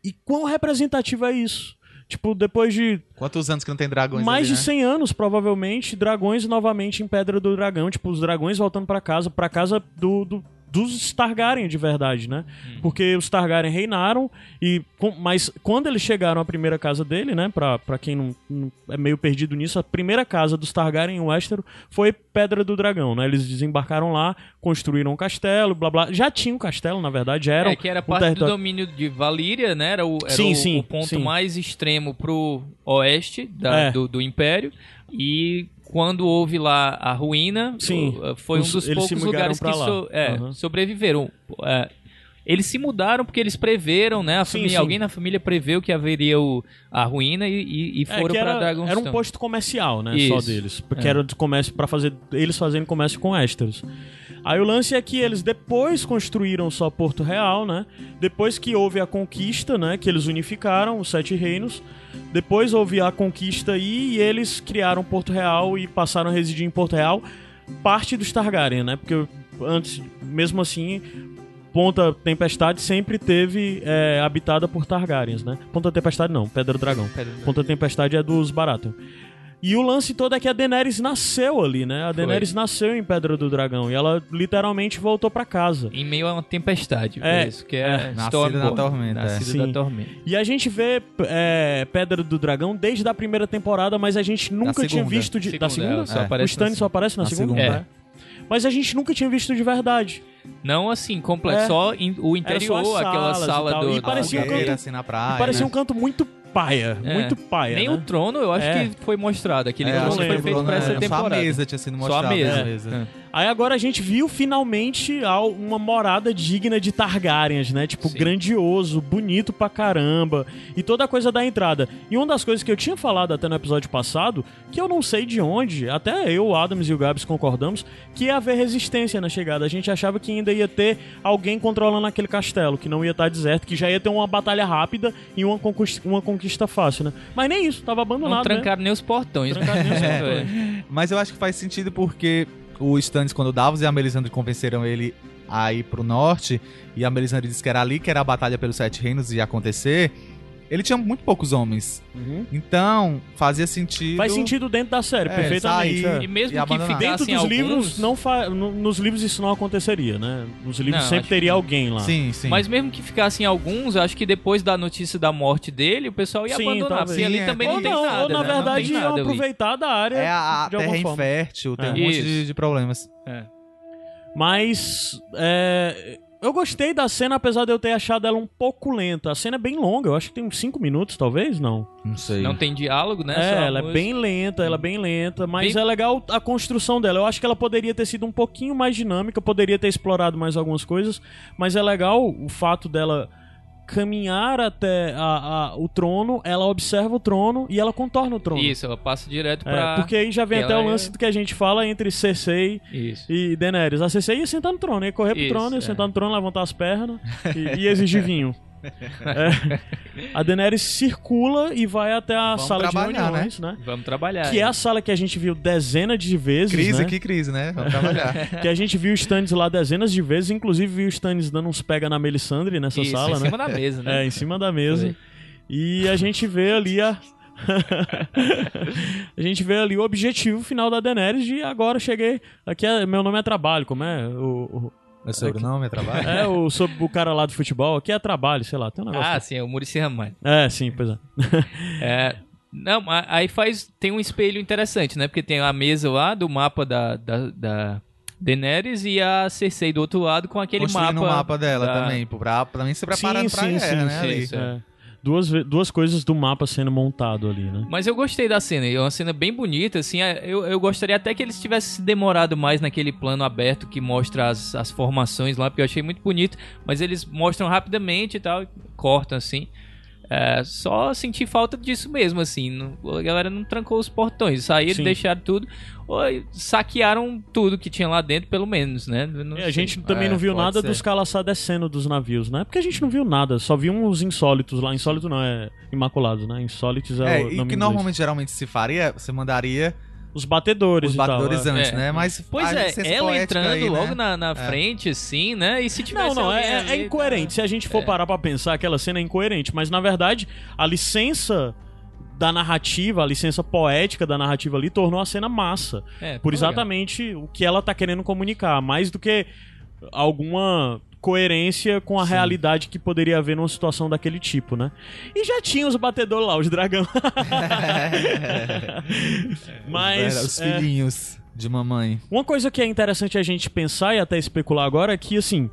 Speaker 1: E quão representativo é isso? Tipo, depois de
Speaker 2: Quantos anos que não tem dragões
Speaker 1: mais
Speaker 2: ali,
Speaker 1: de
Speaker 2: né?
Speaker 1: 100 anos, provavelmente, dragões novamente em Pedra do Dragão. Tipo, os dragões voltando pra casa, pra casa do, do- dos Targaryen de verdade, né?
Speaker 2: Hum.
Speaker 1: Porque os Targaryen reinaram, e mas quando eles chegaram à primeira casa dele, né? Pra, pra quem não, não é meio perdido nisso, a primeira casa dos Targaryen em Westeros foi Pedra do Dragão, né? Eles desembarcaram lá, construíram um castelo, blá blá. Já tinha um castelo, na verdade, era
Speaker 3: É, que era
Speaker 1: um
Speaker 3: parte do domínio de Valíria, né? Era o, era
Speaker 1: Sim,
Speaker 3: o,
Speaker 1: sim,
Speaker 3: o ponto
Speaker 1: sim.
Speaker 3: mais extremo pro oeste da-
Speaker 1: É.
Speaker 3: do, do Império. E quando houve lá a ruína,
Speaker 1: Sim,
Speaker 3: o- foi um dos poucos lugares que so- é,
Speaker 1: Aham.
Speaker 3: sobreviveram. É, eles se mudaram porque eles preveram, né?
Speaker 1: Sim,
Speaker 3: família,
Speaker 1: sim.
Speaker 3: Alguém na família preveu que haveria o- a ruína e, e- e
Speaker 1: É,
Speaker 3: foram pra
Speaker 1: era,
Speaker 3: Dragonstone.
Speaker 1: era um posto comercial, né? Só
Speaker 3: Isso.
Speaker 1: deles. Porque
Speaker 3: É.
Speaker 1: era de comércio para fazer. Eles fazendo comércio com Westeros. Aí o lance é que eles depois construíram só Porto Real, né? Depois que houve a conquista, né? Que eles unificaram os sete reinos. Depois houve a conquista aí e eles criaram Porto Real e passaram a residir em Porto Real. Parte dos Targaryen, né? Porque antes, mesmo assim, Ponta Tempestade sempre teve é, habitada por Targaryens, né? Ponta Tempestade não, Pedra do Dragão.
Speaker 3: Pedra do
Speaker 1: Ponta Tempestade é dos Baratheon. E o lance todo é que a Daenerys nasceu ali, né? A Daenerys nasceu em Pedra do Dragão e ela literalmente voltou pra casa.
Speaker 3: Em meio a uma tempestade,
Speaker 1: É,
Speaker 3: é, isso que é,
Speaker 1: é.
Speaker 2: Nascida da tormenta, é.
Speaker 3: Nascida
Speaker 1: Sim.
Speaker 3: da tormenta.
Speaker 1: E a gente vê é, Pedra do Dragão desde a primeira temporada, mas a gente nunca tinha
Speaker 2: segunda.
Speaker 1: visto de. da
Speaker 3: Segunda,
Speaker 1: segunda?
Speaker 3: ela só
Speaker 2: É.
Speaker 1: O
Speaker 3: aparece
Speaker 1: Stannis
Speaker 3: na
Speaker 1: só aparece na,
Speaker 2: Na
Speaker 1: segunda?
Speaker 2: segunda.
Speaker 1: É. Mas a gente nunca tinha visto de verdade.
Speaker 3: Não assim, completo,
Speaker 1: É.
Speaker 3: só in- o
Speaker 1: só
Speaker 3: interior,
Speaker 1: as
Speaker 3: aquela
Speaker 1: e
Speaker 3: sala
Speaker 1: tal.
Speaker 3: do.
Speaker 1: E parecia um canto-
Speaker 2: assim na praia.
Speaker 1: Parecia
Speaker 2: né?
Speaker 1: um canto muito paia.
Speaker 3: É.
Speaker 1: Muito paia.
Speaker 3: Nem
Speaker 1: né?
Speaker 3: o trono, eu acho
Speaker 1: É.
Speaker 3: que foi mostrado. Aquele
Speaker 2: É,
Speaker 3: trono foi feito pra
Speaker 2: né?
Speaker 3: essa
Speaker 2: Só a
Speaker 3: temporada.
Speaker 2: mesa tinha sido
Speaker 3: Só a
Speaker 2: mostrada.
Speaker 3: mesa.
Speaker 2: a mesa.
Speaker 3: É.
Speaker 1: Aí agora a gente viu finalmente al- uma morada digna de Targaryens, né? Tipo,
Speaker 3: Sim.
Speaker 1: grandioso, bonito pra caramba. E toda a coisa da entrada. E uma das coisas que eu tinha falado até no episódio passado, que eu não sei de onde, até eu, o Adams e o Gabs concordamos, que ia haver resistência na chegada. A gente achava que ainda ia ter alguém controlando aquele castelo, que não ia estar deserto, que já ia ter uma batalha rápida e uma conquista, uma conquista fácil, né? Mas nem isso, tava
Speaker 3: Não
Speaker 1: abandonado. né?
Speaker 3: trancaram nem os portões. né?
Speaker 1: Trancaram nem os
Speaker 3: É.
Speaker 1: portões.
Speaker 2: Mas eu acho que faz sentido porque o Stannis, quando Davos e a Melisandre convenceram ele a ir pro norte, e a Melisandre disse que era ali que era a batalha pelos Sete Reinos ia acontecer, ele tinha muito poucos homens.
Speaker 1: Uhum.
Speaker 2: Então, fazia sentido...
Speaker 1: Faz sentido dentro da série,
Speaker 2: É,
Speaker 1: perfeitamente.
Speaker 2: sair
Speaker 1: é.
Speaker 3: E mesmo
Speaker 2: E
Speaker 3: que.
Speaker 1: Dentro dos
Speaker 3: alguns...
Speaker 1: livros, não fa... no- nos livros isso não aconteceria, né? Nos livros
Speaker 3: Não,
Speaker 1: sempre teria
Speaker 3: que-
Speaker 1: alguém lá.
Speaker 2: Sim, sim.
Speaker 3: Mas mesmo que ficassem alguns, acho que depois da notícia da morte dele, o pessoal ia
Speaker 1: Sim,
Speaker 3: abandonar.
Speaker 1: talvez.
Speaker 3: Porque ali
Speaker 2: é,
Speaker 3: também
Speaker 1: Ou
Speaker 3: não tem
Speaker 1: não,
Speaker 3: nada.
Speaker 1: ou na
Speaker 3: né?
Speaker 1: Verdade iam aproveitar da área
Speaker 2: É a, a
Speaker 1: de
Speaker 2: terra infértil, tem
Speaker 1: É.
Speaker 2: um monte de, de problemas.
Speaker 3: É.
Speaker 1: Mas é, eu gostei da cena, apesar de eu ter achado ela um pouco lenta. A cena é bem longa, eu acho que tem uns 5 minutos, talvez, não.
Speaker 2: Não sei.
Speaker 3: Não tem diálogo, né?
Speaker 1: É, ela é bem lenta, ela é bem lenta, mas
Speaker 3: Bem-
Speaker 1: é legal a construção dela. Eu acho que ela poderia ter sido um pouquinho mais dinâmica, poderia ter explorado mais algumas coisas, mas é legal o fato dela caminhar até a- a- o trono, ela observa o trono e ela contorna o trono.
Speaker 3: Isso, ela passa direto
Speaker 1: É,
Speaker 3: pra...
Speaker 1: porque aí já vem até o
Speaker 3: é-
Speaker 1: lance do que a gente fala entre Cersei
Speaker 3: Isso.
Speaker 1: e Daenerys. A Cersei ia sentar no trono, ia correr pro
Speaker 3: Isso,
Speaker 1: trono, ia
Speaker 3: é.
Speaker 1: sentar no trono, levantar as pernas e, e exigir vinho. É. A Daenerys circula e vai até a
Speaker 2: Vamos
Speaker 1: sala de
Speaker 2: trabalhar,
Speaker 1: reuniões, né?
Speaker 3: Vamos trabalhar.
Speaker 1: Que é a sala que a gente viu dezenas de vezes,
Speaker 2: Crise,
Speaker 1: né?
Speaker 2: que crise, né? Vamos trabalhar.
Speaker 1: Que a gente viu o Stannis lá dezenas de vezes, inclusive viu o Stannis dando uns pega na Melisandre nessa
Speaker 3: Isso,
Speaker 1: sala,
Speaker 3: em
Speaker 1: né?
Speaker 3: cima da mesa, né?
Speaker 1: É, em cima da mesa. E a gente vê ali a. a gente vê ali o objetivo final da Daenerys de agora cheguei. Aqui é, meu nome é trabalho, como é? O,
Speaker 2: Meu sobrenome é trabalho?
Speaker 1: é o, sobre o cara lá do futebol, aqui é trabalho, sei lá, tem um negócio.
Speaker 3: Ah, sim, é o Muricy Ramalho.
Speaker 1: É, sim, pois é.
Speaker 3: É, não, aí faz. Tem um espelho interessante, né? Porque tem a mesa lá do mapa da, da, da Daenerys e a Cersei do outro lado com aquele
Speaker 2: Construindo
Speaker 3: mapa.
Speaker 2: o mapa dela
Speaker 3: da-
Speaker 2: também, pra, também se preparando pra guerra, né? ali.
Speaker 3: sim.
Speaker 1: Duas, duas coisas do mapa sendo montado ali, né?
Speaker 3: Mas eu gostei da cena, é uma cena bem bonita, assim, é, eu, eu gostaria até que eles tivessem se demorado mais naquele plano aberto que mostra as, as formações lá, porque eu achei muito bonito, mas eles mostram rapidamente e tal, cortam assim. É, só senti falta disso mesmo, assim, não- a galera não trancou os portões, saíram,
Speaker 1: Sim.
Speaker 3: deixaram tudo, ou saquearam tudo que tinha lá dentro, pelo menos, né? Não
Speaker 1: É, a
Speaker 3: sei.
Speaker 1: gente também
Speaker 2: É,
Speaker 1: não viu nada
Speaker 2: ser.
Speaker 1: dos Calaçá descendo dos navios, né? Porque a gente não viu nada, só viu uns insólitos lá. Insólito não, é Imaculados, né? Insólitos é,
Speaker 2: É,
Speaker 1: o
Speaker 2: e
Speaker 1: nome
Speaker 2: o que normalmente geralmente se faria, você mandaria.
Speaker 1: Os batedores
Speaker 2: os
Speaker 1: e tal,
Speaker 2: batedores
Speaker 1: é.
Speaker 2: antes,
Speaker 3: É.
Speaker 2: né? Mas
Speaker 3: Pois é, ela entrando
Speaker 2: aí, né?
Speaker 3: logo na, na frente, assim, né? E se tivesse
Speaker 1: Não, não,
Speaker 3: alguém
Speaker 1: é, é
Speaker 3: ali,
Speaker 1: incoerente. Se a gente for
Speaker 3: É.
Speaker 1: parar pra pensar, aquela cena é incoerente. Mas, na verdade, a licença da narrativa, a licença poética da narrativa ali, tornou a cena massa.
Speaker 3: É,
Speaker 1: Por
Speaker 3: tá legal.
Speaker 1: exatamente o que ela tá querendo comunicar. Mais do que alguma coerência com a realidade que poderia haver numa situação daquele tipo, né? E já tinha os batedores lá, os dragão. Mas...
Speaker 2: Era os
Speaker 1: é,
Speaker 2: filhinhos de mamãe.
Speaker 1: uma coisa que é interessante a gente pensar e até especular agora é que, assim.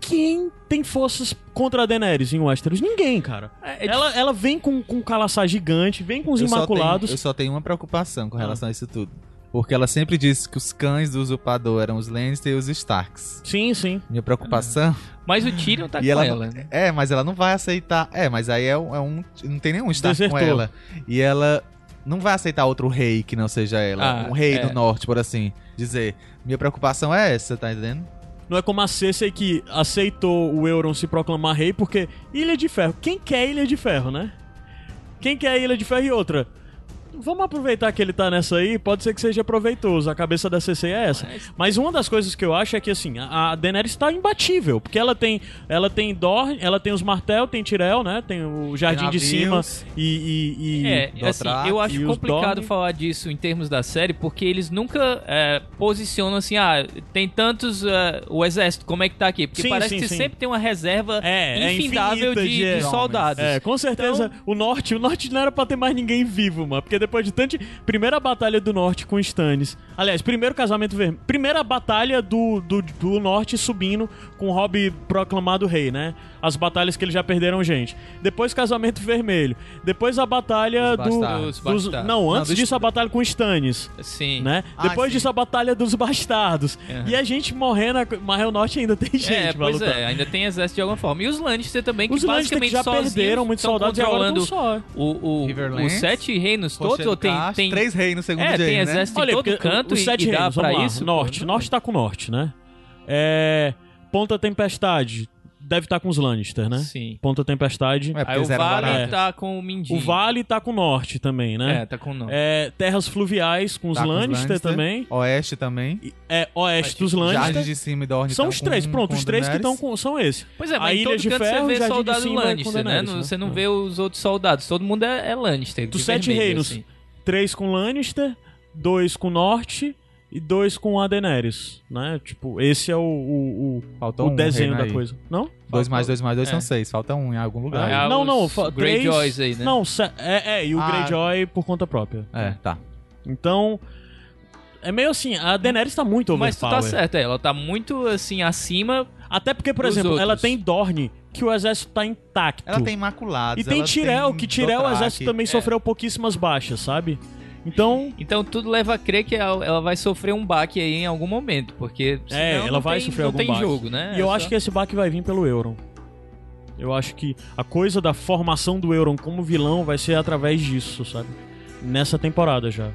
Speaker 1: Quem tem forças contra a Daenerys em Westeros? Ninguém, cara.
Speaker 3: É, é
Speaker 1: Ela, ela vem com, com um calaçá gigante, vem com os
Speaker 2: Eu só
Speaker 1: Imaculados.
Speaker 2: tenho- eu só tenho uma preocupação com
Speaker 1: Ah.
Speaker 2: relação a isso tudo. Porque ela sempre disse que os cães do usurpador eram os Lannister e os Starks.
Speaker 1: Sim, sim.
Speaker 2: Minha preocupação.
Speaker 3: Mas o Tyrion tá
Speaker 2: e
Speaker 3: com
Speaker 2: ela,
Speaker 3: ela.
Speaker 2: não-
Speaker 3: né?
Speaker 2: É, mas ela não vai aceitar. É, mas aí é um. é um- não tem nenhum Stark
Speaker 1: Desertor.
Speaker 2: com ela. E ela não vai aceitar outro rei que não seja ela.
Speaker 3: Ah,
Speaker 2: um rei
Speaker 3: é.
Speaker 2: do norte, por assim dizer. Minha preocupação é essa, tá entendendo?
Speaker 1: Não é como a Cersei que aceitou o Euron se proclamar rei, porque Ilha de Ferro. Quem quer Ilha de Ferro, né? Quem quer Ilha de Ferro e outra? Vamos aproveitar que ele tá nessa aí, pode ser que seja proveitoso. A cabeça da CC é essa.
Speaker 3: Mas-
Speaker 1: Mas uma das coisas que eu acho é que assim, a Daenerys tá imbatível, porque ela tem, ela tem Dorne, ela tem os martel, tem Tyrell, né? Tem o jardim de
Speaker 2: navios.
Speaker 1: cima e, e- e-
Speaker 3: É, assim,
Speaker 2: Dothraki
Speaker 3: eu acho
Speaker 1: e
Speaker 3: complicado
Speaker 1: Dorne.
Speaker 3: falar disso em termos da série, porque eles nunca é, posicionam assim, ah, tem tantos, é, o exército, como é que tá aqui? Porque
Speaker 1: Sim,
Speaker 3: parece
Speaker 1: sim,
Speaker 3: que
Speaker 1: sim.
Speaker 3: sempre tem uma reserva
Speaker 1: É, é
Speaker 3: infindável
Speaker 1: infinita
Speaker 3: de,
Speaker 1: de-
Speaker 3: de soldados.
Speaker 1: É, com certeza o norte, o norte não era pra ter mais ninguém vivo, mano. Porque depois de tanto. Primeira batalha do norte com Stannis. Aliás, primeiro casamento vermelho. Primeira batalha do, do, do norte subindo com o Robb proclamado rei, né? As batalhas que eles já perderam gente. Depois casamento vermelho. Depois a batalha
Speaker 2: Dos
Speaker 1: do.
Speaker 2: bastardos.
Speaker 3: Dos bastardos.
Speaker 1: não, antes
Speaker 2: Não, dos-
Speaker 1: disso a batalha com Stannis.
Speaker 3: Sim.
Speaker 1: Né?
Speaker 2: Ah,
Speaker 1: Depois
Speaker 2: sim.
Speaker 1: disso a batalha dos bastardos.
Speaker 3: Uhum.
Speaker 1: E a gente morrendo, mas o norte ainda tem gente
Speaker 3: É, pois
Speaker 1: lutar.
Speaker 3: é, ainda tem exército de alguma forma. E os Lannister também, que
Speaker 1: Os Lannister que
Speaker 3: basicamente
Speaker 1: já perderam muitos soldados e agora só.
Speaker 3: o, o, os sete reinos todos, Ou tem, tem
Speaker 2: Três reinos, segundo
Speaker 3: É,
Speaker 2: o
Speaker 3: tem
Speaker 2: né?
Speaker 3: exército-
Speaker 1: Olha,
Speaker 3: todo
Speaker 1: porque
Speaker 3: canto
Speaker 1: os
Speaker 3: e-
Speaker 1: sete
Speaker 3: e dá
Speaker 1: reinos,
Speaker 3: pra
Speaker 1: lá.
Speaker 3: isso,
Speaker 1: Norte, norte tá com o norte, né? É, Ponta Tempestade deve estar com os Lannister, né?
Speaker 3: Sim.
Speaker 1: Ponta Tempestade.
Speaker 2: É,
Speaker 3: Aí o Vale tá com o Mindinho.
Speaker 1: O Vale tá com o norte também, né?
Speaker 3: É, tá com o nome.
Speaker 1: É, terras fluviais com os
Speaker 2: Tá com os
Speaker 1: Lannister, também.
Speaker 2: Oeste também.
Speaker 1: E- É, oeste dos
Speaker 2: Jardim
Speaker 1: Lannister.
Speaker 2: de cima e Dorne
Speaker 1: São os três,
Speaker 2: com-
Speaker 1: pronto,
Speaker 2: com
Speaker 1: os três que estão com são esses.
Speaker 3: Pois é,
Speaker 1: a
Speaker 3: mas em
Speaker 1: Ilha
Speaker 3: todo
Speaker 1: de
Speaker 3: canto
Speaker 1: Ferro,
Speaker 3: você vê
Speaker 1: Jardim de
Speaker 3: soldado
Speaker 1: Cima com
Speaker 3: Lannister, né?
Speaker 1: Daenerys, né?
Speaker 3: Você não
Speaker 1: É.
Speaker 3: vê os outros soldados. Todo mundo é, é Lannister.
Speaker 1: Dos sete reinos,
Speaker 3: assim.
Speaker 1: três com Lannister, dois com norte e dois com a Daenerys, né? Tipo, esse é o, o, o- o
Speaker 2: um
Speaker 1: desenho da
Speaker 2: aí.
Speaker 1: coisa. Não?
Speaker 2: Dois mais dois mais dois
Speaker 3: É.
Speaker 2: são seis. Falta um em algum lugar.
Speaker 3: Ah,
Speaker 1: não, não, fa- três...
Speaker 3: Greyjoys aí, né?
Speaker 1: Não, é, é, e o
Speaker 2: Ah.
Speaker 1: Greyjoy por conta própria.
Speaker 2: É, tá.
Speaker 1: Então, é meio assim, a Daenerys tá muito
Speaker 3: Mas tu tá certo, é, ela tá muito assim acima.
Speaker 1: Até porque, por exemplo, ela
Speaker 3: outros.
Speaker 1: tem Dorne, que o exército tá intacto.
Speaker 2: Ela tem Imaculados.
Speaker 1: E tem
Speaker 2: ela
Speaker 1: Tirel, que Tirel o exército também
Speaker 3: É.
Speaker 1: sofreu pouquíssimas baixas, sabe? Então,
Speaker 3: Então tudo leva a crer que ela, vai sofrer um baque aí em algum momento, porque
Speaker 1: É, ela
Speaker 3: não
Speaker 1: vai
Speaker 3: tem,
Speaker 1: sofrer
Speaker 3: não
Speaker 1: algum
Speaker 3: tem
Speaker 1: baque.
Speaker 3: jogo, né?
Speaker 1: E eu
Speaker 3: É
Speaker 1: acho que esse baque vai vir pelo Euron. Eu acho que a coisa da formação do Euron como vilão vai ser através disso, sabe? Nessa temporada já.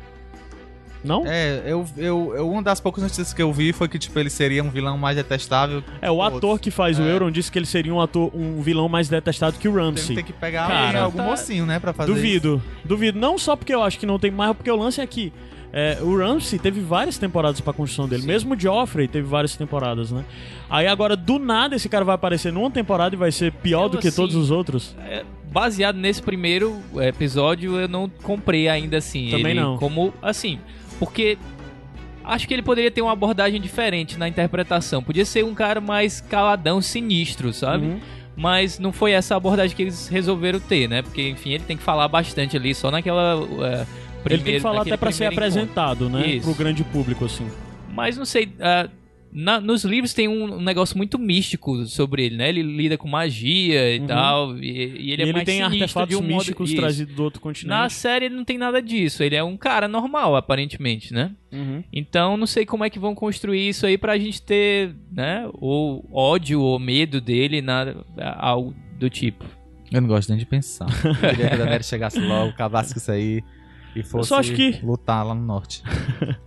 Speaker 1: Não?
Speaker 2: É, eu, eu, eu- uma das poucas notícias que eu vi foi que, tipo, ele seria um vilão mais detestável.
Speaker 1: É, o
Speaker 2: Outros.
Speaker 1: ator que faz o
Speaker 2: É.
Speaker 1: Euron disse que ele seria um ator, um vilão mais detestado que o
Speaker 2: Tem,
Speaker 1: Ramsay.
Speaker 2: tem que pegar
Speaker 1: Cara,
Speaker 2: algum
Speaker 3: tá-
Speaker 2: mocinho, né, pra fazer
Speaker 1: Duvido, duvido. Não só porque eu acho que não tem mais, porque o lance é que é, o Ramsay teve várias temporadas pra construção dele.
Speaker 3: Sim.
Speaker 1: Mesmo o Joffrey teve várias temporadas, né? Aí agora, do nada, esse cara vai aparecer numa temporada e vai ser pior
Speaker 3: Eu,
Speaker 1: do que
Speaker 3: assim,
Speaker 1: todos os outros.
Speaker 3: É, baseado nesse primeiro episódio, eu não comprei ainda assim.
Speaker 1: Também
Speaker 3: ele
Speaker 1: não.
Speaker 3: Como, assim, porque acho que ele poderia ter uma abordagem diferente na interpretação. Podia ser um cara mais caladão, sinistro, sabe?
Speaker 1: Uhum.
Speaker 3: Mas não foi essa abordagem que eles resolveram ter, né? Porque, enfim, ele tem que falar bastante ali, só naquela. é,
Speaker 1: Ele tem que
Speaker 3: primeiro-
Speaker 1: falar até pra ser
Speaker 3: primeiro encontro.
Speaker 1: apresentado, né?
Speaker 3: Isso.
Speaker 1: Pro grande público, assim.
Speaker 3: Mas não sei. ah, na- nos livros tem um, um negócio muito místico sobre ele, né? Ele lida com magia e
Speaker 1: Uhum.
Speaker 3: tal. E, e ele
Speaker 1: e
Speaker 3: é
Speaker 1: ele
Speaker 3: mais
Speaker 1: tem
Speaker 3: sinistro
Speaker 1: artefatos
Speaker 3: de um modo-
Speaker 1: místicos
Speaker 3: Isso.
Speaker 1: trazidos do outro continente.
Speaker 3: Na série ele não tem nada disso. Ele é um cara normal, aparentemente, né?
Speaker 1: Uhum.
Speaker 3: Então não sei como é que vão construir isso aí pra gente ter, né? Ou ódio ou medo dele, nada, algo do tipo.
Speaker 2: Eu não gosto nem de pensar. Eu queria que a Daenerys chegasse logo, acabasse com isso aí e fosse
Speaker 1: só acho que-
Speaker 2: lutar lá no norte.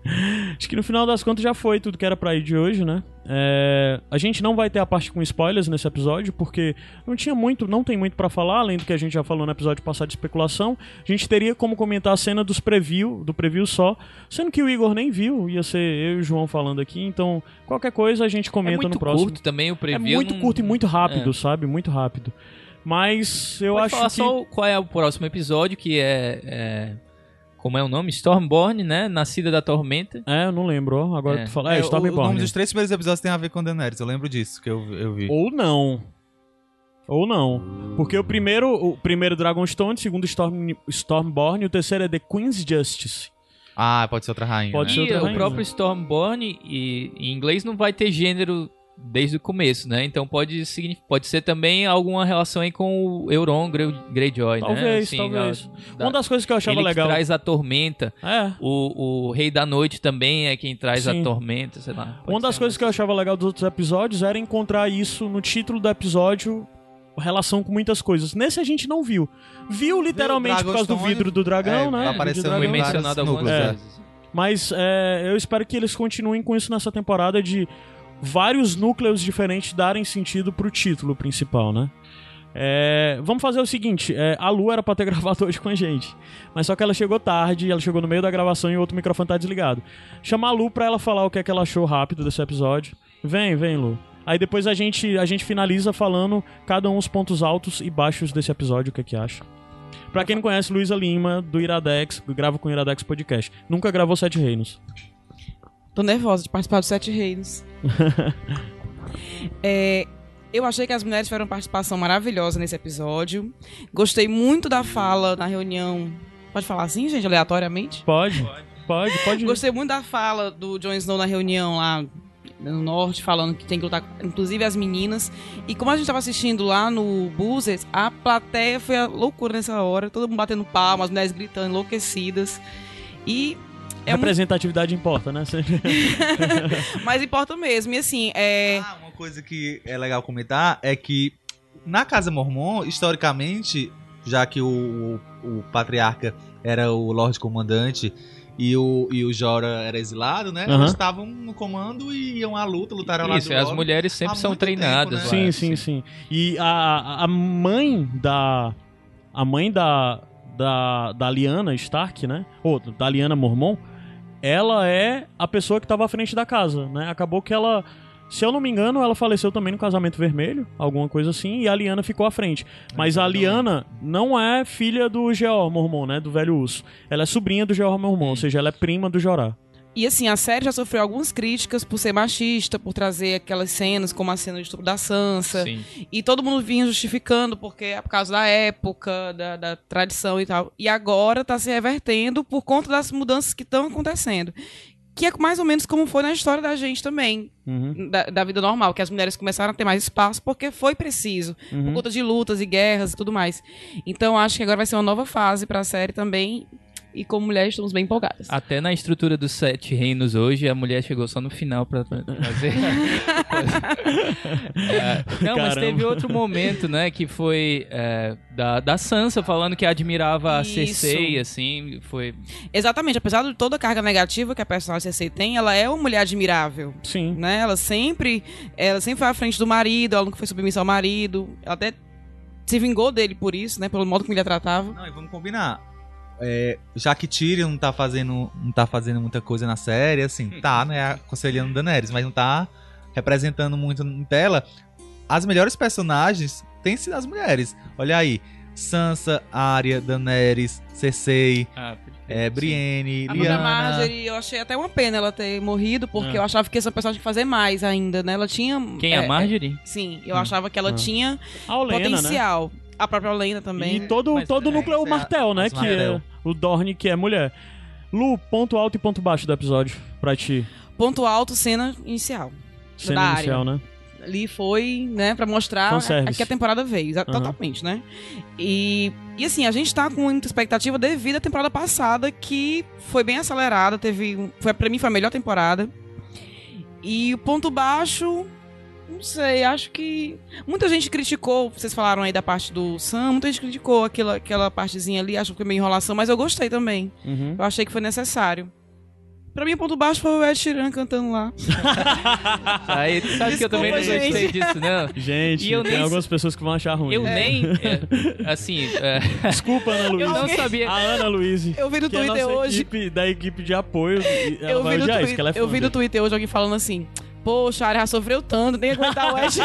Speaker 1: Acho que no final das contas já foi tudo que era pra ir de hoje, né? É, A gente não vai ter a parte com spoilers nesse episódio, porque não tinha muito, não tem muito pra falar, além do que a gente já falou no episódio passado de especulação. A gente teria como comentar a cena dos preview, do preview só, sendo que o Igor nem viu, ia ser eu e o João falando aqui, então qualquer coisa a gente
Speaker 3: É
Speaker 1: comenta
Speaker 3: muito
Speaker 1: no próximo.
Speaker 3: curto também o
Speaker 1: é
Speaker 3: preview.
Speaker 1: muito
Speaker 3: não-
Speaker 1: curto e muito rápido,
Speaker 3: É.
Speaker 1: sabe? Muito rápido. Mas eu
Speaker 3: Pode
Speaker 1: acho
Speaker 3: falar
Speaker 1: que
Speaker 3: só qual é o próximo episódio, que é, é- Como é o nome? Stormborn, né? Nascida da Tormenta.
Speaker 1: É, eu não lembro. Agora
Speaker 3: É.
Speaker 1: tu fala. É,
Speaker 2: o- o
Speaker 1: Stormborn.
Speaker 2: nome dos três primeiros episódios tem a ver com Daenerys, eu lembro disso que eu, eu vi.
Speaker 1: Ou não. Ou não. Porque o primeiro, o primeiro Dragonstone, o segundo Storm, Stormborn, e o terceiro é The Queen's Justice.
Speaker 2: Ah, pode ser outra rainha.
Speaker 1: Pode
Speaker 2: né?
Speaker 1: ser
Speaker 3: E
Speaker 1: outra
Speaker 3: o
Speaker 1: rainha.
Speaker 3: próprio Stormborn, e, em inglês, não vai ter gênero desde o começo, né? Então pode, pode ser também alguma relação aí com o Euron Grey- Greyjoy, né?
Speaker 1: Talvez,
Speaker 3: Assim,
Speaker 1: talvez.
Speaker 3: da-
Speaker 1: Uma das coisas que eu achava
Speaker 3: ele
Speaker 1: legal.
Speaker 3: traz a tormenta.
Speaker 1: É.
Speaker 3: O, o Rei da Noite também é quem traz
Speaker 1: Sim.
Speaker 3: a tormenta, sei lá.
Speaker 1: Uma das coisas que eu achava legal dos outros episódios era encontrar isso no título do episódio, relação com muitas coisas. Nesse a gente não viu. Viu literalmente por causa do vidro do dragão,
Speaker 2: é,
Speaker 1: né?
Speaker 2: apareceu
Speaker 1: dragão.
Speaker 3: mencionado algumas
Speaker 2: é.
Speaker 3: vezes.
Speaker 1: Mas é, eu espero que eles continuem com isso nessa temporada de vários núcleos diferentes darem sentido pro título principal, né? É, vamos fazer o seguinte: é, a Lu era pra ter gravado hoje com a gente. Mas só que ela chegou tarde, ela chegou no meio da gravação e o outro microfone tá desligado. Chama a Lu pra ela falar o que é que ela achou rápido desse episódio. Vem, vem, Lu. Aí depois a gente, a gente finaliza falando cada um os pontos altos e baixos desse episódio, o que é que acha. Pra quem não conhece, Luísa Lima, do Iradex, grava com o Iradex Podcast. Nunca gravou Sete Reinos.
Speaker 5: Tô nervosa de participar dos Sete Reinos. É, eu achei que as mulheres tiveram uma participação maravilhosa nesse episódio. Gostei muito da fala na reunião. Pode falar assim, gente, aleatoriamente?
Speaker 1: Pode? Pode, pode.
Speaker 5: Gostei muito da fala do Jon Snow na reunião lá no norte, falando que tem que lutar, inclusive as meninas. E como a gente tava assistindo lá no Buzzers, a plateia foi a loucura nessa hora. Todo mundo batendo palmas, as mulheres gritando, enlouquecidas. E é muito...
Speaker 1: Representatividade importa, né?
Speaker 5: Mas importa mesmo. E assim, é.
Speaker 2: Ah, uma coisa que é legal comentar é que na Casa Mormon, historicamente, já que o, o, o patriarca era o Lorde Comandante e o, e o Jora era exilado, né? Eles estavam no comando e iam à luta, lutaram lá
Speaker 3: Isso, as mulheres sempre são
Speaker 2: muito
Speaker 3: treinadas.
Speaker 2: tempo, né?
Speaker 1: sim, sim, sim. E a, a mãe da. A mãe da. Da, da Liana Stark, né? Ou da Liana Mormon, ela é a pessoa que tava à frente da casa, né? Acabou que ela. Se eu não me engano, ela faleceu também no casamento vermelho, alguma coisa assim, e a Liana ficou à frente. Mas a Liana não é filha do Geor Mormon, né? Do velho urso. Ela é sobrinha do Geor Mormon, ou seja, ela é prima do Jorah.
Speaker 5: E assim, a série já sofreu algumas críticas por ser machista, por trazer aquelas cenas como a cena de estupro da Sansa.
Speaker 3: Sim.
Speaker 5: E todo mundo vinha justificando porque é por causa da época, da, da tradição e tal. E agora tá se revertendo por conta das mudanças que estão acontecendo. Que é mais ou menos como foi na história da gente também,
Speaker 1: Uhum,
Speaker 5: da, da vida normal, que as mulheres começaram a ter mais espaço porque foi preciso, por
Speaker 1: uhum.
Speaker 5: conta de lutas e guerras e tudo mais. Então acho que agora vai ser uma nova fase pra série também. E como mulheres estamos bem empolgadas.
Speaker 3: Até na estrutura dos sete reinos hoje, a mulher chegou só no final pra tra- trazer. É, não, mas teve outro momento, né, que foi é, da, da Sansa falando que admirava a. Cersei, assim, foi...
Speaker 5: Exatamente, apesar de toda a carga negativa que a personagem Cersei tem, ela é uma mulher admirável.
Speaker 1: Sim.
Speaker 5: né? Ela sempre, ela sempre foi à frente do marido, ela nunca foi submissa ao marido. Ela até se vingou dele por isso, né? Pelo modo como ele a tratava.
Speaker 2: Não, e vamos combinar. É, já que Tyrion não tá fazendo não tá fazendo muita coisa na série, assim, tá, né, aconselhando Daenerys, mas não tá representando muito em tela. As melhores personagens têm sido as mulheres. Olha aí, Sansa, Arya, Daenerys, Cersei,
Speaker 3: Ah,
Speaker 2: é, Brienne,
Speaker 5: A própria
Speaker 2: Lyanna.
Speaker 5: Marjorie, eu achei até uma pena ela ter morrido, porque
Speaker 1: É.
Speaker 5: eu achava que essa personagem tinha que fazer mais ainda, né? Ela tinha.
Speaker 3: Quem é, a Marjorie?
Speaker 5: Sim, eu achava que ela
Speaker 1: Ah.
Speaker 5: tinha
Speaker 1: A Olena, né?
Speaker 5: A própria Lena também.
Speaker 1: E todo,
Speaker 3: Mas,
Speaker 1: todo o
Speaker 2: é,
Speaker 1: núcleo é o
Speaker 2: é
Speaker 1: Martel, né? Que é o Dorne, que é mulher. Lu, ponto alto e ponto baixo do episódio pra ti.
Speaker 5: Ponto alto, cena inicial.
Speaker 1: Cena
Speaker 5: Da
Speaker 1: inicial, né?
Speaker 5: ali foi, né, pra mostrar
Speaker 1: Fanservice.
Speaker 5: a, que a temporada veio, exa-
Speaker 1: Aham.
Speaker 5: totalmente, né? E, e assim, a gente tá com muita expectativa devido à temporada passada, que foi bem acelerada, teve, foi para mim foi a melhor temporada. E o ponto baixo, não sei, acho que muita gente criticou, vocês falaram aí da parte do Sam, muita gente criticou aquela, aquela partezinha ali, acho que foi meio enrolação, mas eu gostei também.
Speaker 1: Uhum.
Speaker 5: Eu achei que foi necessário. Pra mim, o ponto baixo foi o Ed Sheeran cantando lá.
Speaker 3: Aí, tu sabe que eu também não
Speaker 5: Desculpa,
Speaker 3: gostei
Speaker 5: gente.
Speaker 3: disso, não.
Speaker 1: Gente,
Speaker 3: E eu
Speaker 1: tem
Speaker 3: nem
Speaker 1: algumas pessoas que vão achar ruim.
Speaker 3: Eu nem, é, assim, é,
Speaker 1: Desculpa, Ana Luísa.
Speaker 3: eu não sabia...
Speaker 1: A Ana Luísa.
Speaker 5: Eu vi no
Speaker 1: é a
Speaker 5: Twitter
Speaker 1: nossa
Speaker 5: hoje.
Speaker 1: equipe, da equipe de apoio. Ela
Speaker 5: Eu
Speaker 1: vai
Speaker 5: vi, no
Speaker 1: odiar isso,
Speaker 5: Twi-
Speaker 1: que ela é fã
Speaker 5: eu vi no. Twitter hoje alguém falando assim: Poxa, a área já sofreu tanto, nem aguentar o Ed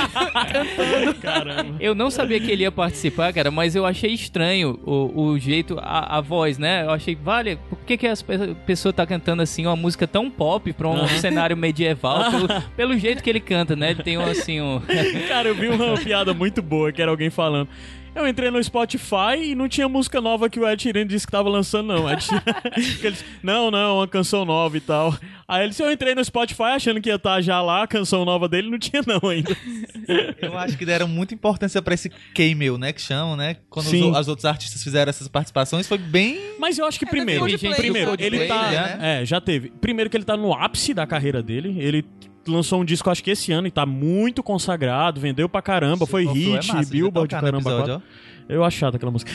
Speaker 5: cantando.
Speaker 1: Caramba.
Speaker 3: Eu não sabia que ele ia participar, cara, mas eu achei estranho o, o jeito, a, a voz, né? Eu achei, vale, por que, que as pe- pessoa tá cantando assim uma música tão pop pra um
Speaker 1: Aham.
Speaker 3: cenário medieval? Pelo, pelo jeito que ele canta, né? Ele tem um assim, um.
Speaker 1: Cara, eu vi uma piada muito boa que era alguém falando. Eu entrei no Spotify e não tinha música nova que o Ed Sheeran disse que tava lançando, não. Ed Sheeran- que ele disse, não, não, uma canção nova e tal. Aí ele disse, eu entrei no Spotify achando que ia estar já lá, a canção nova dele, não tinha não ainda.
Speaker 2: Eu acho que deram muita importância pra esse cameo, né, que chamam, né? Quando os,
Speaker 1: Sim.
Speaker 2: o- as outros artistas fizeram essas participações, foi bem
Speaker 1: Mas eu acho que primeiro,
Speaker 5: Coldplay,
Speaker 1: primeiro,
Speaker 5: Coldplay,
Speaker 1: ele tá,
Speaker 2: né?
Speaker 1: é, já teve. Primeiro que ele tá no ápice da carreira dele, ele lançou um disco acho que esse ano e tá muito consagrado, vendeu pra caramba, foi
Speaker 2: é
Speaker 1: hit,
Speaker 2: massa, devia
Speaker 1: Billboard,
Speaker 2: no
Speaker 1: caramba,
Speaker 2: episódio.
Speaker 1: Eu acho chata aquela música.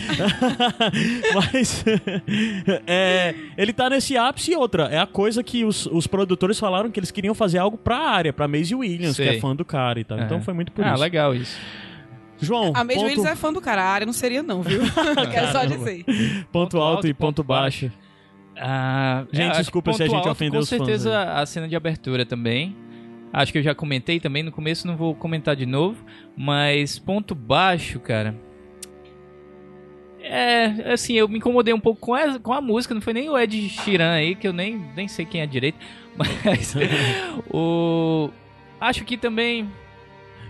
Speaker 1: Mas é, ele tá nesse ápice e outra. É a coisa que os, os produtores falaram que eles queriam fazer algo pra área, pra Maisie Williams, que
Speaker 3: Sei.
Speaker 1: é fã do cara e tal. Então
Speaker 3: É.
Speaker 1: foi muito por
Speaker 3: ah,
Speaker 1: isso.
Speaker 3: legal isso.
Speaker 1: João,
Speaker 5: A Major
Speaker 1: ponto,
Speaker 5: Willis é fã do cara, a área não seria não, viu? Quero só dizer.
Speaker 1: ponto alto e ponto baixo.
Speaker 3: Ah,
Speaker 1: Gente,
Speaker 3: que
Speaker 1: desculpa se a
Speaker 3: ponto
Speaker 1: gente
Speaker 3: alto,
Speaker 1: ofendeu
Speaker 3: Com
Speaker 1: os fãs
Speaker 3: certeza a cena de abertura também. Acho que eu já comentei também no começo, não vou comentar de novo. Mas ponto baixo, cara. É, assim, eu me incomodei um pouco com a, com a música, não foi nem o Ed Sheeran aí, que eu nem, nem sei quem é direito. Mas o. Acho que também.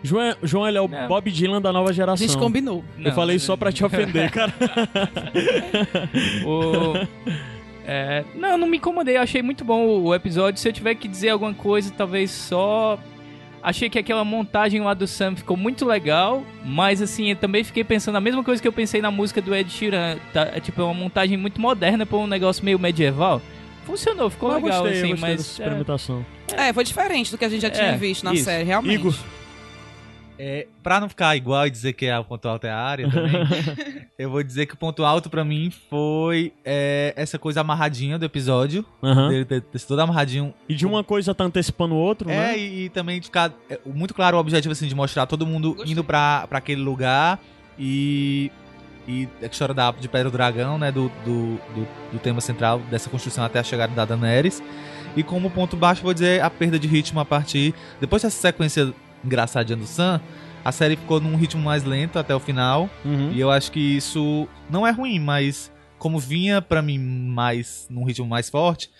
Speaker 1: João, João ele é o
Speaker 3: Não.
Speaker 1: Bob Dylan da nova
Speaker 5: A
Speaker 1: geração.
Speaker 5: gente combinou.
Speaker 1: Eu
Speaker 3: não,
Speaker 1: falei só pra te ofender, cara.
Speaker 3: O... É, não, não me incomodei. Eu achei muito bom o, episódio. Se eu tiver que dizer alguma coisa, talvez só. Achei que aquela montagem lá do Sam ficou muito legal, mas assim, eu também fiquei pensando a mesma coisa que eu pensei na música do Ed Sheeran. Tá, é tipo é uma montagem muito moderna pra um negócio meio medieval. Funcionou, ficou
Speaker 1: eu
Speaker 3: legal,
Speaker 1: gostei,
Speaker 3: assim,
Speaker 1: gostei
Speaker 3: mas. é,
Speaker 1: experimentação.
Speaker 5: É, foi diferente do que a gente já tinha
Speaker 3: É,
Speaker 5: visto na
Speaker 3: isso.
Speaker 5: série, realmente.
Speaker 1: Igor,
Speaker 2: É, pra não ficar igual e dizer que é o ponto alto é a área também, eu vou dizer que o ponto alto pra mim foi é, essa coisa amarradinha do episódio.
Speaker 1: aham.
Speaker 2: Dele ter, ter sido todo amarradinho.
Speaker 1: e de uma coisa tá antecipando o outro,
Speaker 2: É,
Speaker 1: né?
Speaker 2: e, e também de ficar é, muito claro o objetivo assim, de mostrar todo mundo
Speaker 5: Gostei.
Speaker 2: indo pra, pra aquele lugar e. E a história da de Pedra do Dragão, né? Do, do, do, do tema central dessa construção até a chegada da Daenerys. E como ponto baixo, vou dizer a perda de ritmo a partir. Depois dessa sequência engraçadinha do Sam, a série ficou num ritmo mais lento até o final.
Speaker 1: Uhum.
Speaker 2: E eu acho que isso não é ruim, mas como vinha pra mim mais num ritmo mais forte,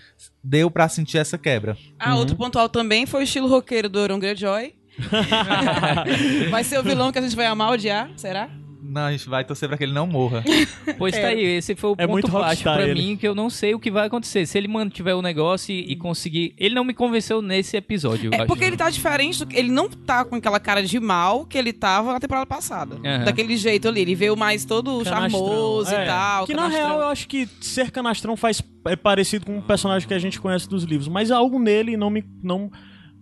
Speaker 2: deu pra sentir essa quebra.
Speaker 5: Ah,
Speaker 1: Uhum.
Speaker 5: outro pontual também foi o estilo roqueiro do Euron Greyjoy. vai ser o vilão que a gente vai amar, odiar, será?
Speaker 2: Não, a gente vai torcer pra que ele não morra.
Speaker 3: Pois tá
Speaker 5: É.
Speaker 3: aí, esse foi o
Speaker 1: É
Speaker 3: ponto
Speaker 1: muito
Speaker 3: baixo pra
Speaker 1: ele.
Speaker 3: mim, que eu não sei o que vai acontecer. Se ele mantiver o negócio e, e conseguir. Ele não me convenceu nesse episódio. eu
Speaker 5: É
Speaker 3: acho.
Speaker 5: porque ele tá diferente do que. Ele não tá com aquela cara de mal que ele tava na temporada passada.
Speaker 3: Aham.
Speaker 5: Daquele jeito ali. Ele veio mais todo
Speaker 1: Canastrão.
Speaker 5: charmoso
Speaker 1: É,
Speaker 5: e tal.
Speaker 1: Que na
Speaker 5: canastrão.
Speaker 1: real eu acho que ser canastrão faz é parecido com um personagem que a gente conhece dos livros, mas algo nele não me não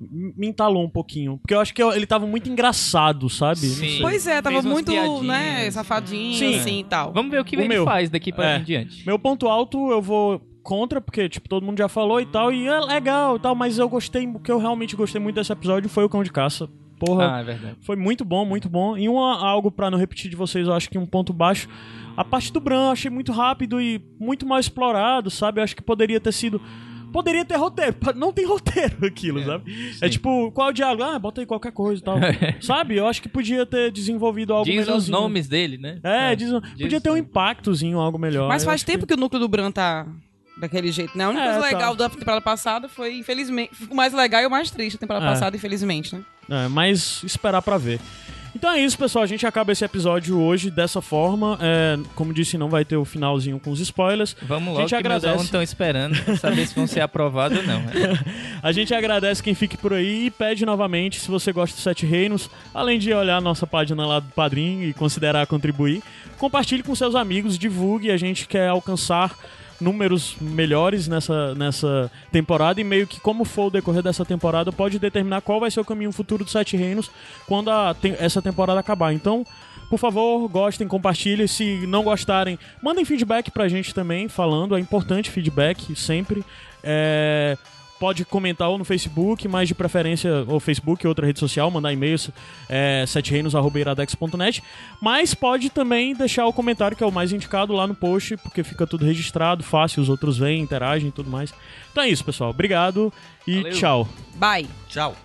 Speaker 1: me entalou um pouquinho, porque eu acho que eu- ele tava muito engraçado, sabe?
Speaker 3: Sim.
Speaker 5: Pois é, tava
Speaker 3: Fez
Speaker 5: muito, né, safadinho,
Speaker 1: Sim.
Speaker 5: assim e tal.
Speaker 3: Vamos ver o que
Speaker 1: O
Speaker 3: ele
Speaker 1: meu.
Speaker 3: faz daqui pra
Speaker 1: É.
Speaker 3: em diante.
Speaker 1: Meu ponto alto eu vou contra, porque tipo todo mundo já falou e tal, e é legal e tal, mas eu gostei, o que eu realmente gostei muito desse episódio foi o Cão de Caça. Porra,
Speaker 3: Ah, é verdade.
Speaker 1: Foi muito bom, muito bom. E uma, algo pra não repetir de vocês, eu acho que um ponto baixo. A parte do Bran eu achei muito rápido e muito mal explorado, sabe? Eu acho que poderia ter sido. Poderia ter roteiro. Não tem roteiro aquilo, sabe? É tipo, qual é o diálogo? Ah, bota aí qualquer coisa e tal. sabe? Eu acho que podia ter desenvolvido algo
Speaker 3: Diz os
Speaker 1: melhorzinho.
Speaker 3: nomes dele, né?
Speaker 1: É, diz, podia ter um
Speaker 3: sim.
Speaker 1: impactozinho, algo melhor.
Speaker 5: Mas faz tempo que... o núcleo do Bran tá daquele jeito, né? A única
Speaker 1: É,
Speaker 5: coisa
Speaker 1: tá.
Speaker 5: legal da temporada passada foi, infelizmente, o mais legal e o mais triste da temporada
Speaker 1: É.
Speaker 5: passada, infelizmente, né?
Speaker 1: É, mas esperar pra ver. Então é isso, pessoal. A gente acaba esse episódio hoje dessa forma. É, como disse, não vai ter o finalzinho com os spoilers.
Speaker 3: Vamos
Speaker 1: A
Speaker 3: logo
Speaker 1: gente
Speaker 3: que meus
Speaker 1: agradece.
Speaker 3: estão esperando saber se vão ser aprovados ou não.
Speaker 1: A gente agradece quem fique por aí e pede novamente, se você gosta dos Sete Reinos, além de olhar a nossa página lá do Padrim e considerar contribuir, compartilhe com seus amigos, divulgue. A gente quer alcançar números melhores nessa, nessa temporada e meio que como for o decorrer dessa temporada pode determinar qual vai ser o caminho futuro dos Sete Reinos quando a te- essa temporada acabar. Então, por favor, gostem, compartilhem. Se não gostarem, mandem feedback pra gente também, falando. É importante feedback, sempre. É, Pode comentar ou no Facebook, mas de preferência ou Facebook ou outra rede social, mandar e-mails é, setereinos.iradex.net. Mas pode também deixar o comentário, que é o mais indicado, lá no post, porque fica tudo registrado, fácil, os outros veem, interagem e tudo mais. Então é isso, pessoal. Obrigado e
Speaker 3: Valeu.
Speaker 1: tchau.
Speaker 5: Bye!
Speaker 2: Tchau.